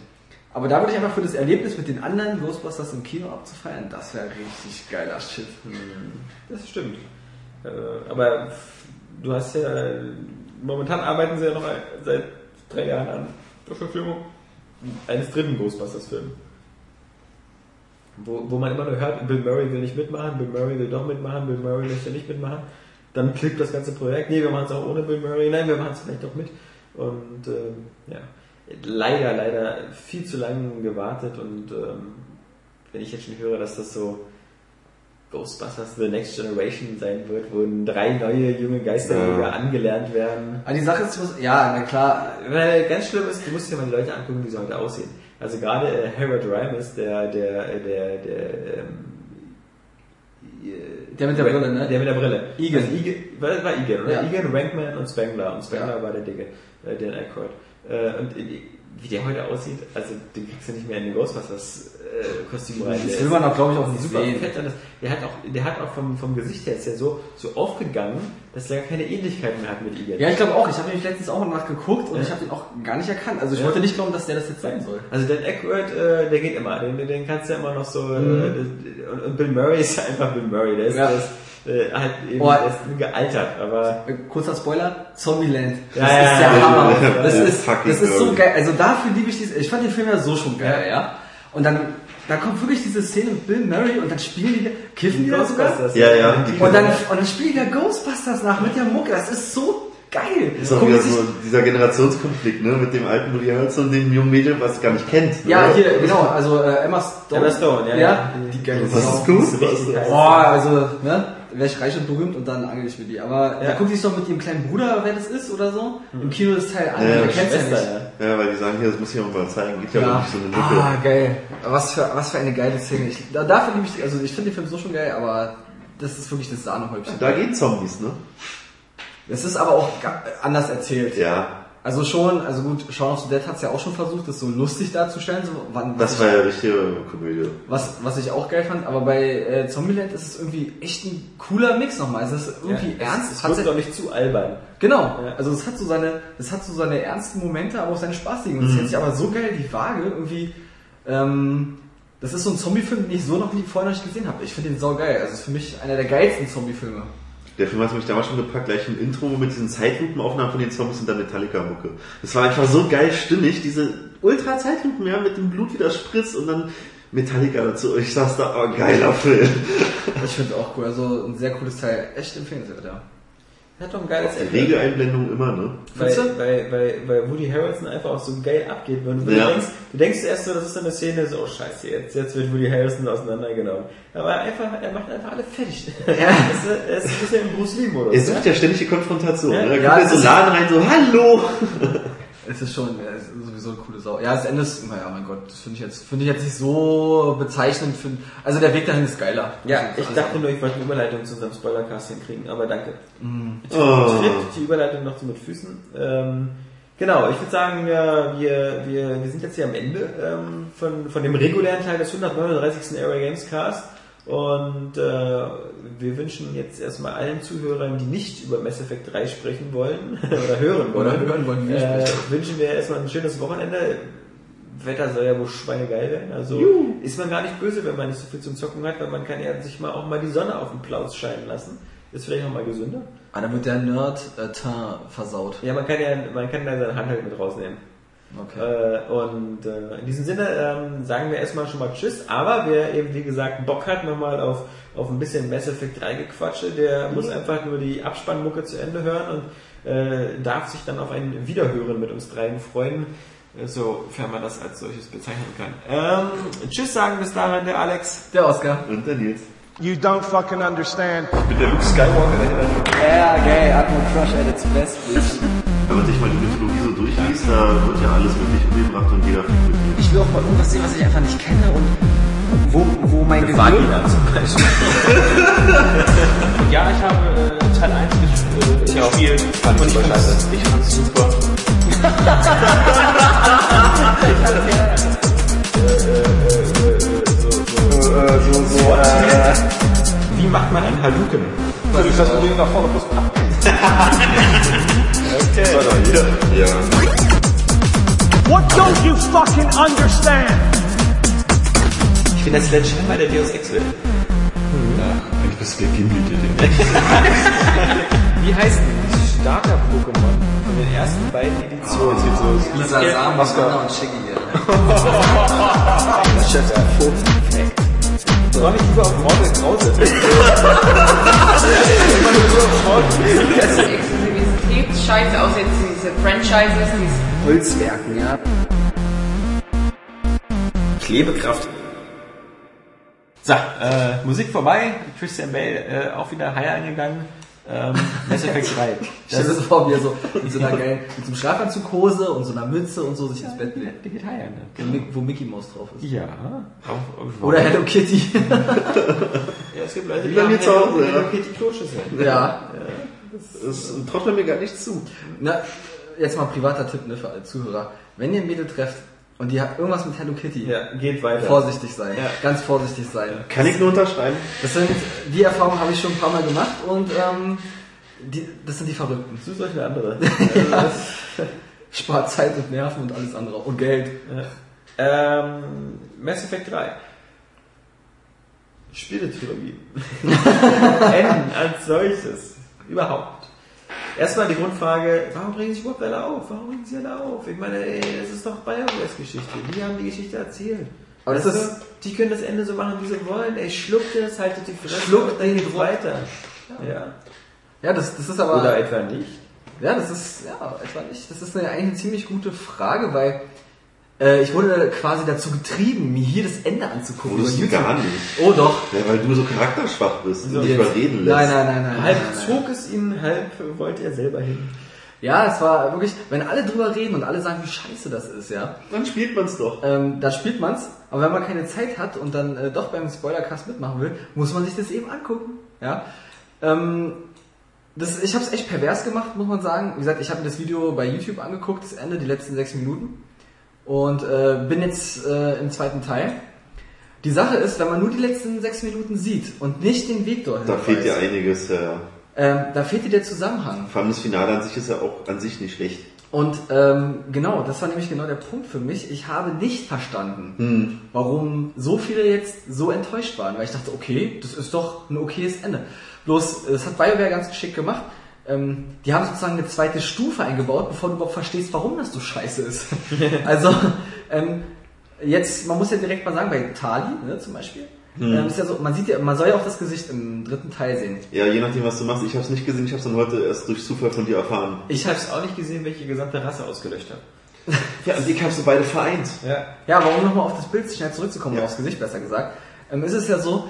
Aber da würde ich einfach für das Erlebnis mit den anderen Ghostbusters im Kino abzufeiern, das wäre richtig geiler Shit. Das stimmt. Äh, aber du hast ja, momentan arbeiten sie ja noch seit drei Jahren an der Verfilmung eines dritten Ghostbusters-Films. Wo, wo man immer nur hört, Bill Murray will nicht mitmachen, Bill Murray will doch mitmachen, Bill Murray möchte nicht mitmachen. Dann klickt das ganze Projekt, nee, wir machen es auch ohne Bill Murray, nein, wir machen es vielleicht doch mit. Und ähm, ja, leider, leider viel zu lange gewartet und ähm, wenn ich jetzt schon höre, dass das so Ghostbusters The Next Generation sein wird, wo drei neue junge Geisterjäger Ja. angelernt werden. Aber die Sache ist, was- ja, na klar, Weil ganz schlimm ist, du musst dir mal die Leute angucken, wie sie heute aussehen. Also gerade äh, Harold Ramis, der, der, äh, der, der, ähm, äh, Der mit der Brille, ne? Der mit der Brille. Egan. Also Egan war, war Egan, oder? Ja. Egan, Rankman und Spangler. Und Spangler Ja. war der Dicke, äh, Dan Aykroyd. Äh, und äh, wie der heute aussieht, also den kriegst du nicht mehr in den Ghostbusters äh, Kostüm rein. Das Der will ist- man auch, glaube ich, auch nicht super sehen. fett und das, der hat auch, der hat auch vom, vom Gesicht her ist ja so, so aufgegangen, dass er gar keine Ähnlichkeit mehr hat mit Egan. Ja, ich glaube auch. Ich habe nämlich letztens auch mal nachgeguckt und Ja. ich habe den auch gar nicht erkannt. Also ich Ja. wollte nicht glauben, dass der das jetzt sein soll. Also Dan Aykroyd, äh, der geht immer, den, den kannst du ja immer noch so, äh, und, und Bill Murray ist ja einfach Bill Murray, der ist, Ja. der ist äh, halt eben, Oh. ist nur gealtert, aber Äh, Kurzer Spoiler, Zombieland. Das Ja, ja, ist der ja, Hammer. ja, ja. Das Ja, ist, fucking das ist so geil. Also dafür liebe ich diese, ich fand den Film ja so schon geil, ja. Und dann, da kommt wirklich diese Szene mit Bill Murray und dann spielen die, kiffen die da sogar? Ja, ja, die Und dann, und dann spielen die da Ghostbusters nach mit der Mucke. Das ist so geil. Ist auch wieder so dieser Generationskonflikt, ne, mit dem alten Woody Harrelson und dem jungen Mädel, was gar nicht kennt. Ne? Ja, hier, genau, also äh, Emma Stone. Emma Stone, ja, ja. Die geile Das ist gut. ist richtig geil. Boah, also, ne? Wäre ich reich und berühmt und dann angel ich mit die. Aber da Ja. guckt sich doch mit ihrem kleinen Bruder, wer das ist oder so. Im Kino das Teil an, Ja, der ja, kennt's ja nicht. ja. Weil die sagen, hier, das muss ich auch mal zeigen. Gibt ja, Ja. wirklich so eine Lücke. Ah, geil. Was für, was für eine geile Szene. Ich, da, dafür liebe ich, also ich finde den Film so schon geil, aber das ist wirklich das Sahnehäubchen. Da gehen Zombies, ne? Es ist aber auch anders erzählt. Ja. Also schon, also gut, Shaun of the Dead hat es ja auch schon versucht, das so lustig darzustellen, so, wann, Das ich, war ja richtige Komödie. was, was ich auch geil fand, aber bei äh, Zombieland ist es irgendwie echt ein cooler Mix nochmal. Es ist irgendwie Ja, ernst, Es, es hat wird doch nicht zu albern. Genau, Ja. also es hat so seine, es hat so seine ernsten Momente, aber auch seine spaßigen. Und es hält sich aber so geil die Waage irgendwie. Ähm, das ist so ein Zombie-Film, den ich so noch nie vorher noch nicht gesehen habe. Ich finde den sau geil. Also es ist für mich einer der geilsten Zombie-Filme. Der Film hat mich damals schon gepackt, gleich im Intro mit diesen Zeitlupenaufnahmen von den Zombies und der Metallica-Mucke. Das war einfach so geil stimmig, diese Ultra-Zeitlupen, ja, mit dem Blut wieder spritzt und dann Metallica dazu. Ich saß da, oh, geiler Film. Ich finde auch cool. Also ein sehr cooles Teil. Echt empfehlenswert, ja. Hat doch ein geiles Die Ende. Regeleinblendung immer, ne? Weil, weil, weil, weil Woody Harrelson einfach auch so geil abgeht. Wenn du, Ja. denkst, du denkst erst so, das ist so eine Szene, so, oh scheiße, jetzt, jetzt wird Woody Harrelson auseinandergenommen. Aber einfach, er macht einfach alle fertig. Ja. Das [LAUGHS] ist, er ist ein bisschen im Bruce Lee-Modus. Er sucht ja ständig die Konfrontation. Ja. ne? Er Ja, kommt das so einen ist- Laden rein, so, hallo! [LAUGHS] Es ist schon es ist sowieso eine coole Sau. Ja, das Ende ist, naja, mein Gott, das finde ich jetzt, finde ich jetzt nicht so bezeichnend. Für, also der Weg dahin ist geiler. Ja, Also, ich also- dachte nur, ich wollte eine Überleitung zu unserem Spoilercast hinkriegen, aber danke. Ich Oh. tritt die Überleitung noch so mit Füßen. Ähm, genau, ich würde sagen, ja, wir, wir, wir sind jetzt hier am Ende ähm, von, von dem regulären Teil des 139. Area Games Cast Und äh, wir wünschen jetzt erstmal allen Zuhörern, die nicht über Mass Effect 3 sprechen wollen [LAUGHS] oder hören wollen, Oder hören wollen, wir äh, wünschen wir erstmal ein schönes Wochenende. Wetter soll ja wohl schweinegeil werden. Also ist man gar nicht böse, wenn man nicht so viel zum Zocken hat, weil man kann ja sich mal auch mal die Sonne auf den Plaus scheinen lassen. Ist vielleicht noch mal gesünder. Ah, dann wird der Nerd äh, Teint versaut. Ja, man kann ja, man kann da seine Hand halt mit rausnehmen. Okay. Äh, und äh, in diesem Sinne ähm, sagen wir erstmal schon mal Tschüss, aber wer eben wie gesagt Bock hat nochmal auf, auf ein bisschen Mass Effect 3 Gequatsche, der muss einfach nur die Abspannmucke zu Ende hören und äh, darf sich dann auf ein Wiederhören mit uns dreien freuen, äh, sofern man das als solches bezeichnen kann. Ähm, tschüss sagen bis dahin der Alex. Der Oscar. Und der Nils. You don't fucking understand. Mit der Luke Skywalker. Ja, gay, Atmo Crush at its best, bitch. Wenn man sich mal die Mythologie so durchliest, da wird ja alles wirklich umgebracht und jeder fliegt mit. Ich will auch mal irgendwas sehen, was ich einfach nicht kenne und wo, wo mein Gehirn... Vagina zum Beispiel. [LAUGHS] Ja, ich habe äh, Teil 1 ges- äh, gespielt. Und ich ich super fand's, scheiße. ich fand's super. [LAUGHS] Wie macht man einen Haluken? Natürlich, das Problem nach vorne plus Ja. What don't you fucking understand? Ich bin der Sledgehammer der Deus Ex will. Eigentlich bist du der Gimli, der Ding. [LAUGHS] Wie heißt denn die Starter-Pokémon von den ersten beiden Editionen? Jetzt geht's los. Lisa Ja, Sam. Anna und Shiggy. Ja. [LAUGHS] Soll ich lieber auf Mortal Krause? ganze [LAUGHS] Exklusivitätsscheiße, außer jetzt diese Franchises, diese Holzwerken, ja. Klebekraft. So, äh, Musik vorbei. Christian Bale äh, auch wieder high eingegangen. Ähm, Mass Effect 3. Ich stelle mir so vor, wie er so mit so einer geilen, mit so einem Schlafanzughose und so einer Mütze und so sich ins Bett legt. An. Wo Mick- Wo Mickey Mouse drauf ist. Ja. Auch, auch, Oder Hello Kitty. [LAUGHS] Ja, es gibt Leute, die bei haben mir zu Hause, Hello ja. Kitty Kloschüssel. ja. Das traut man mir gar nicht zu. Na, jetzt mal privater Tipp ne, für alle Zuhörer. Wenn ihr ein Mädel trefft und die hat irgendwas mit Hello Kitty, Ja, geht weiter. vorsichtig sein. Ja. Ganz vorsichtig sein. Kann ich nur unterschreiben. Das sind, die Erfahrungen habe ich schon ein paar Mal gemacht und ähm, die, das sind die Verrückten. Sucht euch eine andere. [LAUGHS] Spart Zeit und Nerven und alles andere. Und Geld. ähm, Mass Effect 3. Spieletrilogie. [LAUGHS] N als solches. Überhaupt. Erstmal die Grundfrage, warum bringen sich überhaupt alle auf? Warum bringen sie alle auf? Ich meine, ey, das ist doch BioWare's Geschichte. Die haben die Geschichte erzählt. Aber das ist- die können das Ende so machen, wie sie wollen. Ey, schluckt es, haltet die Fresse Schluckt dann geht weiter. Ja. Ja, das, das ist aber. Oder etwa nicht. Ja, das ist, ja, etwa nicht. Das ist eine, eigentlich eine ziemlich gute Frage, weil äh, ich wurde quasi dazu getrieben, mir hier das Ende anzugucken. Wurdest du gar nicht. Oh doch. Ja, weil du so charakterschwach bist und So, dich überreden lässt. Nein, nein, nein, nein. Halb nein, nein, nein. zog es ihn, halb wollte er selber hin. Ja, es war wirklich, wenn alle drüber reden und alle sagen, wie scheiße das ist, ja, Dann spielt man's doch. ähm, dann spielt man's. Aber wenn man keine Zeit hat und dann äh, doch beim Spoilercast mitmachen will, muss man sich das eben angucken. Ja. Ähm, das, ich habe es echt pervers gemacht, muss man sagen. Wie gesagt, ich habe mir das Video bei YouTube angeguckt, das Ende, die letzten sechs Minuten. Und äh, bin jetzt äh, im zweiten Teil. Die Sache ist, wenn man nur die letzten sechs Minuten sieht und nicht den Weg dorthin Da fehlt dir weiß, einiges. Ja. ähm, da fehlt dir der Zusammenhang. Vor allem das Finale an sich ist ja auch an sich nicht schlecht. Und ähm, genau, das war nämlich genau der Punkt für mich. Ich habe nicht verstanden, warum so viele jetzt so enttäuscht waren, weil ich dachte, okay, das ist doch ein okayes Ende. Bloß, das hat BioWare ganz geschickt gemacht. Ähm, die haben sozusagen eine zweite Stufe eingebaut, bevor du überhaupt verstehst, warum das so scheiße ist. [LAUGHS] also, ähm, jetzt, man muss ja direkt mal sagen, bei Tali ne, zum Beispiel, ähm, ist ja so, man sieht ja, man soll ja auch das Gesicht im dritten Teil sehen. Ja, je nachdem, was du machst. Ich habe es nicht gesehen, ich habe es dann heute erst durch Zufall von dir erfahren. Ich habe es auch nicht gesehen, welche gesamte Rasse ausgelöscht hat. [LAUGHS] Ja, und ich habe sie beide vereint. Ja. Ja, warum nochmal auf das Bild schnell zurückzukommen, Ja. aufs Gesicht besser gesagt, ähm, ist es ja so,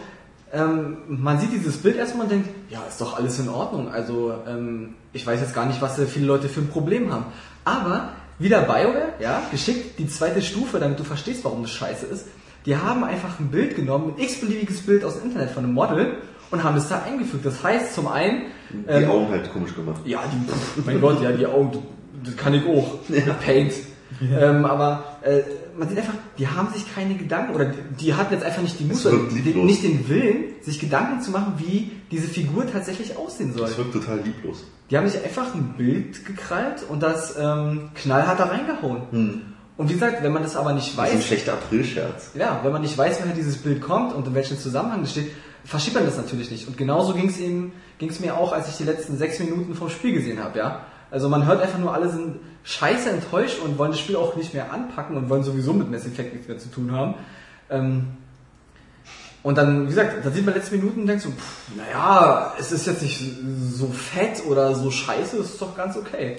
ähm, man sieht dieses Bild erstmal und denkt, ja, ist doch alles in Ordnung. Also ähm, ich weiß jetzt gar nicht, was äh, viele Leute für ein Problem haben. Aber wieder BioWare, ja, geschickt die zweite Stufe, damit du verstehst, warum das scheiße ist. Die haben einfach ein Bild genommen, ein x-beliebiges Bild aus dem Internet von einem Model und haben es da eingefügt. Das heißt zum einen, Die ähm, Augen halt komisch gemacht. ja, die, pff, mein Gott, ja, die Augen, das kann ich auch. [LAUGHS] Paint. Ähm, aber äh, man sieht einfach, die haben sich keine Gedanken oder die, hatten jetzt einfach nicht die lieblos. nicht den Willen, sich Gedanken zu machen, wie diese Figur tatsächlich aussehen soll. Das wirkt total lieblos. Die haben sich einfach ein Bild gekrallt und das ähm, knallhart da reingehauen. Und wie gesagt, wenn man das aber nicht Das ist ein weiß, schlechter Aprilscherz. ja, wenn man nicht weiß, woher dieses Bild kommt und in welchem Zusammenhang es steht, verschiebt man das natürlich nicht. Und genauso ging es ging es mir auch, als ich die letzten sechs Minuten vom Spiel gesehen habe, ja. Also man hört einfach nur, alle sind scheiße enttäuscht und wollen das Spiel auch nicht mehr anpacken und wollen sowieso mit Mass Effect nichts mehr zu tun haben. Ähm, und dann, wie gesagt, da sieht man letzte Minuten und denkt so, pff, naja, es ist jetzt nicht so fett oder so scheiße, es ist doch ganz okay.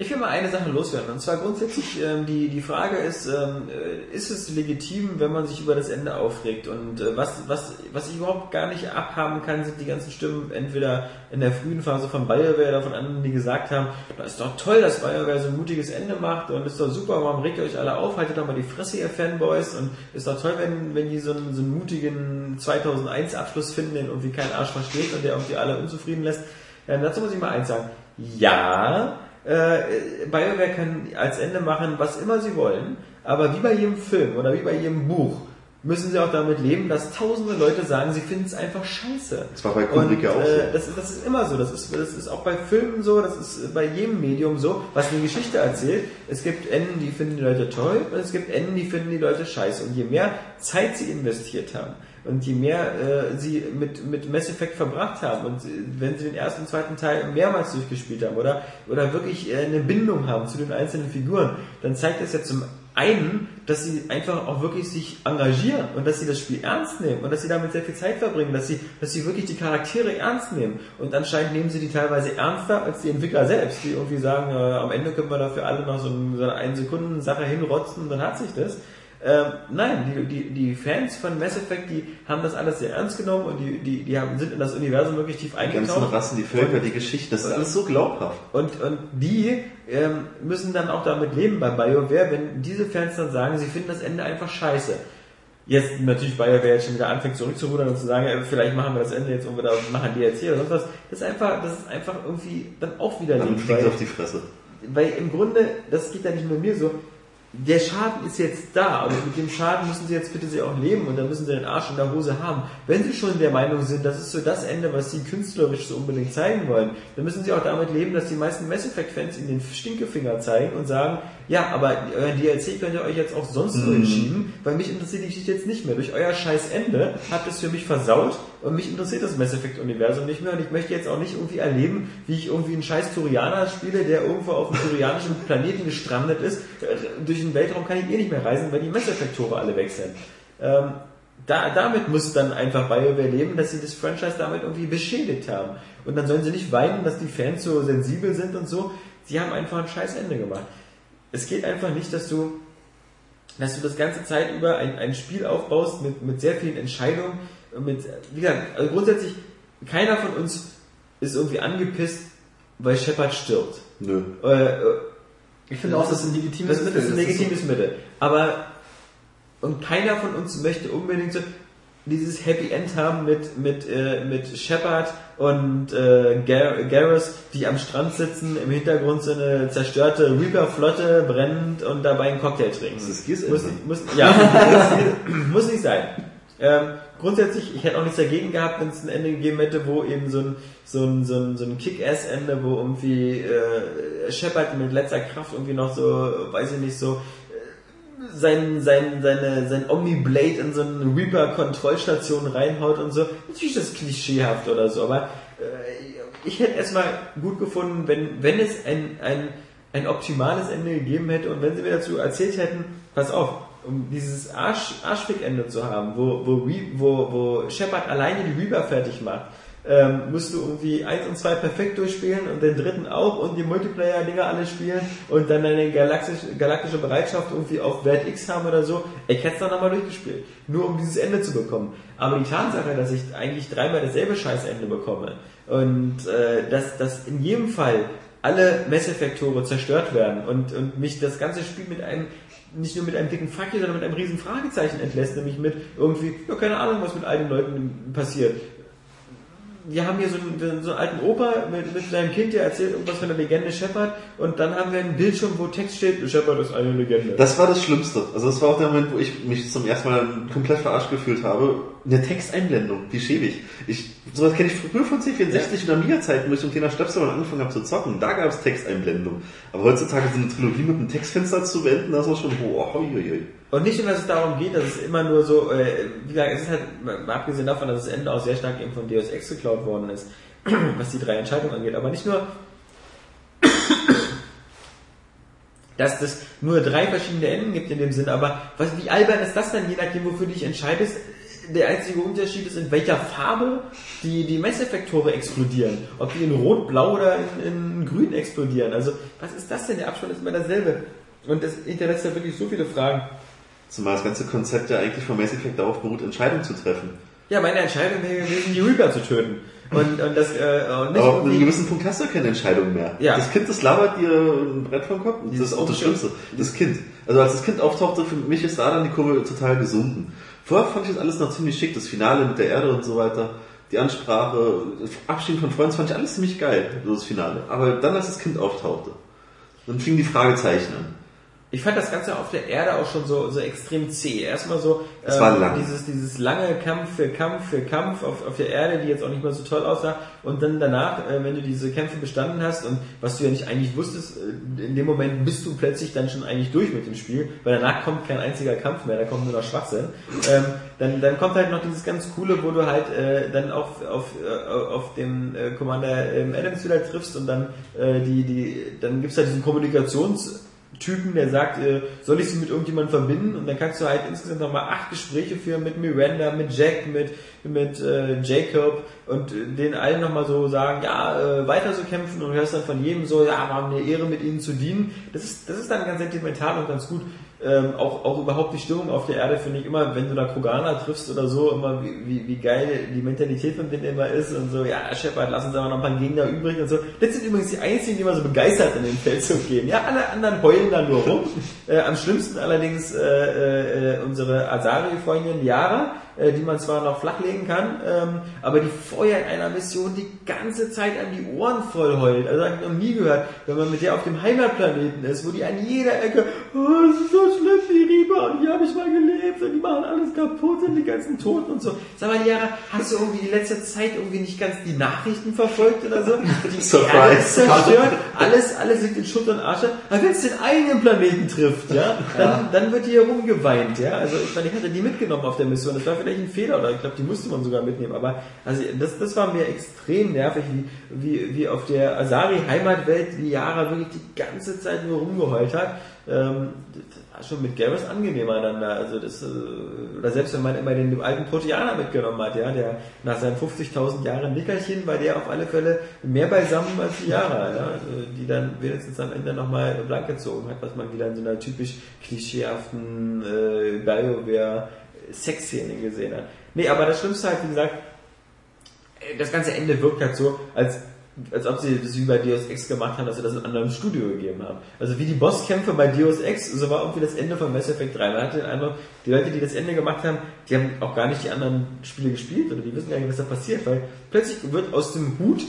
Ich will mal eine Sache loswerden. Und zwar grundsätzlich, ähm, die, die Frage ist, ähm, äh, ist es legitim, wenn man sich über das Ende aufregt? Und äh, was, was, was ich überhaupt gar nicht abhaben kann, sind die ganzen Stimmen, entweder in der frühen Phase von BioWare oder von anderen, die gesagt haben, das ist doch toll, dass BioWare so ein mutiges Ende macht und ist doch super, warum regt ihr euch alle auf, haltet doch mal die Fresse, ihr Fanboys und ist doch toll, wenn, wenn die so einen, so einen mutigen 2001 Abschluss finden, den irgendwie kein Arsch versteht und der irgendwie alle unzufrieden lässt. Ähm, dazu muss ich mal eins sagen. Ja, äh, BioWare kann als Ende machen, was immer sie wollen, aber wie bei jedem Film oder wie bei jedem Buch müssen sie auch damit leben, dass tausende Leute sagen, sie finden es einfach scheiße. Das war bei Kubrick ja auch äh, so. das, ist- das ist immer so. Das ist, das ist auch bei Filmen so, das ist bei jedem Medium so, was eine Geschichte erzählt. Es gibt Enden, die finden die Leute toll und es gibt Enden, die finden die Leute scheiße. Und je mehr Zeit sie investiert haben und je mehr äh, sie mit, mit Mass Effect verbracht haben und wenn sie den ersten und zweiten Teil mehrmals durchgespielt haben oder, oder wirklich äh, eine Bindung haben zu den einzelnen Figuren, dann zeigt es ja zum einen, dass sie einfach auch wirklich sich engagieren und dass sie das Spiel ernst nehmen und dass sie damit sehr viel Zeit verbringen, dass sie, dass sie wirklich die Charaktere ernst nehmen. Und anscheinend nehmen sie die teilweise ernster als die Entwickler selbst, die irgendwie sagen, äh, am Ende können wir dafür alle noch so, ein, so eine 1 Sekunden Sache hinrotzen und dann hat sich das. Ähm, nein, die, die, die Fans von Mass Effect, die haben das alles sehr ernst genommen und die, die, die haben, sind in das Universum wirklich tief Die ganzen eingetaucht. Rassen, die Völker, die Geschichte, das ist alles so glaubhaft. Und, und die ähm, müssen dann auch damit leben bei BioWare, wenn diese Fans dann sagen, sie finden das Ende einfach scheiße. Jetzt natürlich BioWare jetzt schon wieder anfängt zurückzurudern und zu sagen, äh, vielleicht machen wir das Ende jetzt und wir machen DLC oder sonst was. Das ist einfach, das ist einfach irgendwie dann auch wieder Dann fliegt auf die Fresse. weil im Grunde, das geht ja nicht nur mir so, der Schaden ist jetzt da und mit dem Schaden müssen sie jetzt bitte sie auch leben und dann müssen sie den Arsch in der Hose haben. Wenn sie schon der Meinung sind, das ist so das Ende, was sie künstlerisch so unbedingt zeigen wollen, dann müssen sie auch damit leben, dass die meisten Fans ihnen den Stinkefinger zeigen und sagen, ja, aber euer DLC könnt ihr euch jetzt auch sonst Mhm. so entschieden, weil mich interessiert die Geschichte jetzt nicht mehr. Durch euer scheiß Ende habt es für mich versaut und mich interessiert das Mass Effect Universum nicht mehr und ich möchte jetzt auch nicht irgendwie erleben, wie ich irgendwie einen scheiß Turianer spiele, der irgendwo auf einem turianischen [LAUGHS] Planeten gestrandet ist. Äh, Durch den Weltraum kann ich eh nicht mehr reisen, weil die Mass Effect Tore alle weg sind. Ähm, da, damit muss dann einfach BioWare leben, dass sie das Franchise damit irgendwie beschädigt haben. Und dann sollen sie nicht weinen, dass die Fans so sensibel sind und so. Sie haben einfach ein scheiß Ende gemacht. Es geht einfach nicht, dass du, dass du das ganze Zeit über ein, ein Spiel aufbaust mit, mit sehr vielen Entscheidungen. Mit, wie gesagt, also grundsätzlich, keiner von uns ist irgendwie angepisst, weil Shepard stirbt. Nö. Äh, äh, Ich finde auch, das ist ein legitimes das Mittel. ist ein Das ist legitimes Mittel. Aber und keiner von uns möchte unbedingt so dieses Happy End haben mit mit äh, mit Shepard und äh, Gar Garrus, die am Strand sitzen, im Hintergrund so eine zerstörte Reaper-Flotte brennt und dabei einen Cocktail trinken. Das ist muss, muss, ja, [LAUGHS] muss nicht sein. Ähm, grundsätzlich, ich hätte auch nichts dagegen gehabt, wenn es ein Ende gegeben hätte, wo eben so ein, so ein, so ein, so ein Kick-Ass-Ende, wo irgendwie äh, Shepard mit letzter Kraft irgendwie noch so, weiß ich nicht, so sein, sein, seine, sein Omni-Blade in so eine Reaper-Kontrollstation reinhaut und so. Natürlich ist das klischeehaft oder so, aber äh, ich hätte erstmal gut gefunden, wenn, wenn es ein, ein, ein optimales Ende gegeben hätte und wenn sie mir dazu erzählt hätten, pass auf, um dieses Arsch, Arschfick-Ende zu haben, wo, wo, wo, wo Shepard alleine die Reaper fertig macht, ähm, musst du irgendwie eins und zwei perfekt durchspielen und den dritten auch und die Multiplayer-Dinger alle spielen und dann deine galaktische, galaktische Bereitschaft irgendwie auf Wert X haben oder so. Ich hätte es dann nochmal durchgespielt. Nur um dieses Ende zu bekommen. Aber die Tatsache, dass ich eigentlich dreimal dasselbe Scheißende bekomme und äh, dass, dass in jedem Fall alle Mass zerstört werden und, und mich das ganze Spiel mit einem nicht nur mit einem dicken you, sondern mit einem riesen Fragezeichen entlässt, nämlich mit irgendwie, ja keine Ahnung, was mit all den Leuten passiert wir haben hier so einen, so einen alten Opa mit, mit seinem Kind, der erzählt irgendwas von der Legende Shepard und dann haben wir einen Bildschirm, wo Text steht, Shepard ist eine Legende. Das war das Schlimmste. Also das war auch der Moment, wo ich mich zum ersten Mal komplett verarscht gefühlt habe. Eine Texteinblendung, wie schäbig. Ich, sowas kenne ich früher von C64 und Amiga-Zeiten, wo ich ein kleiner Stöpsel angefangen habe zu zocken. Da gab es Texteinblendung. Aber heutzutage so eine Trilogie mit einem Textfenster zu beenden, das war schon, boah, hoi, hoi, hoi. Und nicht nur, dass es darum geht, dass es immer nur so, äh, wie gesagt, es ist halt, abgesehen davon, dass das Ende auch sehr stark eben von Deus Ex geklaut worden ist, [CLEARS THROAT] was die drei Entscheidungen angeht, aber nicht nur, [CLEARS THROAT] dass das nur drei verschiedene Enden gibt in dem Sinn, aber was, wie albern ist das denn, je nachdem, wofür du dich entscheidest? Der einzige Unterschied ist, in welcher Farbe die, die Mass explodieren. Ob die in Rot, Blau oder in, in Grün explodieren. Also, was ist das denn? Der Abstand ist immer derselbe. Und das hinterlässt ja wirklich so viele Fragen. Zumal das ganze Konzept ja eigentlich vom Mass Effect darauf beruht, Entscheidungen zu treffen. Ja, meine Entscheidung wäre gewesen, die Reaper zu töten. Und, und das, äh, und nicht Aber ab einem gewissen Punkt hast du keine Entscheidung mehr. Ja. Das Kind, das labert dir ein Brett vom Kopf. Das Dieses ist auch das. Schlimmste. Das Kind. Also als das Kind auftauchte, für mich ist da dann die Kurve total gesunken. Vorher fand ich das alles noch ziemlich schick. Das Finale mit der Erde und so weiter. Die Ansprache, Abschied von Freunden, fand ich alles ziemlich geil, so das Finale. Aber dann, als das Kind auftauchte, dann fingen die Fragezeichen an. Ich fand das Ganze auf der Erde auch schon so, so extrem zäh. Erstmal so ähm, dieses, dieses lange Kampf für Kampf für Kampf auf, auf der Erde, die jetzt auch nicht mehr so toll aussah. Und dann danach, äh, wenn du diese Kämpfe bestanden hast und was du ja nicht eigentlich wusstest, äh, in dem Moment bist du plötzlich dann schon eigentlich durch mit dem Spiel, weil danach kommt kein einziger Kampf mehr, da kommt nur noch Schwachsinn. Ähm, dann, dann kommt halt noch dieses ganz coole, wo du halt äh, dann auch auf, äh, auf dem äh, Commander ähm, Adams wieder triffst und dann äh, die, die, dann gibt's halt diesen Kommunikations Typen, der sagt, äh, soll ich sie mit irgendjemandem verbinden? Und dann kannst du halt insgesamt nochmal acht Gespräche führen mit Miranda, mit Jack, mit, mit äh, Jacob und äh, denen allen nochmal so sagen, ja, äh, weiter so kämpfen und hörst dann von jedem so, ja, wir haben eine Ehre, mit ihnen zu dienen. Das ist, das ist dann ganz sentimental und ganz gut. Ähm, auch, auch überhaupt die Stimmung auf der Erde finde ich immer, wenn du da Kroganer triffst oder so, immer wie, wie, wie geil die Mentalität von denen immer ist und so, ja, Shepard, lass uns aber noch ein paar Gegner übrig und so. Das sind übrigens die einzigen, die immer so begeistert in den Feldzug gehen. Ja, alle anderen heulen da nur rum. [LAUGHS] Äh, am schlimmsten allerdings äh, äh, unsere Asari-Freundin Yara, äh, die man zwar noch flachlegen kann, ähm, aber die vorher in einer Mission die ganze Zeit an die Ohren voll heult. Also habe ich noch nie gehört, wenn man mit der auf dem Heimatplaneten ist, wo die an jeder Ecke, oh, es ist so schlimm, die Reaper, und hier habe ich mal gelebt, und die machen alles kaputt, und die ganzen Toten und so. Sag mal, Yara, hast du irgendwie die letzte Zeit irgendwie nicht ganz die Nachrichten verfolgt oder so? Die Surprise. Ist zerstört, alles, alles liegt in Schutt und Asche. Aber wenn es den eigenen Planeten trifft, ja, dann, dann wird hier rumgeweint, ja. Also ich meine, ich hatte die mitgenommen auf der Mission. Das war vielleicht ein Fehler oder ich glaube, die musste man sogar mitnehmen. Aber also das, das war mir extrem nervig, wie, wie, wie auf der Asari-Heimatwelt die wirklich die ganze Zeit nur rumgeheult hat. Ähm, das war schon mit Garrus angenehmer da. Also das, äh, oder selbst wenn man immer den alten Proteaner mitgenommen hat, ja, der nach seinen 50.000 Jahren Nickerchen war der auf alle Fälle mehr beisammen als die ja, also die dann wenigstens am Ende nochmal blank gezogen hat, was man wieder in so einer typisch klischeehaften äh, BioWare Sexszene gesehen hat. Nee, aber das Schlimmste halt, wie gesagt, äh, das ganze Ende wirkt halt so, als als ob sie das wie bei Deus Ex gemacht haben, dass sie das in einem anderen Studio gegeben haben. Also wie die Bosskämpfe bei Deus Ex, so war irgendwie das Ende von Mass Effect 3. Man hatte den Eindruck, die Leute, die das Ende gemacht haben, die haben auch gar nicht die anderen Spiele gespielt oder die wissen gar nicht, was da passiert, weil plötzlich wird aus dem Hut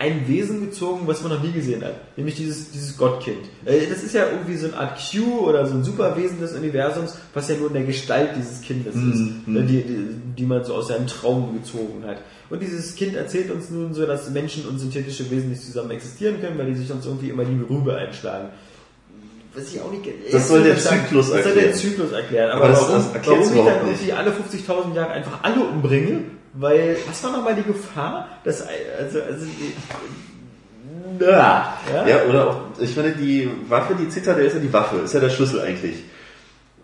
ein Wesen gezogen, was man noch nie gesehen hat. Nämlich dieses, dieses Gottkind. Äh, Das ist ja irgendwie so eine Art Q oder so ein Superwesen des Universums, was ja nur in der Gestalt dieses Kindes ist, Mhm. die, die, die man so aus seinem Traum gezogen hat. Und dieses Kind erzählt uns nun so, dass Menschen und synthetische Wesen nicht zusammen existieren können, weil die sich uns irgendwie immer die Rübe einschlagen. Was ich auch nicht Das soll der verstanden- Zyklus Das soll der erklären. Zyklus erklären. Aber, Aber das- warum, das warum ich dann nicht. irgendwie alle 50.000 Jahre einfach alle umbringe? Weil, was war nochmal die Gefahr? Dass, also, also, die- ja, ja? Ja, oder auch, ich meine, die Waffe, die Zitadelle ist ja die Waffe, ist ja der Schlüssel eigentlich.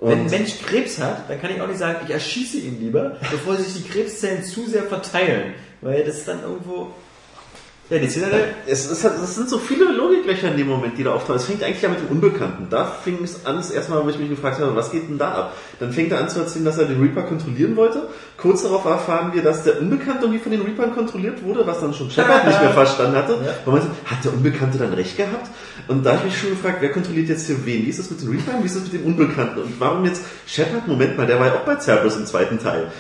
Wenn ein Und Mensch Krebs hat, dann kann ich auch nicht sagen, ich erschieße ihn lieber, bevor sich die Krebszellen zu sehr verteilen. Weil das dann irgendwo. Ja, die Zitadelle. es, ist halt, es sind so viele Logiklöcher in dem Moment, die da auftauchen. Es fängt eigentlich ja mit dem Unbekannten. Da fing es an, das erste Mal, wo ich mich gefragt habe, was geht denn da ab? Dann fängt er an zu erzählen, dass er den Reaper kontrollieren wollte. Kurz darauf erfahren wir, dass der Unbekannte irgendwie von den Reapern kontrolliert wurde, was dann schon Shepard [LAUGHS] nicht mehr verstanden hatte. Und man so, hat der Unbekannte dann recht gehabt? Und da habe ich mich schon gefragt, wer kontrolliert jetzt hier wen? Wie ist das mit den Reapern? Wie ist das mit dem Unbekannten? Und warum jetzt Shepard? Moment mal, der war ja auch bei Cerberus im zweiten Teil.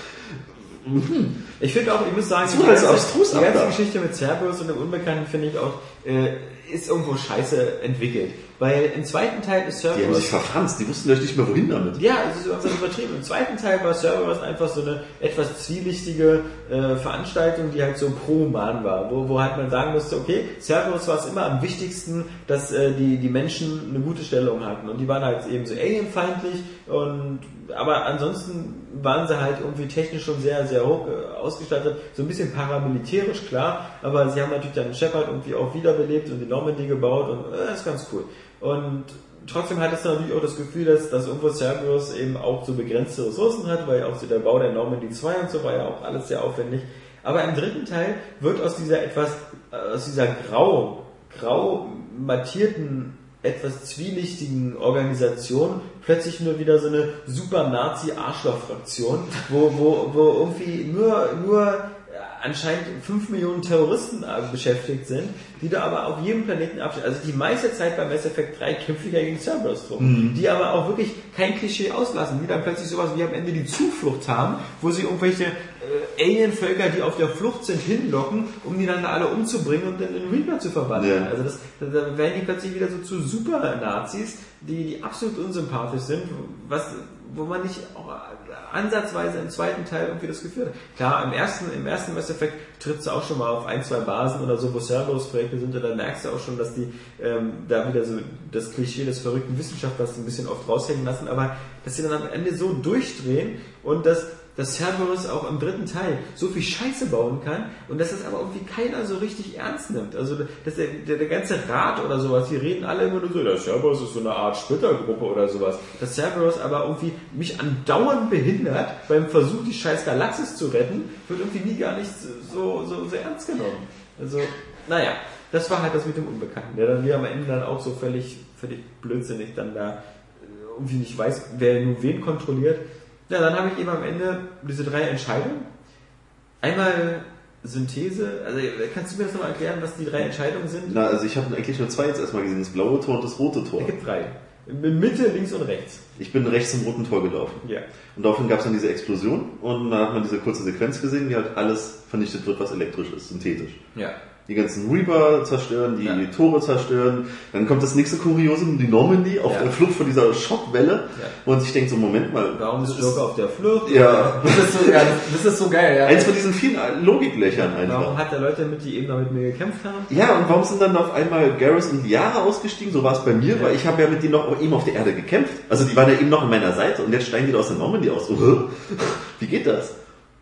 Ich finde auch, ich muss sagen, halt so abstrus die ganze. Geschichte mit Cerberus und dem Unbekannten finde ich auch, äh, ist irgendwo scheiße entwickelt. Weil im zweiten Teil ist Die haben sich verfranst, die wussten gleich nicht mehr wohin damit. ja, es ist nicht übertrieben. Im zweiten Teil war Cerberus einfach so eine etwas zwielichtige äh, Veranstaltung, die halt so pro-human war, wo, wo halt man sagen musste, okay, Cerberus war es immer am wichtigsten, dass äh, die, die Menschen eine gute Stellung hatten und die waren halt eben so alienfeindlich und aber ansonsten waren sie halt irgendwie technisch schon sehr, sehr hoch äh, ausgestattet, so ein bisschen paramilitärisch, klar, aber sie haben natürlich dann Shepard irgendwie auch wiederbelebt und Normandy gebaut und äh, ist ganz cool. Und trotzdem hat es natürlich auch das Gefühl, dass, dass irgendwo Cerberus eben auch so begrenzte Ressourcen hat, weil auch so der Bau der Normandy 2 und so war ja auch alles sehr aufwendig. Aber im dritten Teil wird aus dieser etwas, äh, aus dieser grau, grau mattierten, etwas zwielichtigen Organisation plötzlich nur wieder so eine super Nazi-Arschloch-Fraktion, wo, wo, wo irgendwie nur, nur anscheinend 5 Millionen Terroristen äh, beschäftigt sind, die da aber auf jedem Planeten abstehen. Also die meiste Zeit bei Mass Effect 3 kämpfen die ja gegen Cerberus drum, die aber auch wirklich kein Klischee auslassen, die dann plötzlich sowas wie am Ende die Zuflucht haben, wo sie irgendwelche äh, Alien-Völker, die auf der Flucht sind, hinlocken, um die dann da alle umzubringen und dann in Reaper zu verwandeln. Ja. Also das, da da werden die plötzlich wieder so zu Super-Nazis, die, die absolut unsympathisch sind, was, wo man nicht auch ansatzweise im zweiten Teil irgendwie das Gefühl hat. Klar, im ersten, im ersten Mass Effect trittst du auch schon mal auf ein, zwei Basen oder so, wo Cerberus-Projekte sind, und dann merkst du auch schon, dass die ähm, da wieder so das Klischee des verrückten Wissenschaftlers ein bisschen oft raushängen lassen, aber dass sie dann am Ende so durchdrehen und dass dass Cerberus auch im dritten Teil so viel Scheiße bauen kann und dass das aber irgendwie keiner so richtig ernst nimmt. Also dass der, der, der ganze Rat oder sowas, die reden alle immer nur so, der Cerberus ist so eine Art Splittergruppe oder sowas. Dass Cerberus aber irgendwie mich andauernd behindert beim Versuch, die scheiß Galaxis zu retten, wird irgendwie nie gar nicht so, so, so ernst genommen. Also, naja, das war halt das mit dem Unbekannten, der dann wieder am Ende dann auch so völlig, völlig blödsinnig dann da irgendwie nicht weiß, wer nun wen kontrolliert. Ja, dann habe ich eben am Ende diese drei Entscheidungen. Einmal Synthese, also kannst du mir das nochmal erklären, was die drei Entscheidungen sind? Na, also ich habe eigentlich nur zwei jetzt erstmal gesehen, das blaue Tor und das rote Tor. Es gibt drei. In Mitte, links und rechts. Ich bin rechts zum roten Tor gelaufen. Ja. Und daraufhin gab es dann diese Explosion und dann hat man diese kurze Sequenz gesehen, wie halt alles vernichtet wird, was elektrisch ist, synthetisch. Ja. Die ganzen Reaper zerstören, die Ja. Tore zerstören. Dann kommt das nächste Kuriosum, die Normandy auf Ja. der Flucht von dieser Schockwelle. Ja. Wo man sich denkt, so Moment mal. Warum ist Joker auf der Flucht? Ja, Das ist so, ja, das ist so geil, ja. eins von diesen vielen Logiklöchern einfach. Warum hat er Leute mit, die eben noch mit mir gekämpft haben? Ja, und warum sind dann auf einmal Garrus und Liara ausgestiegen? So war es bei mir, weil ich habe ja mit denen noch eben auf der Erde gekämpft. Also die waren ja eben noch an meiner Seite und jetzt steigen die da aus der Normandy aus. [LAUGHS] Wie geht das?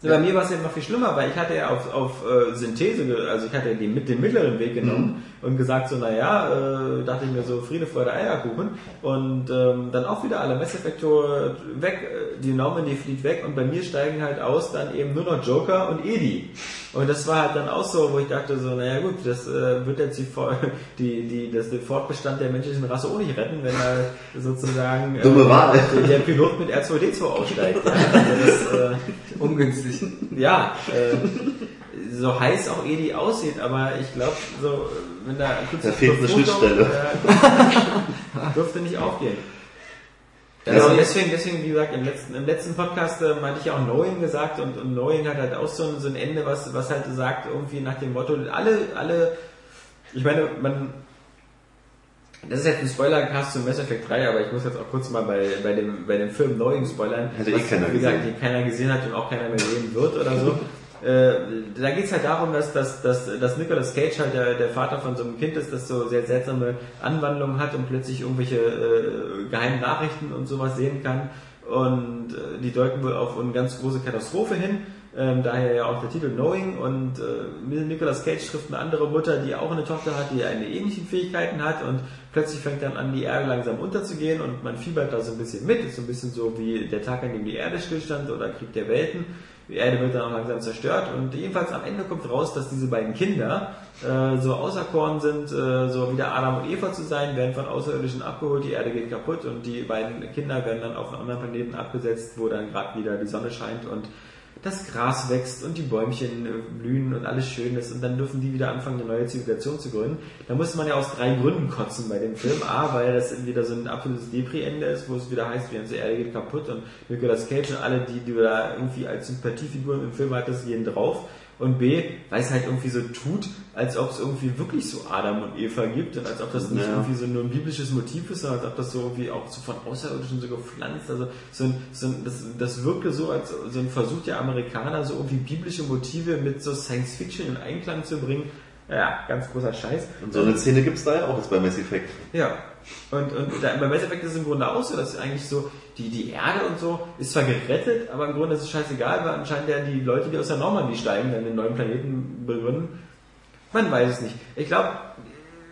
Bei mir war es ja noch viel schlimmer, weil ich hatte ja auf, auf äh, Synthese, also ich hatte ja den, mit den mittleren Weg genommen und gesagt so, naja, äh, dachte ich mir so, Friede, Freude, Eierkuchen und ähm, dann auch wieder alle Tore weg, äh, die Normandy flieht weg und bei mir steigen halt aus dann eben nur noch Joker und Edi. Und das war halt dann auch so, wo ich dachte so, naja gut, das äh, wird jetzt die, [LAUGHS] die, die, das, den Fortbestand der menschlichen Rasse auch nicht retten, wenn er sozusagen äh, der, der Pilot mit R2D2 aussteigt. [LAUGHS] Ja, also das, äh, Ungünstig. ja, äh, so heiß auch Edi aussieht, aber ich glaube, so, wenn da kurz Da fehlt eine Schnittstelle. Äh, [LAUGHS] dürfte nicht aufgehen. Ja. also deswegen, deswegen, wie gesagt, im letzten, im letzten Podcast äh, meinte ich ja auch Knowing gesagt und, und Knowing hat halt auch so ein, so ein Ende, was, was halt sagt, irgendwie nach dem Motto, alle, alle, ich meine, man, das ist jetzt ein Spoilercast zu Mass Effect 3, aber ich muss jetzt auch kurz mal bei, bei, dem, bei dem Film Knowing spoilern. Ja eh keiner wie gesagt, gesehen. keiner gesehen hat und auch keiner mehr sehen wird oder so. [LAUGHS] Äh, da geht's halt darum, dass, dass, dass, dass Nicolas Cage halt der, der Vater von so einem Kind ist, das so sehr seltsame Anwandlungen hat und plötzlich irgendwelche äh, geheimen Nachrichten und sowas sehen kann. Und äh, die deuten wohl auf eine ganz große Katastrophe hin. Ähm, daher ja auch der Titel Knowing und äh, Nicolas Cage trifft eine andere Mutter, die auch eine Tochter hat, die eine ähnliche Fähigkeiten hat und plötzlich fängt dann an, die Erde langsam unterzugehen und man fiebert da so ein bisschen mit. Ist so ein bisschen so wie der Tag, an dem die Erde stillstand oder Krieg der Welten. Die Erde wird dann auch langsam zerstört und jedenfalls am Ende kommt raus, dass diese beiden Kinder äh, so auserkoren sind, äh, so wie der Adam und Eva zu sein, werden von Außerirdischen abgeholt, die Erde geht kaputt und die beiden Kinder werden dann auf einen anderen Planeten abgesetzt, wo dann gerade wieder die Sonne scheint und das Gras wächst und die Bäumchen äh, blühen und alles schön ist und dann dürfen die wieder anfangen, eine neue Zivilisation zu gründen. Da musste man ja aus drei Gründen kotzen bei dem Film. A, weil das wieder so ein absolutes Depri-Ende ist, wo es wieder heißt, die ganze Erde geht kaputt und Nicolas Cage und alle, die, die du da irgendwie als Sympathiefiguren im Film hattest, gehen drauf. Und B, weil es halt irgendwie so tut, als ob es irgendwie wirklich so Adam und Eva gibt und als ob das nicht Ja. irgendwie so nur ein biblisches Motiv ist, sondern als ob das so irgendwie auch so von Außerirdischen so gepflanzt, also so ein, so ein, das, das wirkte so als so ein Versuch der Amerikaner, so irgendwie biblische Motive mit so Science Fiction in Einklang zu bringen. Ja, ganz großer Scheiß. Und so eine Szene gibt's da ja auch jetzt bei Mass Effect. Ja. Und, und da, bei Mass Effect ist es im Grunde auch so, dass eigentlich so die, die Erde und so ist zwar gerettet, aber im Grunde ist es scheißegal, weil anscheinend ja die Leute, die aus der Normandie steigen, dann den neuen Planeten begründen. Man weiß es nicht. Ich glaube,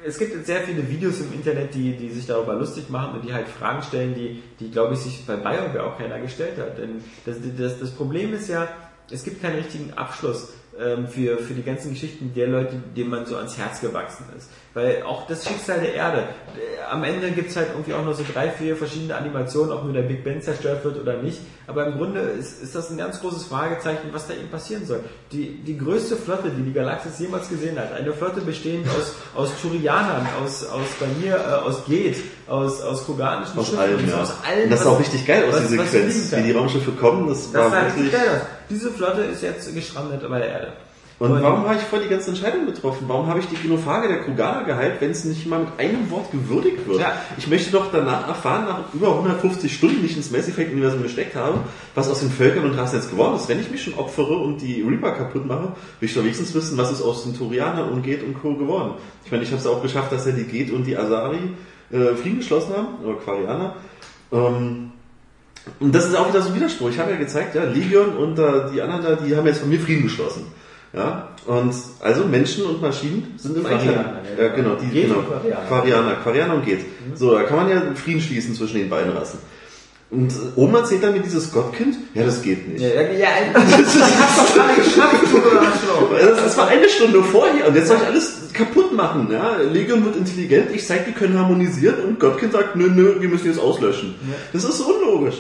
es gibt jetzt sehr viele Videos im Internet, die, die sich darüber lustig machen und die halt Fragen stellen, die, die glaube ich, sich bei BioWare auch keiner gestellt hat. Denn das, das, das Problem ist ja, es gibt keinen richtigen Abschluss ähm, für, für die ganzen Geschichten der Leute, denen man so ans Herz gewachsen ist. Weil auch das Schicksal der Erde, äh, am Ende gibt's halt irgendwie auch nur so drei, vier verschiedene Animationen, ob nur der Big Ben zerstört wird oder nicht. Aber im Grunde ist, ist das ein ganz großes Fragezeichen, was da eben passieren soll. Die, die größte Flotte, die die Galaxis jemals gesehen hat, eine Flotte bestehend aus, aus Turianern, aus, aus bei mir, äh, aus Geth, aus, aus koganischen Aus Schiffen, allem, ja. aus allem, das sah auch richtig geil aus, was- die Sequenz. Wie die Raumschiffe kommen, das, Das war wirklich... Diese Flotte ist jetzt gestrandet bei der Erde. Und warum habe ich vor die ganze Entscheidung getroffen? Warum habe ich die Genophage der Kugana geheilt, wenn es nicht mal mit einem Wort gewürdigt wird? Ja. Ich möchte doch danach erfahren, nach über 150 Stunden, die ich ins Mass Effect-Universum gesteckt habe, was aus den Völkern und Rassen jetzt geworden ist. Wenn ich mich schon opfere und die Reaper kaputt mache, will ich doch wenigstens wissen, was ist aus den Turianern und Geht und Co. geworden. Ich meine, ich habe es auch geschafft, dass ja die Geht und die Asari äh, Frieden geschlossen haben, oder Quarianer. Ähm, und das ist auch wieder so ein Widerspruch. Ich habe ja gezeigt, ja, Legion und äh, die anderen da, die haben jetzt von mir Frieden geschlossen. Ja, und also Menschen und Maschinen sind im Einklang. Ja, ja. genau, die Geht genau. und Quarianer. Quarianer, Quarianer und geht. So, da kann man ja Frieden schließen zwischen den beiden Rassen. Und Oma erzählt dann mir dieses Gottkind, ja, das geht nicht. Ja, ja, ja, [LAUGHS] doch gerade geschafft, du Arschloch. Das, das war eine Stunde vorher und jetzt soll ich alles kaputt machen. Ja? Legion wird intelligent, ich zeig, die können harmonisieren und Gottkind sagt, nö, nö, wir müssen jetzt auslöschen. Das ist so unlogisch.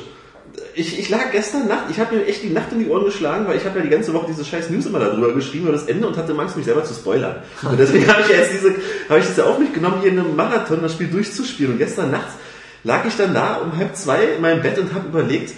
Ich, ich lag gestern Nacht, ich habe mir echt die Nacht in die Ohren geschlagen, weil ich habe ja die ganze Woche diese scheiß News immer darüber geschrieben über das Ende und hatte Angst, mich selber zu spoilern. Und deswegen habe ich jetzt diese, habe ich das ja auf mich genommen, hier in einem Marathon das Spiel durchzuspielen. Und gestern Nachts lag ich dann da um halb zwei in meinem Bett und habe überlegt,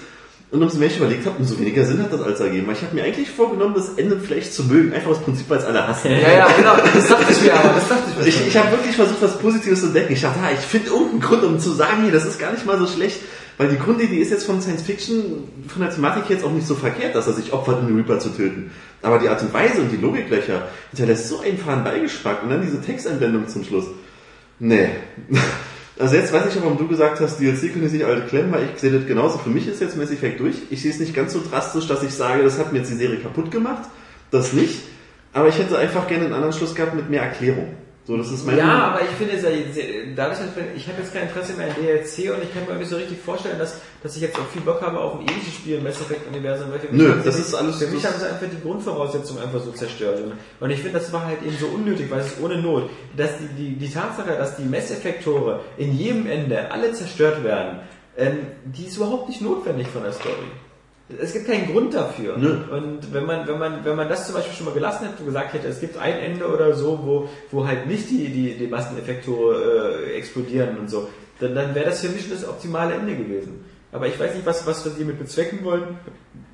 und umso mehr ich überlegt habe, umso weniger Sinn hat das als ergeben. Weil ich habe mir eigentlich vorgenommen, das Ende vielleicht zu mögen. Einfach aus Prinzip, weil es alle hassen. Ja, ja, genau. Das dachte ich mir aber. Das dachte ich mir. Ich, ich habe wirklich versucht, was Positives zu entdecken. Ich dachte, ah, ich finde irgendeinen Grund, um zu sagen, hier, das ist gar nicht mal so schlecht. Weil die Grundidee ist jetzt von Science Fiction, von der Thematik jetzt auch nicht so verkehrt, dass er sich opfert, um den Reaper zu töten. Aber die Art und Weise und die Logiklöcher hinterlässt so einen fahren Beigeschmack und dann diese Texteinblendung zum Schluss. Nee. [LAUGHS] Also jetzt weiß ich auch, warum du gesagt hast, DLC können sich alle klemmen, weil ich sehe das genauso. Für mich ist jetzt Mass Effect durch. Ich sehe es nicht ganz so drastisch, dass ich sage, das hat mir jetzt die Serie kaputt gemacht. Das nicht. Aber ich hätte einfach gerne einen anderen Schluss gehabt mit mehr Erklärung. So, das ist mein Ja, aber ich finde, jetzt- dadurch, ich, ich habe jetzt kein Interesse mehr an DLC und ich kann mir nicht so richtig vorstellen, dass, dass ich jetzt auch viel Bock habe auf ein ähnliches Spiel im Mass Effect Universum. Weil für mich Nö, haben sie das ist alles- Für mich haben sie einfach die Grundvoraussetzungen einfach so zerstört. Und, und ich finde, das war halt eben so unnötig, weil es ist ohne Not, dass die, die, die Tatsache, dass die Mass Effect Tore in jedem Ende alle zerstört werden, ähm, die ist überhaupt nicht notwendig von der Story. Es gibt keinen Grund dafür. Nö. Und wenn man, wenn man, wenn man das zum Beispiel schon mal gelassen hätte und gesagt hätte, es gibt ein Ende oder so, wo, wo halt nicht die, die, die Masseneffekte äh, explodieren und so, dann, dann wäre das für mich schon das optimale Ende gewesen. Aber ich weiß nicht, was, was wir damit bezwecken wollen,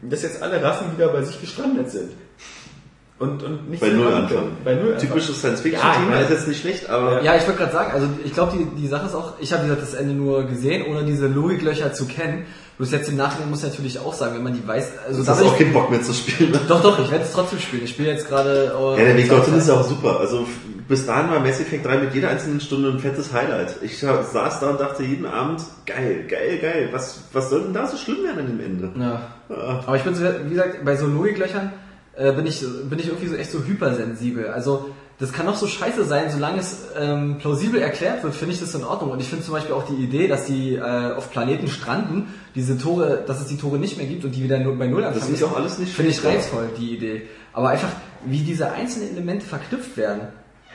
dass jetzt alle Rassen wieder bei sich gestrandet sind. Und, und nicht Bei Null anfangen. Bei Null anfangen. Typisches Ja, ich Science-Fiction-Thema meine- ist jetzt nicht schlecht, aber Ja, ich wollte gerade sagen, also ich glaube, die, die Sache ist auch, ich habe gesagt das Ende nur gesehen, ohne diese Logiklöcher zu kennen. Bloß jetzt im Nachhinein muss ich natürlich auch sagen, wenn man die weiß, also das da ist auch ich, kein Bock mehr zu spielen. ne? [LAUGHS] doch, doch, ich werde es trotzdem spielen. Ich spiele jetzt gerade. Äh, Ja, der Weg dorthin ist ja auch super. Also bis dahin war Mass Effect 3 mit jeder einzelnen Stunde ein fettes Highlight. Ich sa- saß da und dachte jeden Abend, geil, geil, geil. Was, was soll denn da so schlimm werden an dem Ende? Ja. Ja. Aber ich bin so, wie gesagt, bei so Logiklöchern äh, bin ich bin ich irgendwie so echt so hypersensibel. Also das kann doch so scheiße sein, solange es ähm, plausibel erklärt wird, finde ich das in Ordnung. Und ich finde zum Beispiel auch die Idee, dass die äh, auf Planeten stranden, diese Tore, dass es die Tore nicht mehr gibt und die wieder nur bei Null anfangen. ist auch alles nicht Finde ich reizvoll, die Idee. Aber einfach, wie diese einzelnen Elemente verknüpft werden,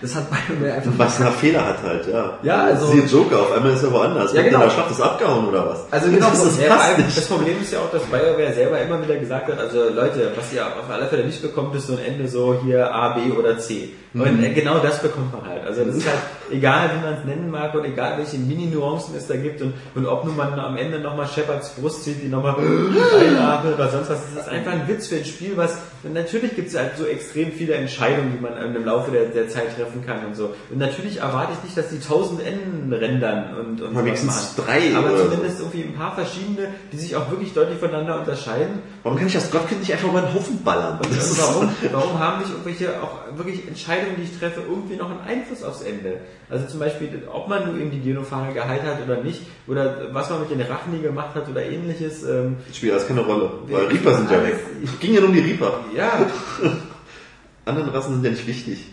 Das hat [LAUGHS] BioWare einfach Was nach Fehler hat halt, ja. Ja, also- Siehe Joker, auf einmal ist er woanders. Ja, genau. der Schlacht ist abgehauen oder was? Also genau, das, das passt allem, nicht. das Problem ist ja auch, dass BioWare selber immer wieder gesagt hat, also Leute, was ihr auf alle Fälle nicht bekommt, ist so ein Ende so hier A, B oder C. Und Mhm. äh, genau das bekommt man halt. Also das ist halt egal, wie man es nennen mag und egal, welche Mini-Nuancen es da gibt und, und ob nun man am Ende nochmal Shepards Brust sieht, die nochmal einatmet oder sonst was. Das ist einfach ein Witz für ein Spiel, was natürlich gibt es halt so extrem viele Entscheidungen, die man im Laufe der, der Zeit treffen kann und so. Und natürlich erwarte ich nicht, dass die tausend Enden rendern und, und Mal wenigstens drei Aber zumindest irgendwie ein paar verschiedene, die sich auch wirklich deutlich voneinander unterscheiden. Warum kann ich das Gottkind nicht einfach mal einen Haufen ballern? Warum, warum haben nicht irgendwelche auch wirklich Entscheidungen, die ich treffe, irgendwie noch einen Einfluss aufs Ende? Also zum Beispiel, ob man nun eben die Genofahne geheilt hat oder nicht, oder was man mit den Rachen gemacht hat oder ähnliches. Ähm, Spielt alles keine Rolle. Weil Reaper sind ja weg. Ging ja nur um die Reaper. ja, [LAUGHS] Andere Rassen sind ja nicht wichtig.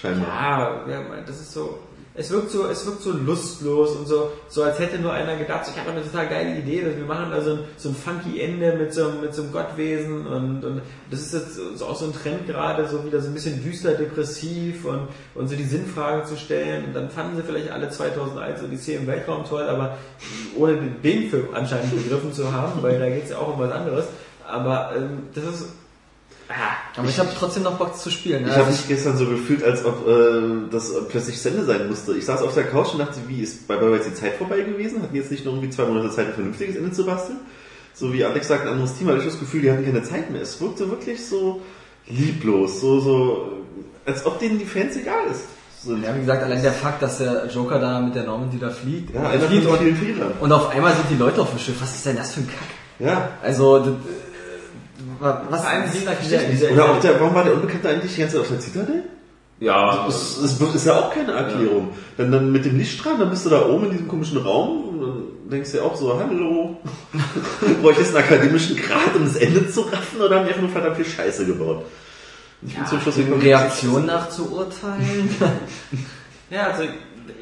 Scheinbar. ja, das ist so. Es wirkt so, es wirkt so lustlos und so, so als hätte nur einer gedacht, ich habe eine total geile Idee, dass wir machen also ein, so ein funky Ende mit so, mit so einem Gottwesen und, und das ist jetzt so auch so ein Trend gerade, so wieder so ein bisschen düster, depressiv und, und so die Sinnfrage zu stellen und dann fanden sie vielleicht alle 2001 Odyssee im Weltraum toll, aber ohne den Film anscheinend begriffen zu haben, weil da geht es ja auch um was anderes, aber ähm, das ist, Aber ich habe trotzdem noch Bock zu spielen. Ich ne? habe Also mich gestern so gefühlt, als ob äh, das plötzlich zu Ende sein musste. Ich saß auf der Couch und dachte, wie ist bei BioWare jetzt die Zeit vorbei gewesen? Hatten die jetzt nicht noch irgendwie zwei Monate Zeit, ein vernünftiges Ende zu basteln? So wie Alex sagt, ein anderes Team, hatte ich das Gefühl, die hatten keine Zeit mehr. Es wirkte wirklich so lieblos, so, so, als ob denen die Fans egal ist. So, Ja, wie gesagt, allein der Fakt, dass der Joker da mit der Normandy da fliegt. ja, einer fliegt von und, vielen Fehlern. und auf einmal sind die Leute auf dem Schiff. Was ist denn das für ein Kack? Ja. Also, das, was ist dieser, dieser, Oder auch der, warum war der Unbekannte eigentlich die ganze Zeit auf der Zitadelle? ja, Das, das ist ja auch keine Erklärung. Dann, dann mit dem Lichtstrahl, dann bist du da oben in diesem komischen Raum und dann denkst du dir auch so, hallo, [LAUGHS] brauche ich jetzt einen akademischen Grad, um das Ende zu raffen oder haben die einfach nur verdammt viel Scheiße gebaut? Ich bin zum Schluss gekommen, Reaktion nach zu urteilen. [LAUGHS] Ja, also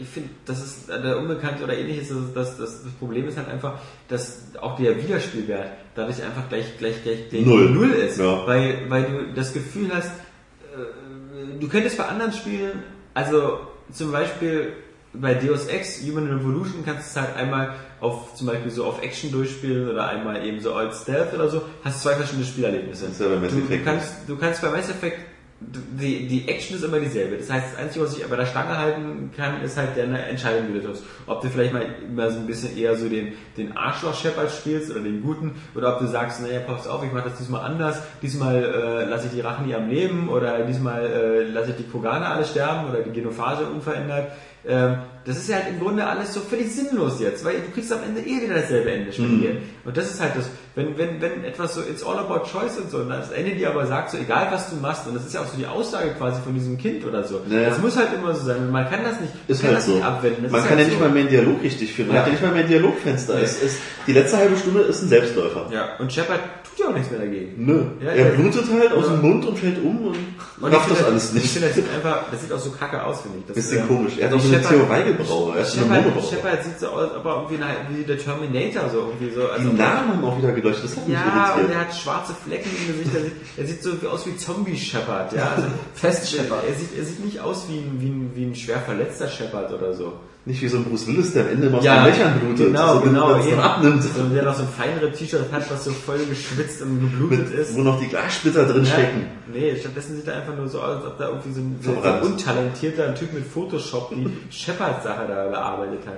ich finde, das ist der Unbekannte oder ähnliches, das, das, das, Problem ist halt einfach, dass auch der Wiederspielwert dadurch einfach gleich, gleich, gleich, gleich Null. Null ist. Ja. Weil, weil du das Gefühl hast, äh, du könntest bei anderen Spielen, also zum Beispiel bei Deus Ex, Human Revolution kannst du es halt einmal auf zum Beispiel so auf Action durchspielen oder einmal eben so als Stealth oder so, hast zwei verschiedene Spielerlebnisse. Das ist ja bei Mass du, du, Effect kannst, du kannst bei Mass Effect die, die Action ist immer dieselbe. Das heißt, das Einzige, was ich bei der Stange halten kann, ist halt deine Entscheidung, die du triffst. Ob du vielleicht mal immer so ein bisschen eher so den, den Arschloch-Shepard spielst oder den guten, oder ob du sagst, naja, pass auf, ich mache das diesmal anders. Diesmal äh, lasse ich die Rachen nie am Leben oder diesmal äh, lasse ich die Koganer alle sterben oder die Genophage unverändert. Ähm, das ist ja halt im Grunde alles so völlig sinnlos jetzt, weil du kriegst am Ende eh wieder dasselbe Ende spendiert. Und das ist halt das, wenn, wenn, wenn etwas so, it's all about choice und so, und das Ende dir aber sagt, so egal was du machst, und das ist ja auch so die Aussage quasi von diesem Kind oder so. Ja. Das muss halt immer so sein, man kann das nicht, Ist kann halt das so. nicht abwenden. Das Man kann halt ja nicht so. mal mehr einen Dialog richtig führen. Man Ja. hat ja nicht mal mehr ein Dialogfenster. Nee. Es ist, die letzte halbe Stunde ist ein Selbstläufer. Ja, und Shepard tut ja auch nichts mehr dagegen. Nö. Ja, er blutet halt aus dem Mund und fällt um und, Und rafft ich das finde, alles Ich nicht. finde, das sieht einfach, das sieht auch so kacke aus, finde ich. Das, Bisschen ähm, komisch. Er hat auch die so eine Theo Weigelbraue. Er ist eine Shepard, Monobraue. Shepard sieht so aus, aber irgendwie eine- wie der Terminator, so irgendwie so. Also Die Namen haben auch wieder geleuchtet. Das hat mich Ja, und irritiert. er hat schwarze Flecken im Gesicht. Er sieht, er sieht so aus wie Zombie Shepard. Ja, also, [LAUGHS] Fest Shepard. Er sieht, er sieht nicht aus wie ein, wie ein, wie ein schwer verletzter Shepard oder so. Nicht wie so ein Bruce Willis, der am Ende immer aus den Löchern blutet. Genau, so, genau. eben. dann abnimmt. So, der noch so ein feinere T-Shirt hat, was so voll geschwitzt und geblutet Mit, ist. wo noch die Glassplitter drin Ja, stecken. nee, stattdessen sieht er einfach nur so aus, als ob da irgendwie so ein, so ein untalentierter Typ mit Photoshop die [LAUGHS] Shepard-Sache da bearbeitet hat.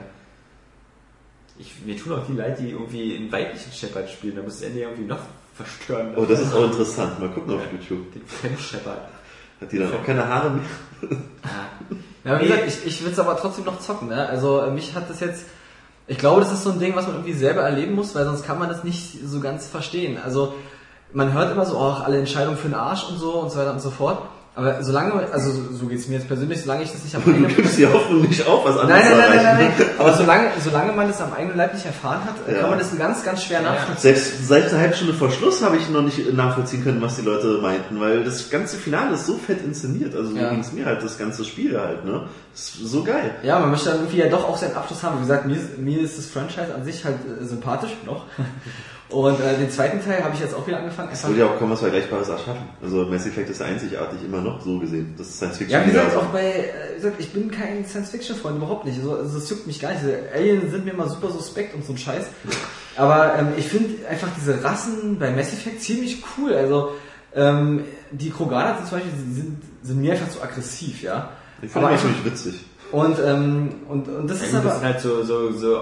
Ich, mir tun auch die leid, die irgendwie einen weiblichen Shepard spielen, da muss das Ende irgendwie noch verstören. Oh, das ist auch interessant. Mal gucken auf YouTube. Den Femme-Shepard. Hat die dann auch keine Haare mehr? Ja, wie gesagt, ich, ich will es aber trotzdem noch zocken. Ne? Also äh, mich hat das jetzt... Ich glaube, das ist so ein Ding, was man irgendwie selber erleben muss, weil sonst kann man das nicht so ganz verstehen. Also man hört immer so, oh, alle Entscheidungen für den Arsch und so und so weiter und so fort. Aber solange, also so- geht's mir jetzt persönlich, solange ich das nicht am Du eigenen gibst die Hoffnung nicht auf, was anderes Nein, nein, nein, nein, erreichen. nein, nein. Aber solange, solange man das am eigenen Leib nicht erfahren hat, Ja. kann man das ganz, ganz schwer nachvollziehen. Selbst seit einer halben Stunde vor Schluss habe ich noch nicht nachvollziehen können, was die Leute meinten, weil das ganze Finale ist so fett inszeniert. Also so Ja. ging es mir halt, das ganze Spiel halt, ne? Das ist so geil. Ja, man möchte dann irgendwie ja doch auch seinen Abschluss haben. Wie gesagt, mir, ist- mir ist das Franchise an sich halt äh, sympathisch, noch. [LAUGHS] Und äh, den zweiten Teil habe ich jetzt auch wieder angefangen. Es würde ja auch kaum was Vergleichbares erschaffen. Also Mass Effect ist einzigartig immer noch so gesehen. Das ist Science Fiction. ja, wie gesagt, auch bei, äh, wie gesagt, ich bin kein Science-Fiction-Freund, überhaupt nicht. Also, also das juckt mich gar nicht. Diese Aliens sind mir mal super suspekt und so ein Scheiß. Aber ähm, ich finde einfach diese Rassen bei Mass Effect ziemlich cool. Also ähm, die Kroganer sind zum Beispiel sind, sind mir einfach zu aggressiv, ja. Ich finde aber das ziemlich witzig. und, ähm, und, und das ist aber... das sind halt so, so, so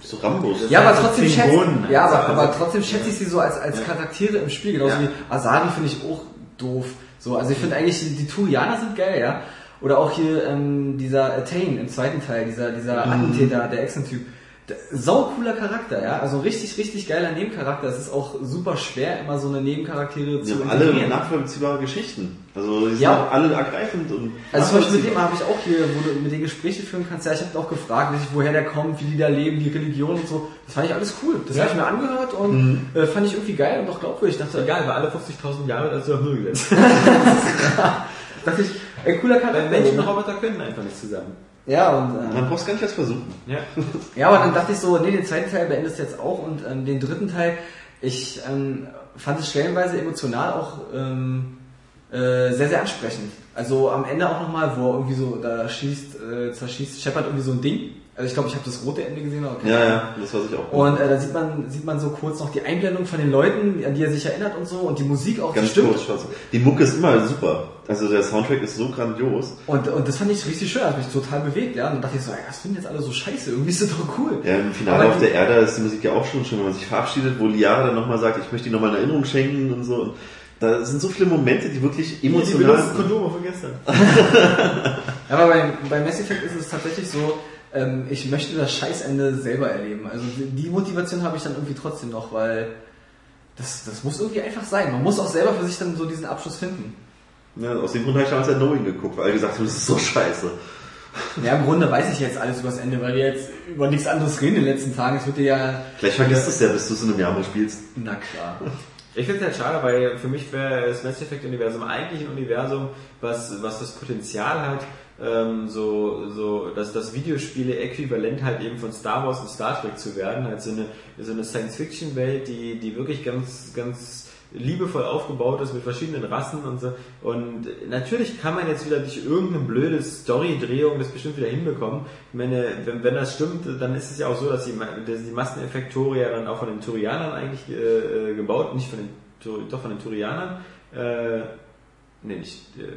So Rambos. Ja, aber Also trotzdem schätze Klingonen, ja, aber, also- aber trotzdem schätze ich sie so als, als Charaktere im Spiel, genauso Ja. wie Asari finde ich auch doof. So, also ich finde eigentlich die, die Turianer sind geil, ja. Oder auch hier ähm, dieser Attain im zweiten Teil, dieser dieser Mhm. Attentäter, der Echsen-Typ. Sau cooler Charakter, ja. Also richtig, richtig geiler Nebencharakter. Es ist auch super schwer, immer so eine Nebencharaktere zu haben alle nachvollziehbare Geschichten. Also die sind Ja. auch alle ergreifend und Also zum Beispiel mit dem habe ich auch hier, wo du mit denen Gespräche führen kannst, ja, ich habe auch gefragt, woher der kommt, wie die da leben, die Religion und so. Das fand ich alles cool. Das Ja. habe ich mir angehört und äh, fand ich irgendwie geil und auch glaubwürdig. Ich dachte, Egal, weil alle 50.000 Jahre [LAUGHS] das ist ja null gesetzt. dachte ich, ey, cooler Charakter. Weil Menschen und? Roboter können einfach nicht zusammen. Ja, und äh, Man braucht gar nicht erst versuchen. Ja. [LAUGHS] ja, aber dann dachte ich so, nee, den zweiten Teil beendest du jetzt auch und ähm, den dritten Teil, ich ähm, fand es stellenweise emotional auch ähm, äh, sehr, sehr ansprechend. Also am Ende auch nochmal, wo er irgendwie so, da schießt, äh, zerschießt Shepard irgendwie so ein Ding. Also ich glaube, ich habe das rote Ende gesehen, aber keine Ja, Ahnung. ja, das weiß ich auch. Und äh, da sieht man, sieht man so kurz noch die Einblendung von den Leuten, an die er sich erinnert und so und die Musik auch, die Ganz stimmt. kurz. Die Mucke ist immer super. Also der Soundtrack ist so grandios. Und, und das fand ich richtig schön, hat mich total bewegt, ja. Und dann dachte ich so, ey, das finden jetzt alle so scheiße, irgendwie ist das doch cool. Ja, im Finale Aber auf die- der Erde ist die Musik ja auch schon schön, wenn man sich verabschiedet, wo Liara dann nochmal sagt, ich möchte dir nochmal eine Erinnerung schenken und so. Und da sind so viele Momente, die wirklich Die emotional benutzen Kondome von gestern. [LAUGHS] Ja, aber bei, bei Mass Effect ist es tatsächlich so, ähm, ich möchte das Scheißende selber erleben. Also die Motivation habe ich dann irgendwie trotzdem noch, weil das, das muss irgendwie einfach sein. Man muss auch selber für sich dann so diesen Abschluss finden. Ja, aus dem Grund habe ich damals ja Knowing geguckt, weil alle gesagt haben, das ist so scheiße. Ja, im Grunde weiß ich jetzt alles übers Ende, weil wir jetzt über nichts anderes reden in den letzten Tagen. Es wird dir ja... Vielleicht vergisst du es ja, bis du es in einem Jahr mal spielst. Na klar. Ich finde es halt schade, weil für mich wäre das Mass Effect Universum eigentlich ein Universum, was, was das Potenzial hat, ähm, so, so, dass das Videospiele äquivalent halt eben von Star Wars und Star Trek zu werden, halt so eine, so eine Science-Fiction-Welt, die, die wirklich ganz, ganz liebevoll aufgebaut ist mit verschiedenen Rassen und so. Und natürlich kann man jetzt wieder durch irgendeine blöde Story-Drehung das bestimmt wieder hinbekommen. Ich meine, wenn, wenn das stimmt, dann ist es ja auch so, dass die, dass die Masseneffektore ja dann auch von den Turianern eigentlich äh, äh, gebaut, nicht von den, doch von den Turianern, äh, nee, nicht, äh,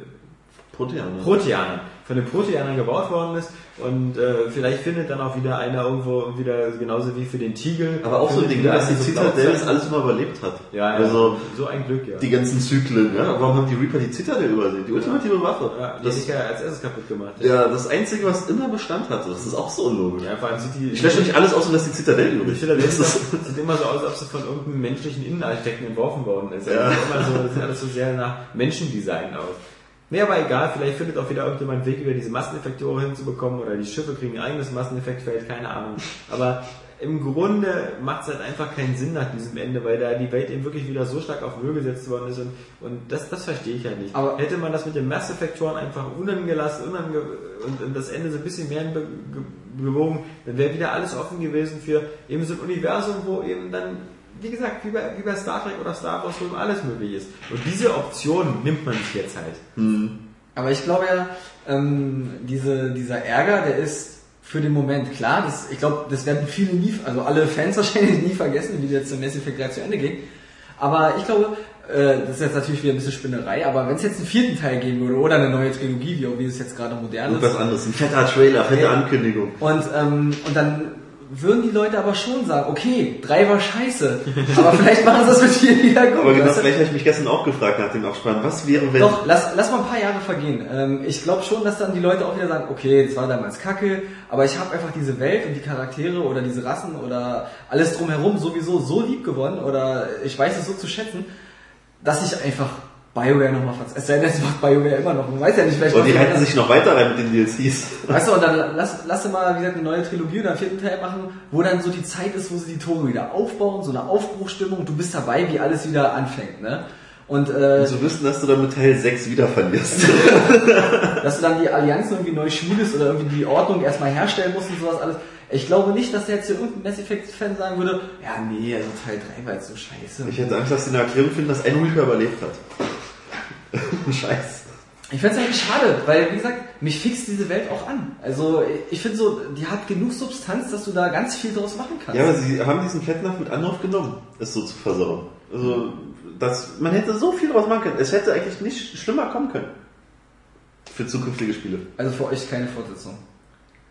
Proteaner. Proteanern, von den Proteanern gebaut worden ist und äh, vielleicht findet dann auch wieder einer irgendwo wieder genauso wie für den Tiegel. Aber auch so ein Ding, dass die einer so Citadel Blauzeichen. das alles immer überlebt hat. Ja, ja, Also so ein Glück, ja. die ganzen Zyklen, ja. Warum haben die Reaper die Citadel übersehen? Die ultimative Waffe. ja, die das, ich ja als erstes kaputt gemacht. ja, das Einzige, was immer Bestand hatte. Das ist auch so unlogisch. Ja, vor allem sieht die. Ich lösche nicht alles aus und lasse die Citadel Die übrig. Citadel Das ist, sieht immer so aus, als ob sie von irgendeinem menschlichen Innenarchitekten entworfen worden ist. Also Ja. immer so, das sieht alles so sehr nach Menschendesign aus. Nee, aber egal, vielleicht findet auch wieder irgendjemand einen Weg, über diese Masseneffektoren hinzubekommen oder die Schiffe kriegen ein eigenes Masseneffektfeld, keine Ahnung. Aber im Grunde macht es halt einfach keinen Sinn nach diesem Ende, weil da die Welt eben wirklich wieder so stark auf Müll gesetzt worden ist und, und das, das verstehe ich halt nicht. Aber- Hätte man das mit den Masseffektoren einfach unangelassen unange und, und das Ende so ein bisschen mehr gewogen, dann wäre wieder alles offen gewesen für eben so ein Universum, wo eben dann, wie gesagt, wie bei, wie bei Star Trek oder Star Wars, wo eben alles möglich ist. Und diese Option nimmt man sich jetzt halt. Aber ich glaube ja, ähm, diese, dieser Ärger, der ist für den Moment klar. Das, ich glaube, das werden viele nie, also alle Fans [LAUGHS] wahrscheinlich nie vergessen, wie jetzt der Mass Effect 3 zu Ende ging. Aber ich glaube, äh, das ist jetzt natürlich wieder ein bisschen Spinnerei, aber wenn es jetzt einen vierten Teil geben würde oder eine neue Trilogie, wie, wie es jetzt gerade modern ist, irgendwas anderes. Ein fetter Trailer, fette. Ankündigung. Und, ähm, und dann würden die Leute aber schon sagen, okay, drei war scheiße, aber vielleicht machen sie das mit vier wieder gut. Aber genau gleich habe ich mich gestern auch gefragt nach dem Abspann. Was wäre, wenn... Doch, lass, lass mal ein paar Jahre vergehen. Ähm, ich glaube schon, dass dann die Leute auch wieder sagen, okay, das war damals kacke, aber ich habe einfach diese Welt und die Charaktere oder diese Rassen oder alles drumherum sowieso so lieb gewonnen oder ich weiß es so zu schätzen, dass ich einfach BioWare nochmal verz... Es sei denn, es macht BioWare immer noch. Man weiß ja nicht, vielleicht... Und die halten sich noch weiter rein mit den DLCs. Weißt du, und dann lass, lass mal, wie gesagt, eine neue Trilogie oder einen vierten Teil machen, wo dann so die Zeit ist, wo sie die Tore wieder aufbauen, so eine Aufbruchstimmung, du bist dabei, wie alles wieder anfängt, ne? Und äh, Und zu wissen, dass du dann mit Teil 6 wieder verlierst. [LAUGHS] dass du dann die Allianz irgendwie neu schulst oder irgendwie die Ordnung erstmal herstellen musst und sowas alles. Ich glaube nicht, dass jetzt hier irgendein Mass Effect-Fan sagen würde, ja nee, also Teil 3 war jetzt so scheiße. Ich hätte Angst, dass sie eine Erklärung finden, dass ein Reaper überlebt hat. [LAUGHS] Scheiß. Ich find's eigentlich schade, weil wie gesagt, mich fixt diese Welt auch an. Also ich finde so, die hat genug Substanz, dass du da ganz viel draus machen kannst. Ja, aber sie haben diesen Fettnapf mit Anlauf genommen, es so zu versauen. Also, das, man hätte so viel draus machen können. Es hätte eigentlich nicht schlimmer kommen können. Für zukünftige Spiele. Also für euch keine Fortsetzung.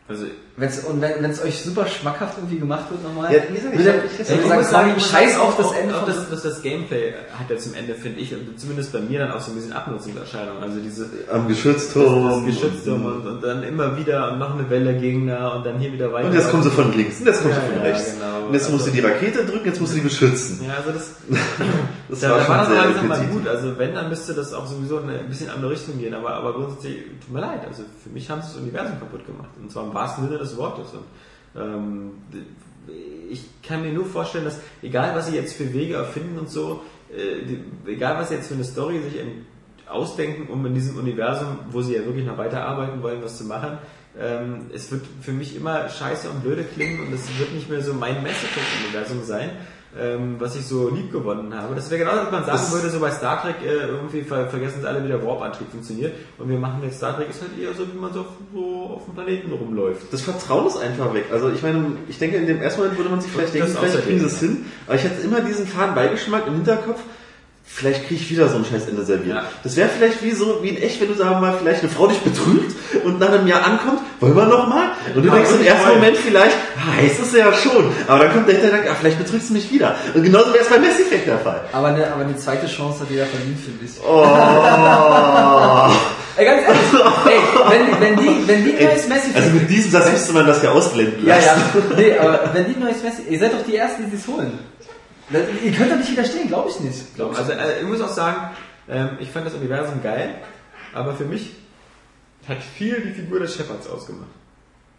Also, Wenn's, und wenn es euch super schmackhaft irgendwie gemacht wird nochmal, Ja, wie gesagt, ich würde ich- ich, würde ich sagen, scheiß auf das Ende auch von das, das, das Gameplay hat ja zum Ende, finde ich, und zumindest bei mir dann auch so ein bisschen Abnutzungserscheinung. Also diese Am das, Geschützturm. das Geschützturm und, und dann immer wieder und noch eine Welle Gegner und dann hier wieder weiter. Und jetzt kommen sie von links und jetzt kommen Ja, sie von ja, rechts. genau. Und jetzt musst du Also- die Rakete drücken, jetzt musst du die beschützen. Ja, also das, [LAUGHS] Das da, war da schon war das sehr langsam mal gut. Also wenn, dann müsste das auch sowieso in eine, ein bisschen andere Richtung gehen. Aber, aber grundsätzlich, tut mir leid. Also für mich haben sie das Universum kaputt gemacht. Und zwar im wahrsten Sinne des Wortes. Und, ähm, ich kann mir nur vorstellen, dass egal was sie jetzt für Wege erfinden und so, äh, die, egal was sie jetzt für eine Story sich ausdenken, um in diesem Universum, wo sie ja wirklich noch weiterarbeiten wollen, was zu machen, ähm, es wird für mich immer scheiße und blöde klingen und es wird nicht mehr so mein Mass Effect-Universum sein, ähm, was ich so lieb gewonnen habe. Das wäre genau, was man sagen Das- würde, so bei Star Trek äh, irgendwie ver vergessen sie alle, wie der Warp-Antrieb funktioniert und wir machen jetzt Star Trek ist halt eher so, wie man so auf, so auf dem Planeten rumläuft. Das Vertrauen ist einfach weg. Also ich meine, ich denke, in dem ersten Moment würde man sich vielleicht denken, vielleicht kriegen sie es hin. Aber ich hätte immer diesen faden Beigeschmack im Hinterkopf. Vielleicht kriege ich wieder so ein scheiß Ende serviert. Ja. Das wäre vielleicht wie so, wie in echt, wenn du sagen wir mal, vielleicht eine Frau dich betrügt und nach einem Jahr ankommt, wollen wir noch mal? Und du Ja, denkst im ersten Moment vielleicht, ah, heißt es ja schon. Aber dann kommt der Hintergedanke, ah, vielleicht betrügst du mich wieder. Und genauso wäre es bei Mass Effect der Fall. Aber eine, aber eine zweite Chance hat jeder verdient, finde ich. Oh. [LAUGHS] Ey, ganz ehrlich, ey, wenn, wenn die, wenn die neues Mass Effect Also mit diesem Satz müsste man das ja ausblenden Ja, lassen. ja. Nee, aber wenn die neues Messi, ihr seid doch die Ersten, die es holen. Ihr könnt doch nicht widerstehen, glaube ich nicht. Glaub ich. Also äh, ich muss auch sagen, ähm, ich fand das Universum geil, aber für mich hat viel die Figur des Shepards ausgemacht.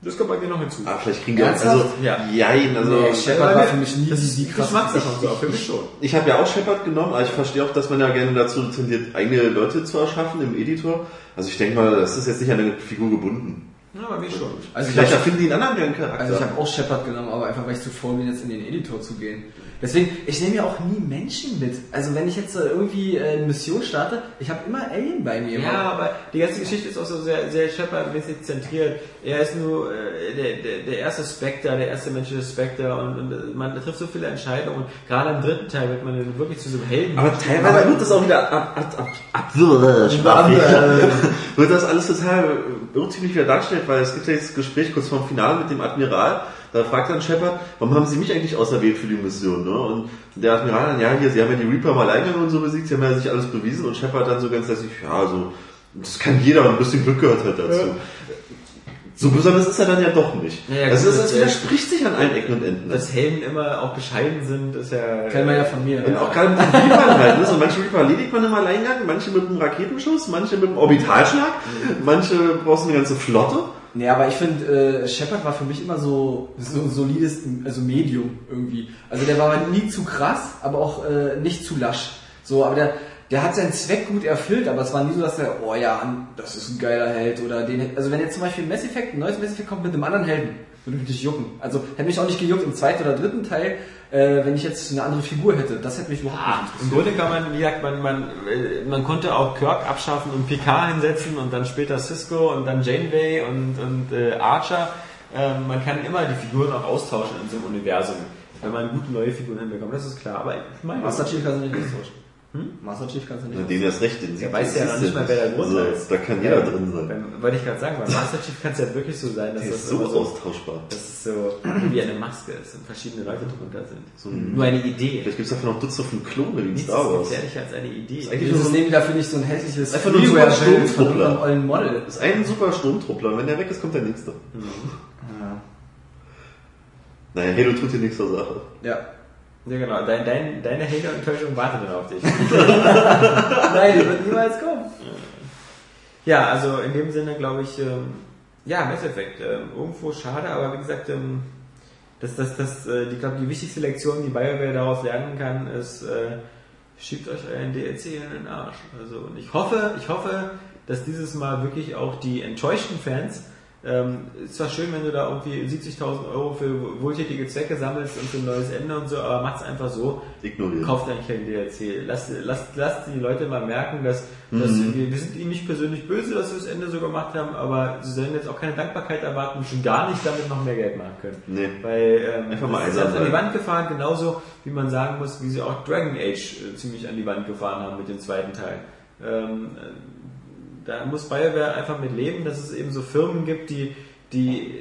Das kommt bei mir noch hinzu. Ah, vielleicht kriegen wir Ernsthaft? also Ja. jein, also Nee, Shepard war für mich nie das die, krasse Geschmackssache so, für mich schon. ich habe ja auch Shepard genommen, aber ich verstehe auch, dass man ja gerne dazu tendiert, eigene Leute zu erschaffen im Editor. Also ich denke mal, das ist jetzt nicht an eine Figur gebunden. Ja, bei mir schon. Also ich Vielleicht habe erfinden die einen anderen Charakter. also ich hab auch Shepard genommen, aber einfach weil ich zu faul bin, jetzt in den Editor zu gehen. Deswegen, ich nehme ja auch nie Menschen mit. Also wenn ich jetzt äh, irgendwie äh, eine Mission starte, ich habe immer Alien bei mir. Ja, aber die ganze Geschichte ist auch so sehr, sehr Shepard-mäßig zentriert. Er ist nur äh, der, der, der erste Spectre, der erste menschliche Spectre und, und äh, man trifft so viele Entscheidungen. Und gerade im dritten Teil wird man dann wirklich zu so einem Helden. aber teilweise wird das auch wieder ab, ab, ab, ab, [LAUGHS] wird das alles total irrtümlich wieder dargestellt, weil es gibt ja jetzt das Gespräch kurz vorm Finale mit dem Admiral, da fragt dann Shepard, warum haben Sie mich eigentlich auserwählt für die Mission, ne? Und der Admiral dann, ja, hier, Sie haben ja die Reaper mal Alleingang und so besiegt, Sie haben ja sich alles bewiesen und Shepard dann so ganz lässig, ja, so, das kann jeder, ein bisschen Glück gehört halt dazu. So besonders ist er dann ja doch nicht. Ja, ja, also es, das- widerspricht sich an allen Ecken und Enden. dass Helden immer auch bescheiden sind, ist ja... Kennen wir ja von mir. Und auch gerade mit den Reapern halt, ne? so manche Reaper erledigt man im Alleingang, manche mit einem Raketenschuss, manche mit einem Orbitalschlag, manche brauchst du eine ganze Flotte. Nee, aber ich finde, äh, Shepard war für mich immer so, so ein solides, also Medium irgendwie. Also der war nie zu krass, aber auch äh, nicht zu lasch. So, aber der, der hat seinen Zweck gut erfüllt, aber es war nie so, dass der, oh ja, das ist ein geiler Held oder den, also wenn jetzt zum Beispiel Mass Effect, ein neues Mass Effect kommt mit einem anderen Helden, würde mich nicht jucken. Also hätte mich auch nicht gejuckt im zweiten oder dritten Teil, äh, wenn ich jetzt eine andere Figur hätte. Das hätte mich überhaupt nicht Im Grunde kann man, wie gesagt, man, man, äh, man konnte auch Kirk abschaffen und Picard hinsetzen und dann später Cisco und dann Janeway und, und äh, Archer. Ähm, man kann immer die Figuren auch austauschen in so einem Universum, wenn man gute neue Figuren hinbekommt, das ist klar. Aber ich meine, Master Chief kannst du nicht austauschen. Hm? Master Chief kannst du nicht Na, dem erst recht, den sieht weiß ja noch nicht mal, wer der Grund also, ist. Da kann jeder drin sein. Beim, wollte ich gerade sagen, beim Master Chief kann es ja wirklich so sein, dass das ist so so, austauschbar. dass es so wie eine Maske ist und verschiedene Leute drunter sind. So ein, Nur eine Idee. vielleicht gibt es dafür noch Dutzende von Klone wie in Star ist Wars. gefährlicher als eine Idee. ist eigentlich Dieses nur so nehmen dafür nicht so ein hässliches Einfach nur ein super von Sturmtruppler. ollen Model. Das ist ein super Sturmtruppler. Wenn der weg ist, kommt der nächste. Naja, Halo tut dir nichts zur Sache. Ja. Ja, genau. Dein, dein, deine Hater-Enttäuschung wartet dann auf dich. [LAUGHS] Nein, die wird niemals kommen. ja, also in dem Sinne glaube ich, ähm, ja, Mass Effect. Ähm, irgendwo schade, aber wie gesagt, ähm, das, das, das, äh, die, glaube die wichtigste Lektion, die BioWare daraus lernen kann, ist, äh, schiebt euch euren DLC in den Arsch. Also, und ich hoffe, ich hoffe, dass dieses Mal wirklich auch die enttäuschten Fans ähm, ist zwar schön, wenn du da irgendwie 70.000 Euro für wohltätige Zwecke sammelst und für ein neues Ende und so, aber macht's einfach so. Ignorieren. Kauft eigentlich kein DLC. Lasst, lasst, lasst die Leute mal merken, dass, dass wir, wir sind ihnen nicht persönlich böse, dass wir das Ende so gemacht haben, aber sie sollen jetzt auch keine Dankbarkeit erwarten und schon gar nicht damit noch mehr Geld machen können. Nee. Weil ähm, Einfach mal ist an die. Wand gefahren, genauso wie man sagen muss, wie sie auch Dragon Age äh, ziemlich an die Wand gefahren haben mit dem zweiten Teil. Ähm, äh, da muss BioWare einfach mit leben, dass es eben so Firmen gibt, die, die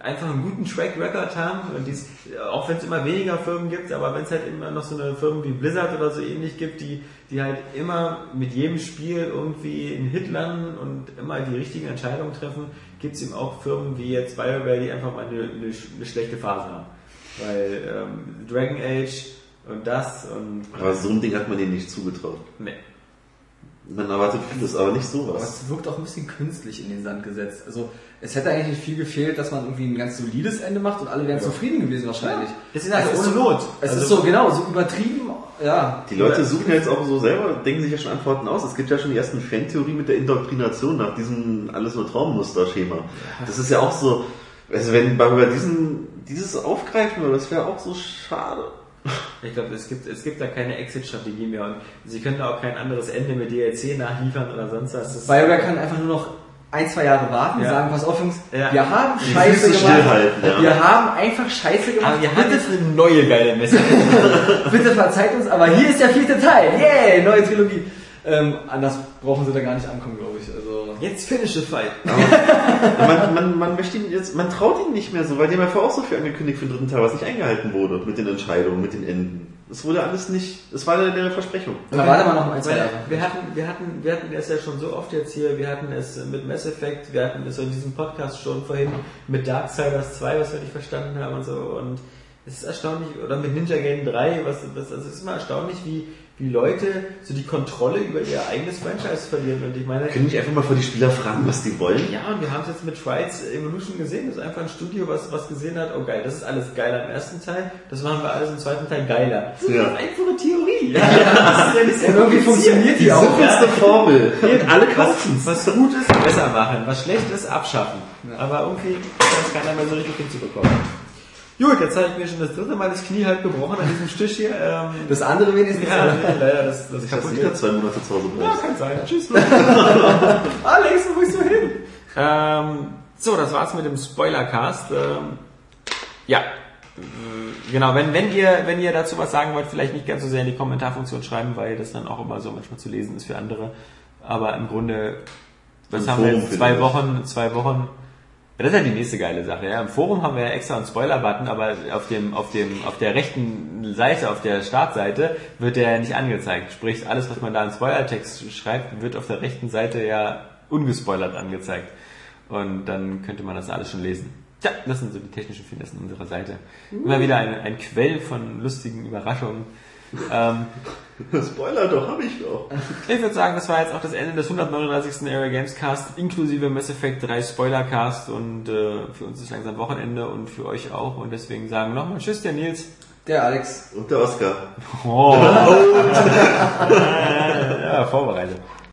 einfach einen guten Track Record haben und dies, auch wenn es immer weniger Firmen gibt, aber wenn es halt immer noch so eine Firmen wie Blizzard oder so ähnlich gibt, die, die halt immer mit jedem Spiel irgendwie einen Hit landen und immer die richtigen Entscheidungen treffen, gibt es eben auch Firmen wie jetzt BioWare, die einfach mal eine, eine, eine schlechte Phase haben. Weil ähm, Dragon Age und das und Aber so ein Ding hat man denen nicht zugetraut. nee. Man erwartet vieles, aber nicht Aber sowas. es wirkt auch ein bisschen künstlich in den Sand gesetzt. Also es hätte eigentlich nicht viel gefehlt, dass man irgendwie ein ganz solides Ende macht und alle wären zufrieden gewesen wahrscheinlich. Das ist also Es ohne so, Not. Es Also- ist so genau, so übertrieben, ja. Die Leute suchen ja jetzt auch so selber, denken sich ja schon Antworten aus. Es gibt ja schon die ersten Fantheorien mit der Indoktrination nach diesem alles nur Traummuster-Schema. Das ist ja auch so, also wenn BioWare diesen, dieses aufgreifen würde, das wäre auch so schade. Ich glaube, es gibt, es gibt da keine Exit-Strategie mehr und sie können da auch kein anderes Ende mit DLC nachliefern oder sonst was. Das BioWare kann einfach nur noch ein, zwei Jahre warten Ja. und sagen, pass auf Jungs, Ja. wir haben Scheiße gemacht. stillhalten, ja. Wir haben einfach Scheiße gemacht. aber wir haben jetzt eine neue geile Messe. [LAUGHS] Bitte verzeiht uns, aber hier ist der vierte Teil. Yay, neue Trilogie. Ähm, anders brauchen sie da gar nicht ankommen, glaube ich. Jetzt finish the fight. man, man, man möchte ihn jetzt, man traut ihn nicht mehr so, weil die haben ja vorher auch so viel angekündigt für den dritten Teil, was nicht eingehalten wurde mit den Entscheidungen, mit den Enden. Es wurde alles nicht, es war eine Versprechung. da warte mal noch ein, zwei Jahre. wir hatten, wir hatten, wir hatten es ja schon so oft jetzt hier, wir hatten es mit Mass Effect, wir hatten es in diesem Podcast schon vorhin mit Darksiders 2, was wir nicht verstanden haben und so und es ist erstaunlich, oder mit Ninja Gaiden 3, was, was also es ist immer erstaunlich, wie, wie Leute so die Kontrolle über ihr eigenes Franchise verlieren und ich meine, Können nicht einfach mal vor die Spieler fragen, was die wollen? ja, und wir haben es jetzt mit Trials Evolution gesehen. Das ist einfach ein Studio, was, was gesehen hat, oh geil, das ist alles geiler im ersten Teil, das machen wir alles im zweiten Teil geiler. Das ist Ja. eine einfache Theorie. Ja, das ist ja nicht so Und irgendwie funktioniert die auch. Simpelste Formel. Und alle kaufen was, was gut ist, besser machen. Was schlecht ist, abschaffen. Aber irgendwie kann es keiner mehr so richtig hinzubekommen. Gut, jetzt habe ich mir schon das dritte Mal das Knie halb gebrochen an diesem Stich hier. Ähm, Das andere wenigstens. ja, nee, leider, das, das Ich kaputt wieder zwei Monate zu Hause Ja, kann sein. Tschüss. [LAUGHS] Alex, wo bist du hin? Ähm, so, das war's mit dem Spoilercast. Ähm, ja, genau. Wenn, wenn ihr, wenn ihr dazu was sagen wollt, vielleicht nicht ganz so sehr in die Kommentarfunktion schreiben, weil das dann auch immer so manchmal zu lesen ist für andere. Aber im Grunde, was Im haben wir jetzt? Zwei. Wochen, zwei Wochen. Ja, das ist ja die nächste geile Sache. Ja. Im Forum haben wir ja extra einen Spoiler-Button, aber auf dem, auf dem, auf der rechten Seite, auf der Startseite, wird der nicht angezeigt. Sprich, alles, was man da in Spoilertext schreibt, wird auf der rechten Seite ja ungespoilert angezeigt. Und dann könnte man das alles schon lesen. Tja, das sind so die technischen Finessen unserer Seite. Immer wieder ein, ein Quell von lustigen Überraschungen. Ähm, [LAUGHS] Spoiler doch, habe ich doch. ich würde sagen, das war jetzt auch das Ende des 139. Area Games Cast, inklusive Mass Effect 3 Spoilercast und äh, für uns ist langsam Wochenende und für euch auch und deswegen sagen wir nochmal Tschüss, der Nils. Der Alex. Und der Oscar. Oh. [LAUGHS] [LAUGHS] ja, vorbereitet.